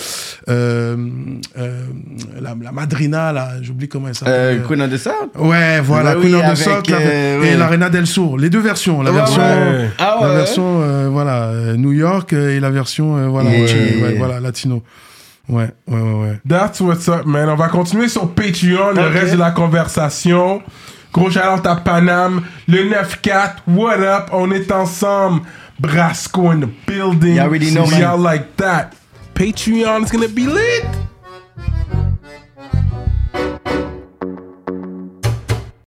la, la Madrina, là, j'oublie comment elle s'appelle. Queen of the South? Ouais, voilà, Bah Queen oui, of the South, et l'Arena del Sur, les deux versions, la Ouais, version, ouais. Ah la version, voilà, New York et la version, voilà, Ouais, voilà, latino. Ouais, ouais, ouais. That's what's up, man. On va continuer sur Patreon, le reste de la conversation. Gros shout à Paname, le 9-4, what up? On est ensemble. Brasco in the building. You already know, We man. are like that. Patreon is gonna be lit.